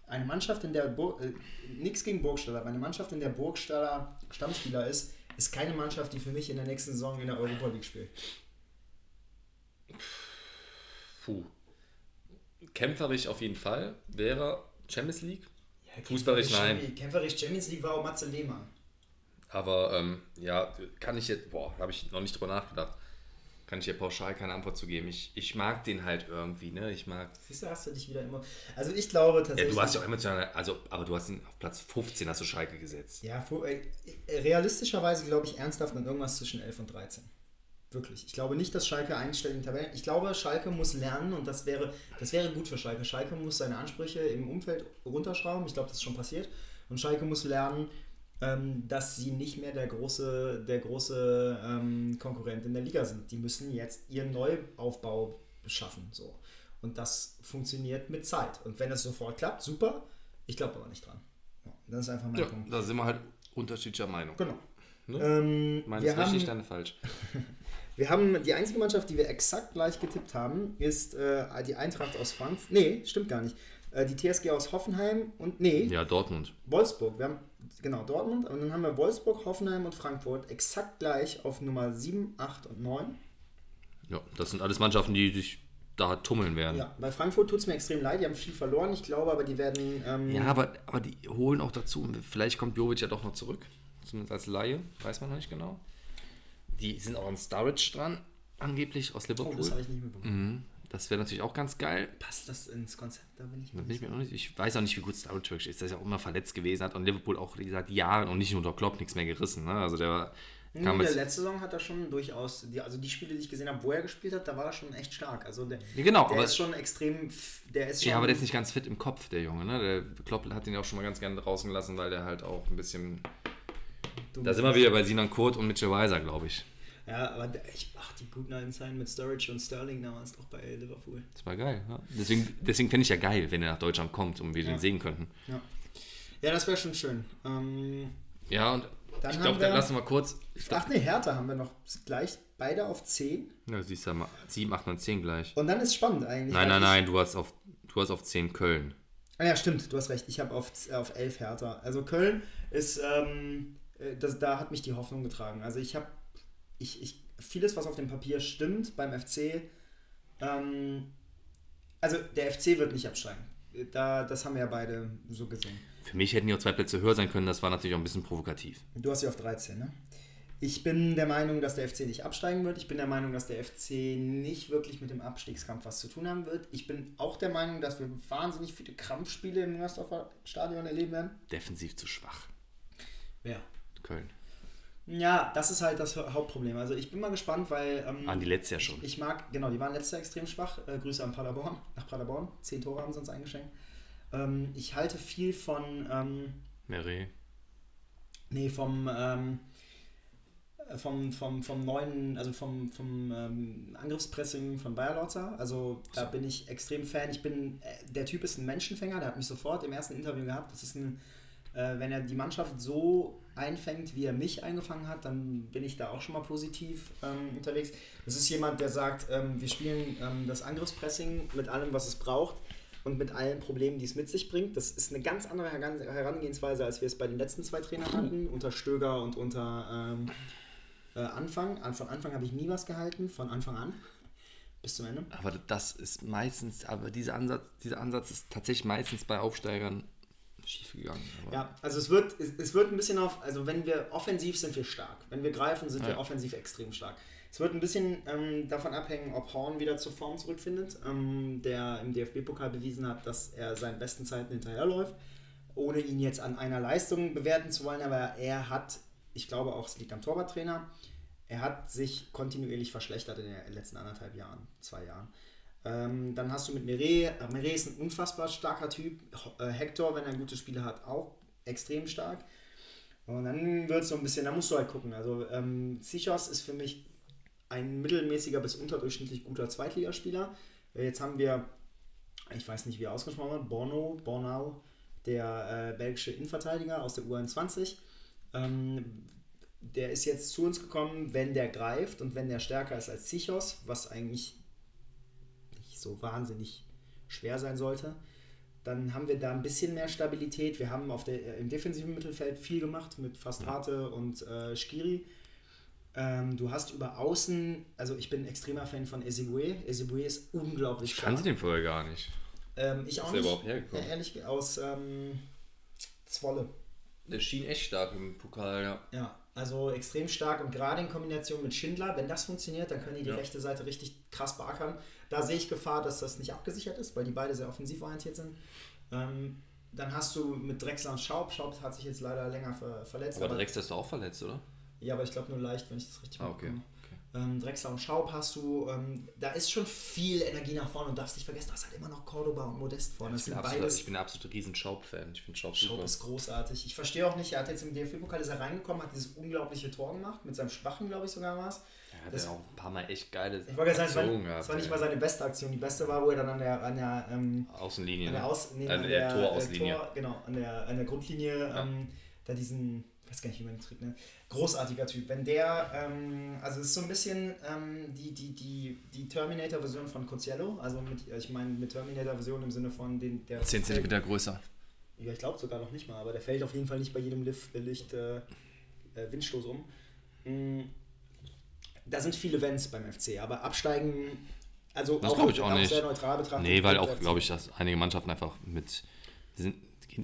[SPEAKER 1] eine Mannschaft, in der Bur äh, nichts gegen Burgstaller, aber eine Mannschaft, in der Burgstaller Stammspieler ist, ist keine Mannschaft, die für mich in der nächsten Saison in der Europa League spielt.
[SPEAKER 2] Puh. Kämpferisch auf jeden Fall wäre Champions League. Fußballerisch nein.
[SPEAKER 1] Champions- Kämpferisch Champions League war auch Matze Lehmann.
[SPEAKER 2] Aber ähm, ja, kann ich jetzt, boah, habe ich noch nicht drüber nachgedacht. Kann ich hier pauschal keine Antwort zu geben. Ich, ich mag den halt irgendwie, ne? Ich mag.
[SPEAKER 1] Siehst du, hast du dich wieder immer. Also ich glaube
[SPEAKER 2] Ja,
[SPEAKER 1] tatsächlich.
[SPEAKER 2] du hast ja auch emotional, also, aber du hast ihn auf Platz 15 hast du Schalke gesetzt.
[SPEAKER 1] Ja, fu- äh, realistischerweise glaube ich ernsthaft an irgendwas zwischen 11 und 13. Wirklich. Ich glaube nicht, dass Schalke einstellt in Tabellen. Ich glaube, Schalke muss lernen und das wäre, das wäre gut für Schalke. Schalke muss seine Ansprüche im Umfeld runterschrauben. Ich glaube, das ist schon passiert. Und Schalke muss lernen, ähm, dass sie nicht mehr der große, der große ähm, Konkurrent in der Liga sind. Die müssen jetzt ihren Neuaufbau schaffen. So. Und das funktioniert mit Zeit. Und wenn es sofort klappt, super. Ich glaube aber nicht dran. Ja, das ist einfach mein
[SPEAKER 2] Ja,
[SPEAKER 1] Punkt.
[SPEAKER 2] da sind wir halt unterschiedlicher Meinung.
[SPEAKER 1] Genau.
[SPEAKER 2] Ne?
[SPEAKER 1] Ähm,
[SPEAKER 2] Meines richtig,
[SPEAKER 1] haben,
[SPEAKER 2] deine falsch.
[SPEAKER 1] wir haben die einzige Mannschaft, die wir exakt gleich getippt haben, ist äh, die Eintracht aus Frankfurt. Nee, stimmt gar nicht. Äh, die TSG aus Hoffenheim und nee,
[SPEAKER 2] Ja, Dortmund.
[SPEAKER 1] Wolfsburg. Wir haben genau Dortmund und dann haben wir Wolfsburg, Hoffenheim und Frankfurt exakt gleich auf Nummer 7, 8 und 9.
[SPEAKER 2] Ja, das sind alles Mannschaften, die sich da tummeln werden.
[SPEAKER 1] Ja, bei Frankfurt tut es mir extrem leid, die haben viel verloren, ich glaube, aber die werden. Ähm,
[SPEAKER 2] Ja, aber, aber die holen auch dazu. Vielleicht kommt Jovic ja doch noch zurück. Zumindest als Laie. Weiß man noch nicht genau. Die sind auch an Sturridge dran, angeblich aus
[SPEAKER 1] oh,
[SPEAKER 2] Liverpool.
[SPEAKER 1] das habe ich nicht mitbekommen.
[SPEAKER 2] Mhm. Das wäre natürlich auch ganz geil.
[SPEAKER 1] Passt das ins Konzept? Da bin ich
[SPEAKER 2] Da bin ich, mir auch nicht, ich weiß auch nicht, wie gut wirklich ist. Der ist ja auch immer verletzt gewesen, hat und Liverpool auch seit Jahren und nicht nur unter Klopp nichts mehr gerissen. Ne? Also der
[SPEAKER 1] Hm,
[SPEAKER 2] kam
[SPEAKER 1] der
[SPEAKER 2] jetzt,
[SPEAKER 1] letzte Saison hat er schon durchaus, die, also die Spiele, die ich gesehen habe, wo er gespielt hat, da war er schon echt stark. Also der,
[SPEAKER 2] genau,
[SPEAKER 1] der
[SPEAKER 2] aber-
[SPEAKER 1] ist schon extrem, der ist schon,
[SPEAKER 2] Ja, aber der ist nicht ganz fit im Kopf, der Junge. Ne? Der Klopp hat ihn auch schon mal ganz gerne draußen gelassen, weil der halt auch ein bisschen.
[SPEAKER 1] du-
[SPEAKER 2] Da sind wir wieder bei Sinan Kurt und Mitchell Weiser, glaube ich.
[SPEAKER 1] Ja, aber ich, ach, die guten alten Zeiten mit Sturridge und Sterling damals doch bei Liverpool.
[SPEAKER 2] Das war geil. Ja? Deswegen, deswegen fände ich ja geil, wenn er nach Deutschland kommt und wir
[SPEAKER 1] Ja.
[SPEAKER 2] den sehen könnten.
[SPEAKER 1] Ja, ja das wäre schon schön. Ähm,
[SPEAKER 2] Ja, und
[SPEAKER 1] Dann
[SPEAKER 2] ich glaube, dann lassen wir kurz.
[SPEAKER 1] Ach ne, Hertha haben wir noch gleich beide auf 10.
[SPEAKER 2] ja, siehst du mal, 7, 8, 9, 10 gleich.
[SPEAKER 1] Und dann ist spannend eigentlich.
[SPEAKER 2] Nein, nein, nein, du hast auf, du hast auf 10 Köln.
[SPEAKER 1] Ah ja, stimmt, du hast recht. Ich habe auf, auf 11 Hertha. Also Köln ist, ähm, äh, das, da hat mich die Hoffnung getragen. Also ich habe, ich, ich, vieles, was auf dem Papier stimmt beim FC, ähm, also der FC wird nicht absteigen. Da, das haben wir ja beide so gesehen.
[SPEAKER 2] Für mich hätten die auch zwei Plätze höher sein können, das war natürlich auch ein bisschen provokativ.
[SPEAKER 1] Du hast sie auf 13, ne? Ich bin der Meinung, dass der FC nicht absteigen wird. Ich bin der Meinung, dass der FC nicht wirklich mit dem Abstiegskampf was zu tun haben wird. Ich bin auch der Meinung, dass wir wahnsinnig viele Krampfspiele im Müngersdorfer Stadion erleben werden.
[SPEAKER 2] Defensiv zu schwach.
[SPEAKER 1] Wer?
[SPEAKER 2] Köln.
[SPEAKER 1] Ja, das ist halt das Hauptproblem. Also ich bin mal gespannt, weil. Ähm,
[SPEAKER 2] Waren die letztes Jahr schon.
[SPEAKER 1] Ich, mag, genau, die waren letztes Jahr extrem schwach. Äh, Grüße an Paderborn, nach Paderborn. Zehn Tore haben sie uns eingeschenkt. Ähm, ich halte viel von. Ähm,
[SPEAKER 2] Meret.
[SPEAKER 1] nee, vom. Ähm, vom, vom, vom neuen, also vom, vom ähm, Angriffspressing von Bayer Lorzer. Also da bin ich extrem Fan. Ich bin, äh, der Typ ist ein Menschenfänger, der hat mich sofort im ersten Interview gehabt. Das ist ein, äh, wenn er die Mannschaft so einfängt, wie er mich eingefangen hat, dann bin ich da auch schon mal positiv ähm, unterwegs. Das ist jemand, der sagt, ähm, wir spielen ähm, das Angriffspressing mit allem, was es braucht und mit allen Problemen, die es mit sich bringt. Das ist eine ganz andere Heran- Herangehensweise, als wir es bei den letzten zwei Trainern hatten, unter Stöger und unter ähm, äh, Anfang. An, von Anfang habe ich nie was gehalten, von Anfang an bis zum Ende.
[SPEAKER 2] Aber das ist meistens, aber dieser Ansatz, dieser Ansatz ist tatsächlich meistens bei Aufsteigern schief gegangen.
[SPEAKER 1] Ja, also es wird, es, es wird ein bisschen auf, also wenn wir offensiv sind wir stark. Wenn wir greifen, sind wir
[SPEAKER 2] Ja.
[SPEAKER 1] offensiv extrem stark. Es wird ein bisschen ähm, davon abhängen, ob Horn wieder zur Form zurückfindet, ähm, der im DFB-Pokal bewiesen hat, dass er seinen besten Zeiten hinterherläuft, ohne ihn jetzt an einer Leistung bewerten zu wollen, aber er hat, ich glaube auch, es liegt am Torwarttrainer, er hat sich kontinuierlich verschlechtert in den letzten anderthalb Jahren, zwei Jahren. Ähm, dann hast du mit Meret, äh, ist ein unfassbar starker Typ. Äh, Hector, wenn er gute Spiele hat, auch extrem stark. Und dann wird es so ein bisschen, da musst du halt gucken. Also ähm, Zichos ist für mich ein mittelmäßiger bis unterdurchschnittlich guter Zweitligaspieler. Jetzt haben wir, ich weiß nicht, wie er ausgesprochen wird, Borno, Bornau, der äh, belgische Innenverteidiger aus der U21. Ähm, der ist jetzt zu uns gekommen, wenn der greift und wenn der stärker ist als Zichos, was eigentlich so wahnsinnig schwer sein sollte. Dann haben wir da ein bisschen mehr Stabilität. Wir haben auf der, äh, im defensiven Mittelfeld viel gemacht mit Fastrate und äh, Skiri. Ähm, du hast über Außen, also ich bin ein extremer Fan von Ezebue. Ezebue ist unglaublich
[SPEAKER 2] ich kannte
[SPEAKER 1] stark.
[SPEAKER 2] den vorher gar nicht.
[SPEAKER 1] Ähm, ich auch nicht.
[SPEAKER 2] überhaupt hergekommen?
[SPEAKER 1] Ja, ehrlich, aus ähm, Zwolle.
[SPEAKER 2] Der schien echt stark im Pokal, ja.
[SPEAKER 1] Ja, also extrem stark und gerade in Kombination mit Schindler, wenn das funktioniert, dann können die die
[SPEAKER 2] Ja.
[SPEAKER 1] rechte Seite richtig krass beackern. Da sehe ich Gefahr, dass das nicht abgesichert ist, weil die beide sehr offensiv orientiert sind. Ähm, dann hast du mit Drexler und Schaub. Schaub hat sich jetzt leider länger ver verletzt.
[SPEAKER 2] Aber Drexler ist doch auch verletzt, oder?
[SPEAKER 1] Ja, aber ich glaube nur leicht, wenn ich das richtig
[SPEAKER 2] Ah, okay. okay.
[SPEAKER 1] Ähm, Drexler und Schaub hast du, ähm, da ist schon viel Energie nach vorne und darfst nicht vergessen, du hast halt immer noch Cordoba und Modest vorne.
[SPEAKER 2] Ich bin, absolut, ich bin ein absoluter riesen Schaub-Fan. Ich finde Schaub
[SPEAKER 1] Schaub
[SPEAKER 2] super.
[SPEAKER 1] ist großartig. Ich verstehe auch nicht, er hat jetzt im DFB-Pokal ist er reingekommen, hat dieses unglaubliche Tor gemacht, mit seinem Schwachen, glaube ich, sogar war es.
[SPEAKER 2] Er hat
[SPEAKER 1] Das-
[SPEAKER 2] ja auch ein paar Mal echt geile
[SPEAKER 1] Ich gerade sagen, es
[SPEAKER 2] Aktionen
[SPEAKER 1] war,
[SPEAKER 2] gehabt,
[SPEAKER 1] es war nicht mal seine beste Aktion. Die beste war, wo er dann an der, an der, ähm,
[SPEAKER 2] Außenlinie.
[SPEAKER 1] an der,
[SPEAKER 2] ne?
[SPEAKER 1] Aus, nee,
[SPEAKER 2] An der
[SPEAKER 1] äh,
[SPEAKER 2] Torauslinie.
[SPEAKER 1] Tor, genau, an der, an der Grundlinie, ähm, da diesen, ich weiß gar nicht, wie man den trägt, ne? Großartiger Typ. Wenn der, ähm, also es ist so ein bisschen ähm, die, die, die, die Terminator-Version von Coziello, also mit, ich meine mit Terminator-Version im Sinne von den, der
[SPEAKER 2] 10 cm größer.
[SPEAKER 1] Ja, ich glaube sogar noch nicht mal, aber der fällt auf jeden Fall nicht bei jedem Lift, Licht äh, äh, Windstoß um. Mm, Da sind viele Wenns beim FC, aber absteigen, also
[SPEAKER 2] Das glaub ich auch nicht.
[SPEAKER 1] sehr neutral betrachtet.
[SPEAKER 2] Nee, weil auch, glaube ich, dass einige Mannschaften einfach mit. Sind,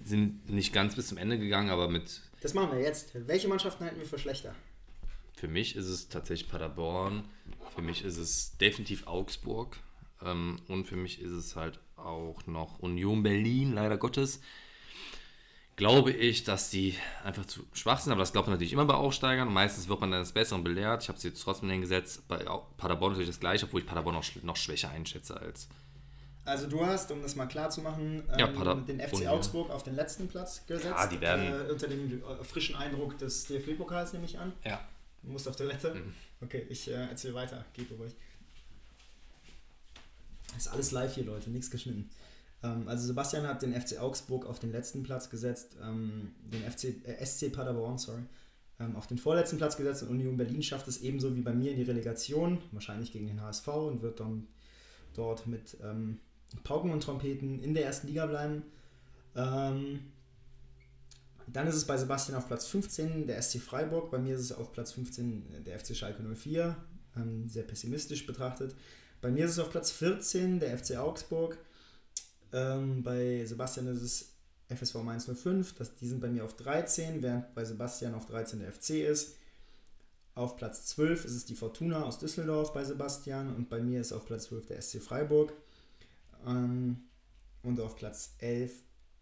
[SPEAKER 2] sind nicht ganz bis zum Ende gegangen, aber mit.
[SPEAKER 1] Das machen wir jetzt. Welche Mannschaften halten wir für schlechter?
[SPEAKER 2] Für mich ist es tatsächlich Paderborn. Für mich ist es definitiv Augsburg. Ähm, und für mich ist es halt auch noch Union Berlin, leider Gottes. Glaube ich, dass die einfach zu schwach sind, aber das glaubt man natürlich immer bei Aufsteigern. Und meistens wird man dann des Besseren belehrt. Ich habe sie jetzt trotzdem hingesetzt. Bei Paderborn natürlich das gleiche, obwohl ich Paderborn noch, noch schwächer einschätze als.
[SPEAKER 1] Also du hast, um das mal klar zu machen,
[SPEAKER 2] Ja,
[SPEAKER 1] ähm, den FC. Augsburg auf den letzten Platz gesetzt.
[SPEAKER 2] Ja, die werden-
[SPEAKER 1] Äh, unter dem äh, frischen Eindruck des DFB-Pokals nehme ich an.
[SPEAKER 2] Ja.
[SPEAKER 1] Du musst auf Toilette?
[SPEAKER 2] Mhm.
[SPEAKER 1] Okay, ich äh, erzähle weiter. Geht ruhig. Ist alles live hier, Leute, nichts geschnitten. Ähm, also Sebastian hat den FC Augsburg auf den letzten Platz gesetzt, ähm, den FC, äh, SC Paderborn, sorry, ähm, auf den vorletzten Platz gesetzt und Union Berlin schafft es ebenso wie bei mir in die Relegation, wahrscheinlich gegen den HSV und wird dann dort mit ähm, Pauken und Trompeten in der ersten Liga bleiben. Ähm, dann ist es bei Sebastian auf Platz 15 der SC Freiburg. Bei mir ist es auf Platz 15 der FC Schalke 04. Ähm, sehr pessimistisch betrachtet. Bei mir ist es auf Platz 14 der FC Augsburg. Ähm, bei Sebastian ist es FSV Mainz 05. Das, die sind bei mir auf 13, während bei Sebastian auf 13 der FC ist. Auf Platz 12 ist es die Fortuna aus Düsseldorf bei Sebastian und bei mir ist auf Platz 12 der SC Freiburg. Ähm, und auf Platz 11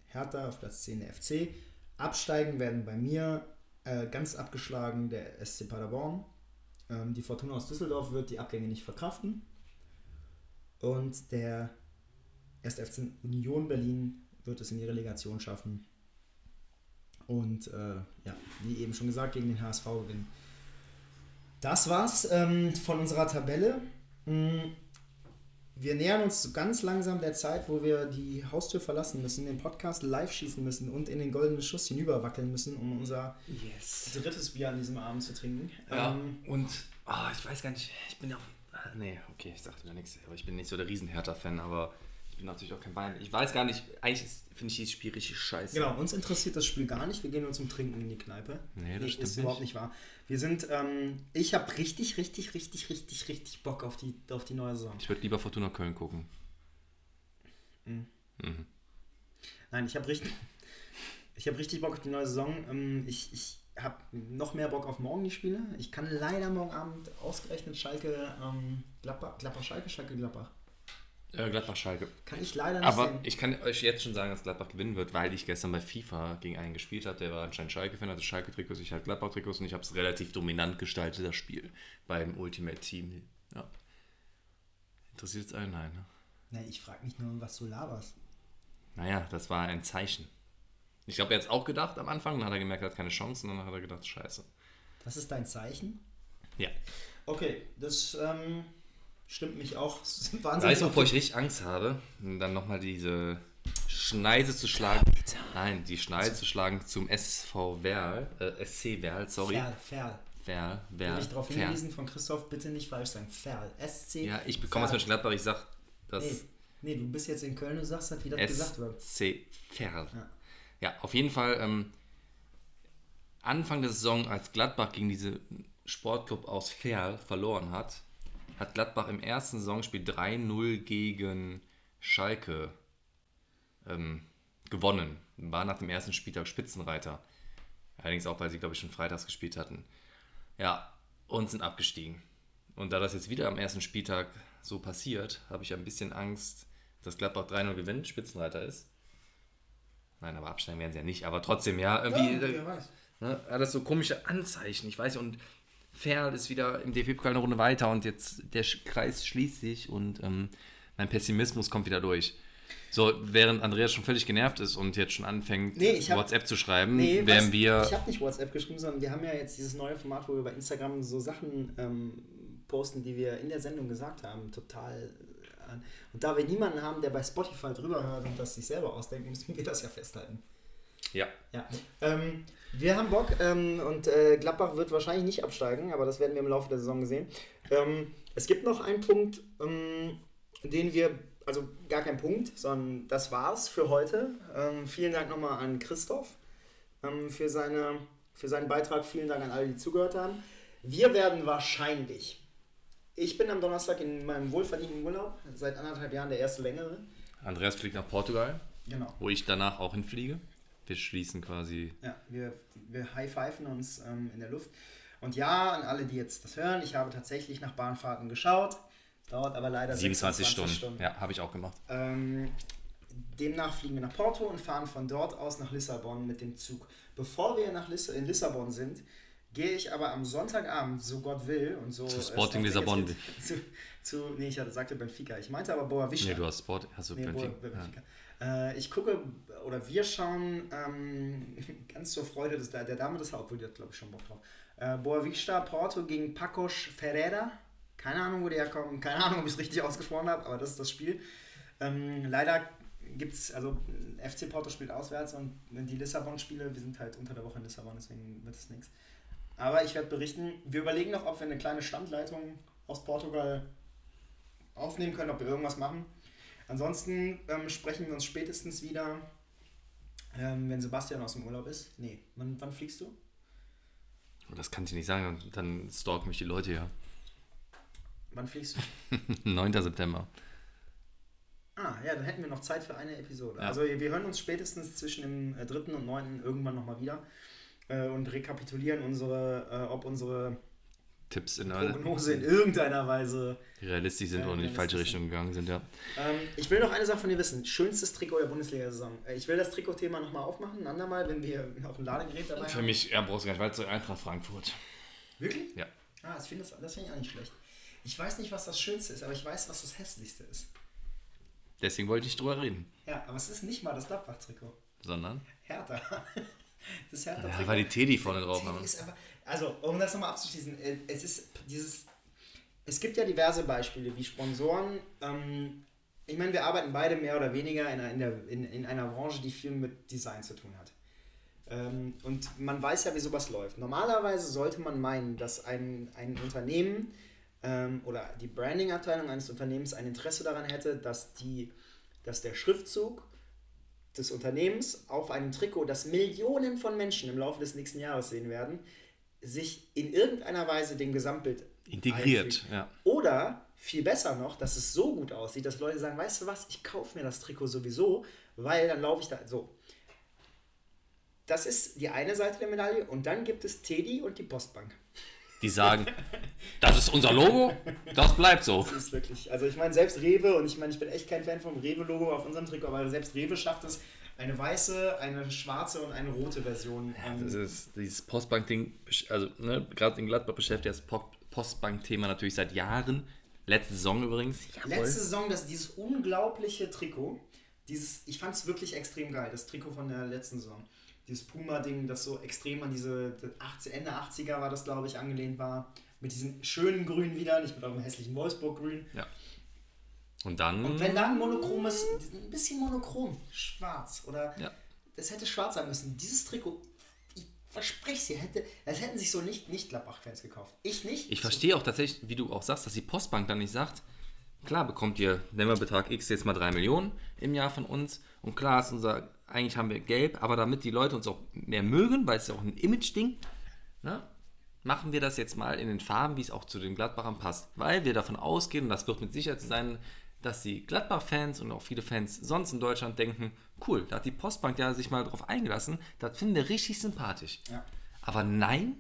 [SPEAKER 1] Hertha, auf Platz 10 der FC. Absteigen werden bei mir äh, ganz abgeschlagen der SC Paderborn. Ähm, die Fortuna aus Düsseldorf wird die Abgänge nicht verkraften. Und der 1. FC Union Berlin wird es in die Relegation schaffen. Und äh, ja, wie eben schon gesagt, gegen den HSV gewinnen. Das war's ähm, von unserer Tabelle. Mm, Wir nähern uns ganz langsam der Zeit, wo wir die Haustür verlassen müssen, den Podcast live schießen müssen und in den goldenen Schuss hinüberwackeln müssen, um unser
[SPEAKER 2] Yes.
[SPEAKER 1] drittes Bier an diesem Abend zu trinken.
[SPEAKER 2] Ja,
[SPEAKER 1] Ähm,
[SPEAKER 2] und ah, ich weiß gar nicht, ich bin ja. ah, Nee, okay, ich sagte wieder nichts, aber ich bin nicht so der Riesenhertha-Fan, aber bin natürlich auch kein Bayern. Ich weiß gar nicht, eigentlich finde ich dieses Spiel richtig scheiße.
[SPEAKER 1] Genau, uns interessiert das Spiel gar nicht. Wir gehen nur zum Trinken in die Kneipe.
[SPEAKER 2] Nee, das stimmt
[SPEAKER 1] ist überhaupt nicht wahr. Wir sind, ähm, ich habe richtig, richtig, richtig, richtig, richtig Bock auf die, auf die neue Saison.
[SPEAKER 2] Ich würde lieber Fortuna Köln gucken.
[SPEAKER 1] Nein, ich habe richtig, ich habe richtig Bock auf die neue Saison. Ähm, ich ich habe noch mehr Bock auf morgen die Spiele. Ich kann leider morgen Abend ausgerechnet Schalke, ähm, Gladbach, Gladbach, Schalke, Schalke, Gladbach.
[SPEAKER 2] Äh, Gladbach-Schalke.
[SPEAKER 1] Kann ich leider nicht
[SPEAKER 2] Aber
[SPEAKER 1] sehen.
[SPEAKER 2] ich kann euch jetzt schon sagen, dass Gladbach gewinnen wird, weil ich gestern bei FIFA gegen einen gespielt habe, der war anscheinend Schalke-Fan, hatte Schalke-Trikots, ich hatte Gladbach-Trikots und ich habe es relativ dominant gestaltet, das Spiel, beim Ultimate Team. Ja. Interessiert es einen? Nein, ne?
[SPEAKER 1] Nee, ich frage mich nur, was du laberst.
[SPEAKER 2] Naja, das war ein Zeichen. Ich glaube, er hat es auch gedacht am Anfang, dann hat er gemerkt, er hat keine Chance und dann hat er gedacht, scheiße.
[SPEAKER 1] Das ist dein Zeichen?
[SPEAKER 2] Ja.
[SPEAKER 1] Okay, das ähm, stimmt mich auch. Wahnsinnig
[SPEAKER 2] Weißt du, wovor ich richtig Angst habe? Dann nochmal diese Schneise zu schlagen. Nein, die Schneise zu schlagen zum SV Werl, äh, SC Werl, sorry.
[SPEAKER 1] Ferl, Ferl.
[SPEAKER 2] Werl,
[SPEAKER 1] Will ich darauf
[SPEAKER 2] Ferl.
[SPEAKER 1] hingewiesen von Christoph, bitte nicht falsch sagen. Ferl. SC.
[SPEAKER 2] Ja, ich bekomme es
[SPEAKER 1] Ferl.
[SPEAKER 2] mit Gladbach, ich sag das
[SPEAKER 1] Nee, nee, du bist jetzt in Köln, du sagst halt, wie das gesagt wird.
[SPEAKER 2] SC Verl.
[SPEAKER 1] Ja.
[SPEAKER 2] Ja. auf jeden Fall ähm, Anfang der Saison, als Gladbach gegen diese Sportclub aus Verl verloren hat, hat Gladbach im ersten Saisonspiel 3-0 gegen Schalke ähm, gewonnen. War nach dem ersten Spieltag Spitzenreiter. Allerdings auch, weil sie, glaube ich, schon freitags gespielt hatten. Ja, und sind abgestiegen. Und da das jetzt wieder am ersten Spieltag so passiert, habe ich ein bisschen Angst, dass Gladbach 3-0 gewinnt, Spitzenreiter ist. Nein, aber absteigen werden sie ja nicht. Aber trotzdem, ja, irgendwie
[SPEAKER 1] wer weiß.
[SPEAKER 2] ne, hat das so komische Anzeichen. Ich weiß, und Ferl ist wieder im DFB-Pokal eine Runde weiter und jetzt der Kreis schließt sich und ähm, mein Pessimismus kommt wieder durch. So, während Andreas schon völlig genervt ist und jetzt schon anfängt,
[SPEAKER 1] Nee, hab-
[SPEAKER 2] WhatsApp zu schreiben,
[SPEAKER 1] Nee,
[SPEAKER 2] wären
[SPEAKER 1] weißt,
[SPEAKER 2] wir.
[SPEAKER 1] Ich habe nicht WhatsApp geschrieben, sondern wir haben ja jetzt dieses neue Format, wo wir bei Instagram so Sachen ähm, posten, die wir in der Sendung gesagt haben. Total. äh, an- Und da wir niemanden haben, der bei Spotify drüber hört und das sich selber ausdenkt, müssen wir das ja festhalten.
[SPEAKER 2] ja,
[SPEAKER 1] Ja. Ähm, wir haben Bock ähm, und äh, Gladbach wird wahrscheinlich nicht absteigen, aber das werden wir im Laufe der Saison sehen. Ähm, es gibt noch einen Punkt, ähm, den wir, also gar kein Punkt, sondern das war's für heute. Ähm, vielen Dank nochmal an Christoph ähm, für, seine, für seinen Beitrag. Vielen Dank an alle, die zugehört haben. Wir werden wahrscheinlich, ich bin am Donnerstag in meinem wohlverdienten Urlaub, seit anderthalb Jahren der erste längere.
[SPEAKER 2] Andreas fliegt nach Portugal,
[SPEAKER 1] Genau.
[SPEAKER 2] wo ich danach auch hinfliege. Wir schließen quasi.
[SPEAKER 1] Ja, wir, wir high-pfeifen uns ähm, in der Luft. Und ja, an alle, die jetzt das hören, ich habe tatsächlich nach Bahnfahrten geschaut. Dauert aber leider
[SPEAKER 2] 27
[SPEAKER 1] 26
[SPEAKER 2] Stunden. Ja, habe ich auch gemacht.
[SPEAKER 1] Ähm, demnach fliegen wir nach Porto und fahren von dort aus nach Lissabon mit dem Zug. Bevor wir nach Liss in Lissabon sind, gehe ich aber am Sonntagabend, so Gott will, und so.
[SPEAKER 2] Zu Sporting Lissabon.
[SPEAKER 1] Zu, zu, nee, ich hatte, sagte Benfica. Ich meinte aber Boa Vista.
[SPEAKER 2] Nee, du hast Sport. Hast du
[SPEAKER 1] Nee,
[SPEAKER 2] Benfica?
[SPEAKER 1] Bo-
[SPEAKER 2] Ja.
[SPEAKER 1] Äh, ich gucke, oder wir schauen ähm, ganz zur Freude des, der Dame des Hauptbilds, die hat glaube ich schon Bock drauf. Äh, Boa Vista Porto gegen Pacos Ferreira. Keine Ahnung, wo die herkommen, keine Ahnung, ob ich es richtig ausgesprochen habe, aber das ist das Spiel. Ähm, leider gibt es, also FC Porto spielt auswärts und die Lissabon-Spiele, wir sind halt unter der Woche in Lissabon, deswegen wird es nichts. Aber ich werde berichten, wir überlegen noch, ob wir eine kleine Standleitung aus Portugal aufnehmen können, ob wir irgendwas machen. Ansonsten ähm, sprechen wir uns spätestens wieder, ähm, wenn Sebastian aus dem Urlaub ist. Nee, wann, wann fliegst du?
[SPEAKER 2] Oh, Das kann ich nicht sagen, dann stalken mich die Leute ja.
[SPEAKER 1] Wann fliegst du?
[SPEAKER 2] 9. September.
[SPEAKER 1] Ah, ja, dann hätten wir noch Zeit für eine Episode.
[SPEAKER 2] Ja.
[SPEAKER 1] Also wir hören uns spätestens zwischen dem äh, 3. und 9. irgendwann nochmal wieder äh, und rekapitulieren unsere, äh, ob unsere
[SPEAKER 2] Tipps in
[SPEAKER 1] Prognose in irgendeiner Weise
[SPEAKER 2] realistisch sind und in die falsche Richtung gegangen sind, ja.
[SPEAKER 1] Ähm, ich will noch eine Sache von dir wissen. Schönstes Trikot der Bundesliga-Saison. Äh, Ich will das Trikot-Thema nochmal aufmachen, ein andermal, wenn wir auch ein Ladegerät dabei
[SPEAKER 2] Für
[SPEAKER 1] haben.
[SPEAKER 2] mich, ja, brauchst du gar nicht weiter, Eintracht Frankfurt.
[SPEAKER 1] Wirklich?
[SPEAKER 2] Ja.
[SPEAKER 1] Ah, das finde das, das find ich auch nicht schlecht. Ich weiß nicht, was das Schönste ist, aber ich weiß, was das Hässlichste ist.
[SPEAKER 2] Deswegen wollte ich drüber reden.
[SPEAKER 1] Ja, aber es ist nicht mal das Gladbach-Trikot.
[SPEAKER 2] Sondern?
[SPEAKER 1] Hertha. Das Hertha
[SPEAKER 2] Ja, weil die Teddy vorne drauf haben.
[SPEAKER 1] Also, um das nochmal abzuschließen, äh, es ist dieses. Es gibt ja diverse Beispiele, wie Sponsoren. Ähm, ich meine, wir arbeiten beide mehr oder weniger in, einer- in, der, in, in einer Branche, die viel mit Design zu tun hat. Ähm, und man weiß ja, wie sowas läuft. Normalerweise sollte man meinen, dass ein, ein Unternehmen ähm, oder die Branding-Abteilung eines Unternehmens ein Interesse daran hätte, dass, die, dass der Schriftzug des Unternehmens auf einem Trikot, das Millionen von Menschen im Laufe des nächsten Jahres sehen werden, sich in irgendeiner Weise dem Gesamtbild
[SPEAKER 2] Integriert,
[SPEAKER 1] einfügt.
[SPEAKER 2] ja.
[SPEAKER 1] Oder viel besser noch, dass es so gut aussieht, dass Leute sagen, weißt du was, ich kaufe mir das Trikot sowieso, weil dann laufe ich da so. Das ist die eine Seite der Medaille und dann gibt es Teddy und die Postbank.
[SPEAKER 2] Die sagen, das ist unser Logo, das bleibt so.
[SPEAKER 1] Das ist wirklich, also ich meine, selbst Rewe, und ich meine, ich bin echt kein Fan vom Rewe-Logo auf unserem Trikot, aber selbst Rewe schafft es, eine weiße, eine schwarze und eine rote Version. ähm,
[SPEAKER 2] Das ist dieses Postbank-Ding, also ne, gerade in Gladbach beschäftigt das Po- Postbank-Thema natürlich seit Jahren. Letzte Saison übrigens.
[SPEAKER 1] Letzte Saison, das, dieses unglaubliche Trikot, dieses, ich fand es wirklich extrem geil, das Trikot von der letzten Saison. Dieses Puma-Ding, das so extrem an diese 80, Ende 80er war das, glaube ich, angelehnt war. Mit diesem schönen Grün wieder, nicht mit eurem hässlichen Wolfsburg-Grün.
[SPEAKER 2] Ja. Und dann.
[SPEAKER 1] Und wenn da ein monochromes, ein bisschen monochrom, schwarz oder
[SPEAKER 2] Ja.
[SPEAKER 1] das hätte schwarz sein müssen. Dieses Trikot, ich verspreche es dir, hätte, das hätten sich so nicht, nicht Gladbach-Fans gekauft. Ich nicht.
[SPEAKER 2] Ich verstehe auch tatsächlich, wie du auch sagst, dass die Postbank dann nicht sagt, klar bekommt ihr, nehmen wir Betrag X jetzt mal 3 Millionen im Jahr von uns und klar ist unser, eigentlich haben wir gelb, aber damit die Leute uns auch mehr mögen, weil es ja auch ein Image-Ding, ne, machen wir das jetzt mal in den Farben, wie es auch zu den Gladbachern passt. Weil wir davon ausgehen, und das wird mit Sicherheit sein, dass die Gladbach-Fans und auch viele Fans sonst in Deutschland denken, cool, da hat die Postbank ja sich mal drauf eingelassen, das finden wir richtig sympathisch.
[SPEAKER 1] Ja.
[SPEAKER 2] Aber nein,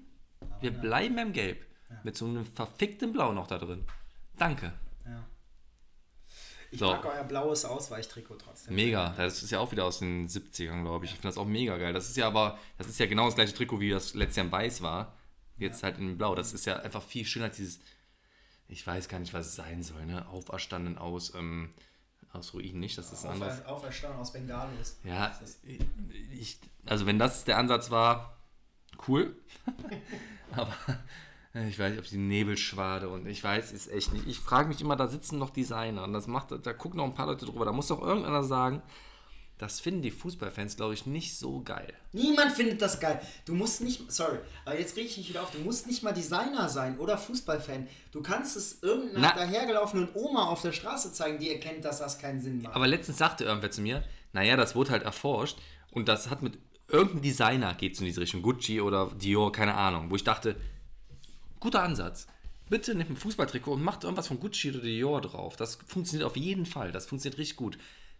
[SPEAKER 2] wir bleiben beim Gelb. Mit so einem verfickten Blau noch da drin. Danke.
[SPEAKER 1] Ja. Ich
[SPEAKER 2] So.
[SPEAKER 1] mag euer blaues Ausweichtrikot trotzdem.
[SPEAKER 2] Mega. Das ist ja auch wieder aus den 70ern, glaube ich. Ich finde das auch mega geil. Das ist ja aber, das ist ja genau das gleiche Trikot, wie das letztes Jahr in Weiß war. Jetzt halt in Blau. Das ist ja einfach viel schöner als dieses, ich weiß gar nicht, was es sein soll, ne? Auferstanden aus, ähm, aus Ruinen nicht, das ist.
[SPEAKER 1] Aufer, Auferstanden aus Bengalos.
[SPEAKER 2] Ja, ich, also wenn das der Ansatz war, cool. Aber ich weiß nicht, ob die Nebelschwade und ich weiß es echt nicht. Ich frage mich immer, da sitzen noch Designer und das macht, da gucken noch ein paar Leute drüber. Da muss doch irgendeiner sagen, das finden die Fußballfans, glaube ich, nicht so geil.
[SPEAKER 1] Niemand findet das geil. Du musst nicht, sorry, aber jetzt rege ich mich wieder auf. Du musst nicht mal Designer sein oder Fußballfan. Du kannst es irgendeiner
[SPEAKER 2] Na.
[SPEAKER 1] dahergelaufenen Oma auf der Straße zeigen, die erkennt, dass das keinen Sinn macht.
[SPEAKER 2] Aber letztens sagte irgendwer zu mir, naja, das wurde halt erforscht und das hat mit irgendeinem Designer geht es in diese Richtung, Gucci oder Dior, keine Ahnung, wo ich dachte, guter Ansatz. Bitte nehmt ein Fußballtrikot und macht irgendwas von Gucci oder Dior drauf. Das funktioniert auf jeden Fall. Das funktioniert richtig gut.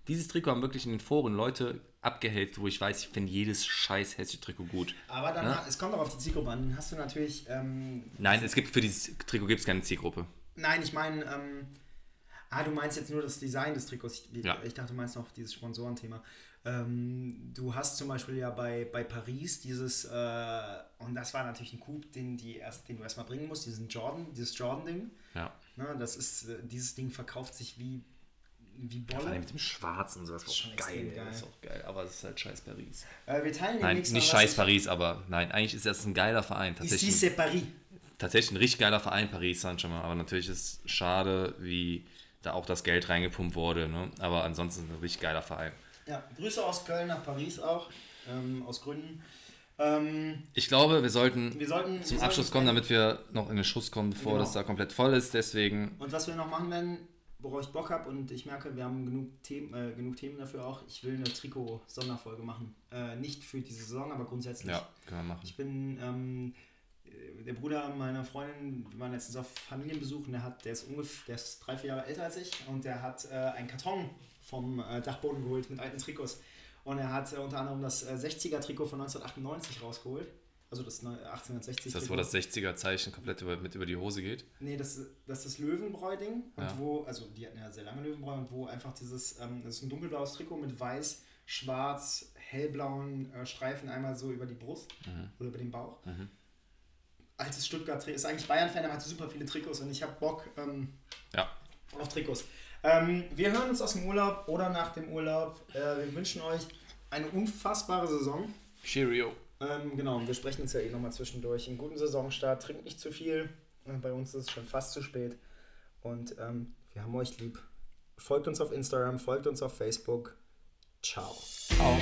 [SPEAKER 2] Dieses Trikot haben wirklich in den Foren Leute abgehellt, wo ich weiß, ich finde jedes scheiß hässliche Trikot gut.
[SPEAKER 1] Aber dann, ha- es kommt auch auf die Zielgruppe an. Dann hast du natürlich, ähm,
[SPEAKER 2] Nein, es gibt für dieses Trikot gibt es keine Zielgruppe.
[SPEAKER 1] nein, ich meine, ähm, ah, du meinst jetzt nur das Design des Trikots. Ich,
[SPEAKER 2] Ja.
[SPEAKER 1] ich dachte, du meinst noch dieses Sponsorenthema. Ähm, du hast zum Beispiel ja bei, bei Paris dieses, äh, und das war natürlich ein Coup, den, die erst, den du erstmal bringen musst, diesen Jordan, dieses Jordan-Ding.
[SPEAKER 2] Ja.
[SPEAKER 1] Ne, das ist, äh, dieses Ding verkauft sich wie, wie
[SPEAKER 2] Vor allem
[SPEAKER 1] Bolle.
[SPEAKER 2] mit dem Schwarzen und sowas war
[SPEAKER 1] Schon
[SPEAKER 2] auch geil,
[SPEAKER 1] geil.
[SPEAKER 2] Das ist auch geil, aber es ist halt scheiß Paris.
[SPEAKER 1] Äh, wir teilen
[SPEAKER 2] Nein, nicht
[SPEAKER 1] mal,
[SPEAKER 2] scheiß Paris, aber nein, eigentlich ist das ein geiler Verein.
[SPEAKER 1] Ici
[SPEAKER 2] Tatsächlich,
[SPEAKER 1] c'est Paris.
[SPEAKER 2] tatsächlich ein richtig geiler Verein, Paris Saint-Germain. Aber natürlich ist es schade, wie da auch das Geld reingepumpt wurde. Ne? Aber ansonsten ein richtig geiler Verein.
[SPEAKER 1] Ja, Grüße aus Köln nach Paris auch, ähm, aus Gründen. Ähm,
[SPEAKER 2] Ich glaube, wir sollten
[SPEAKER 1] wir sollten
[SPEAKER 2] zum
[SPEAKER 1] wir
[SPEAKER 2] Abschluss
[SPEAKER 1] sollten-
[SPEAKER 2] kommen, damit wir noch in den Schuss kommen, bevor
[SPEAKER 1] Genau.
[SPEAKER 2] das da komplett voll ist. Deswegen,
[SPEAKER 1] Und was wir noch machen werden, worauf ich Bock habe und ich merke, wir haben genug Themen, äh, genug Themen dafür auch. Ich will eine Trikot-Sonderfolge machen. Äh, nicht für diese Saison, aber grundsätzlich.
[SPEAKER 2] ja, können wir machen.
[SPEAKER 1] Ich bin ähm, äh, der Bruder meiner Freundin, wir waren letztens auf Familienbesuch und der hat, der ist ungefähr, der ist drei, vier Jahre älter als ich und der hat äh, einen Karton vom äh, Dachboden geholt mit alten Trikots. Und er hat äh, unter anderem das äh, 60er-Trikot von 1998 rausgeholt. Also das 1860.
[SPEAKER 2] Ist das, wo das 60er-Zeichen komplett über, mit über die Hose geht?
[SPEAKER 1] Nee, das, das ist das Löwenbräu-Ding. Und
[SPEAKER 2] Ja.
[SPEAKER 1] wo, also die hatten ja sehr lange Löwenbräu und wo einfach dieses, ähm, das ist ein dunkelblaues Trikot mit weiß, schwarz, hellblauen äh, Streifen einmal so über die Brust oder über den Bauch.
[SPEAKER 2] Mhm.
[SPEAKER 1] Altes Stuttgart ist eigentlich Bayern-Fan, aber hat super viele Trikots und ich habe Bock ähm,
[SPEAKER 2] Ja.
[SPEAKER 1] auf Trikots. Ähm, wir hören uns aus dem Urlaub oder nach dem Urlaub. Äh, wir wünschen euch eine unfassbare Saison.
[SPEAKER 2] Cheerio.
[SPEAKER 1] Ähm, genau, wir sprechen uns ja eh nochmal zwischendurch. Einen guten Saisonstart, trinkt nicht zu viel. Äh, Bei uns ist es schon fast zu spät. Und ähm, wir haben euch lieb. Folgt uns auf Instagram, folgt uns auf Facebook. Ciao.
[SPEAKER 2] Ciao.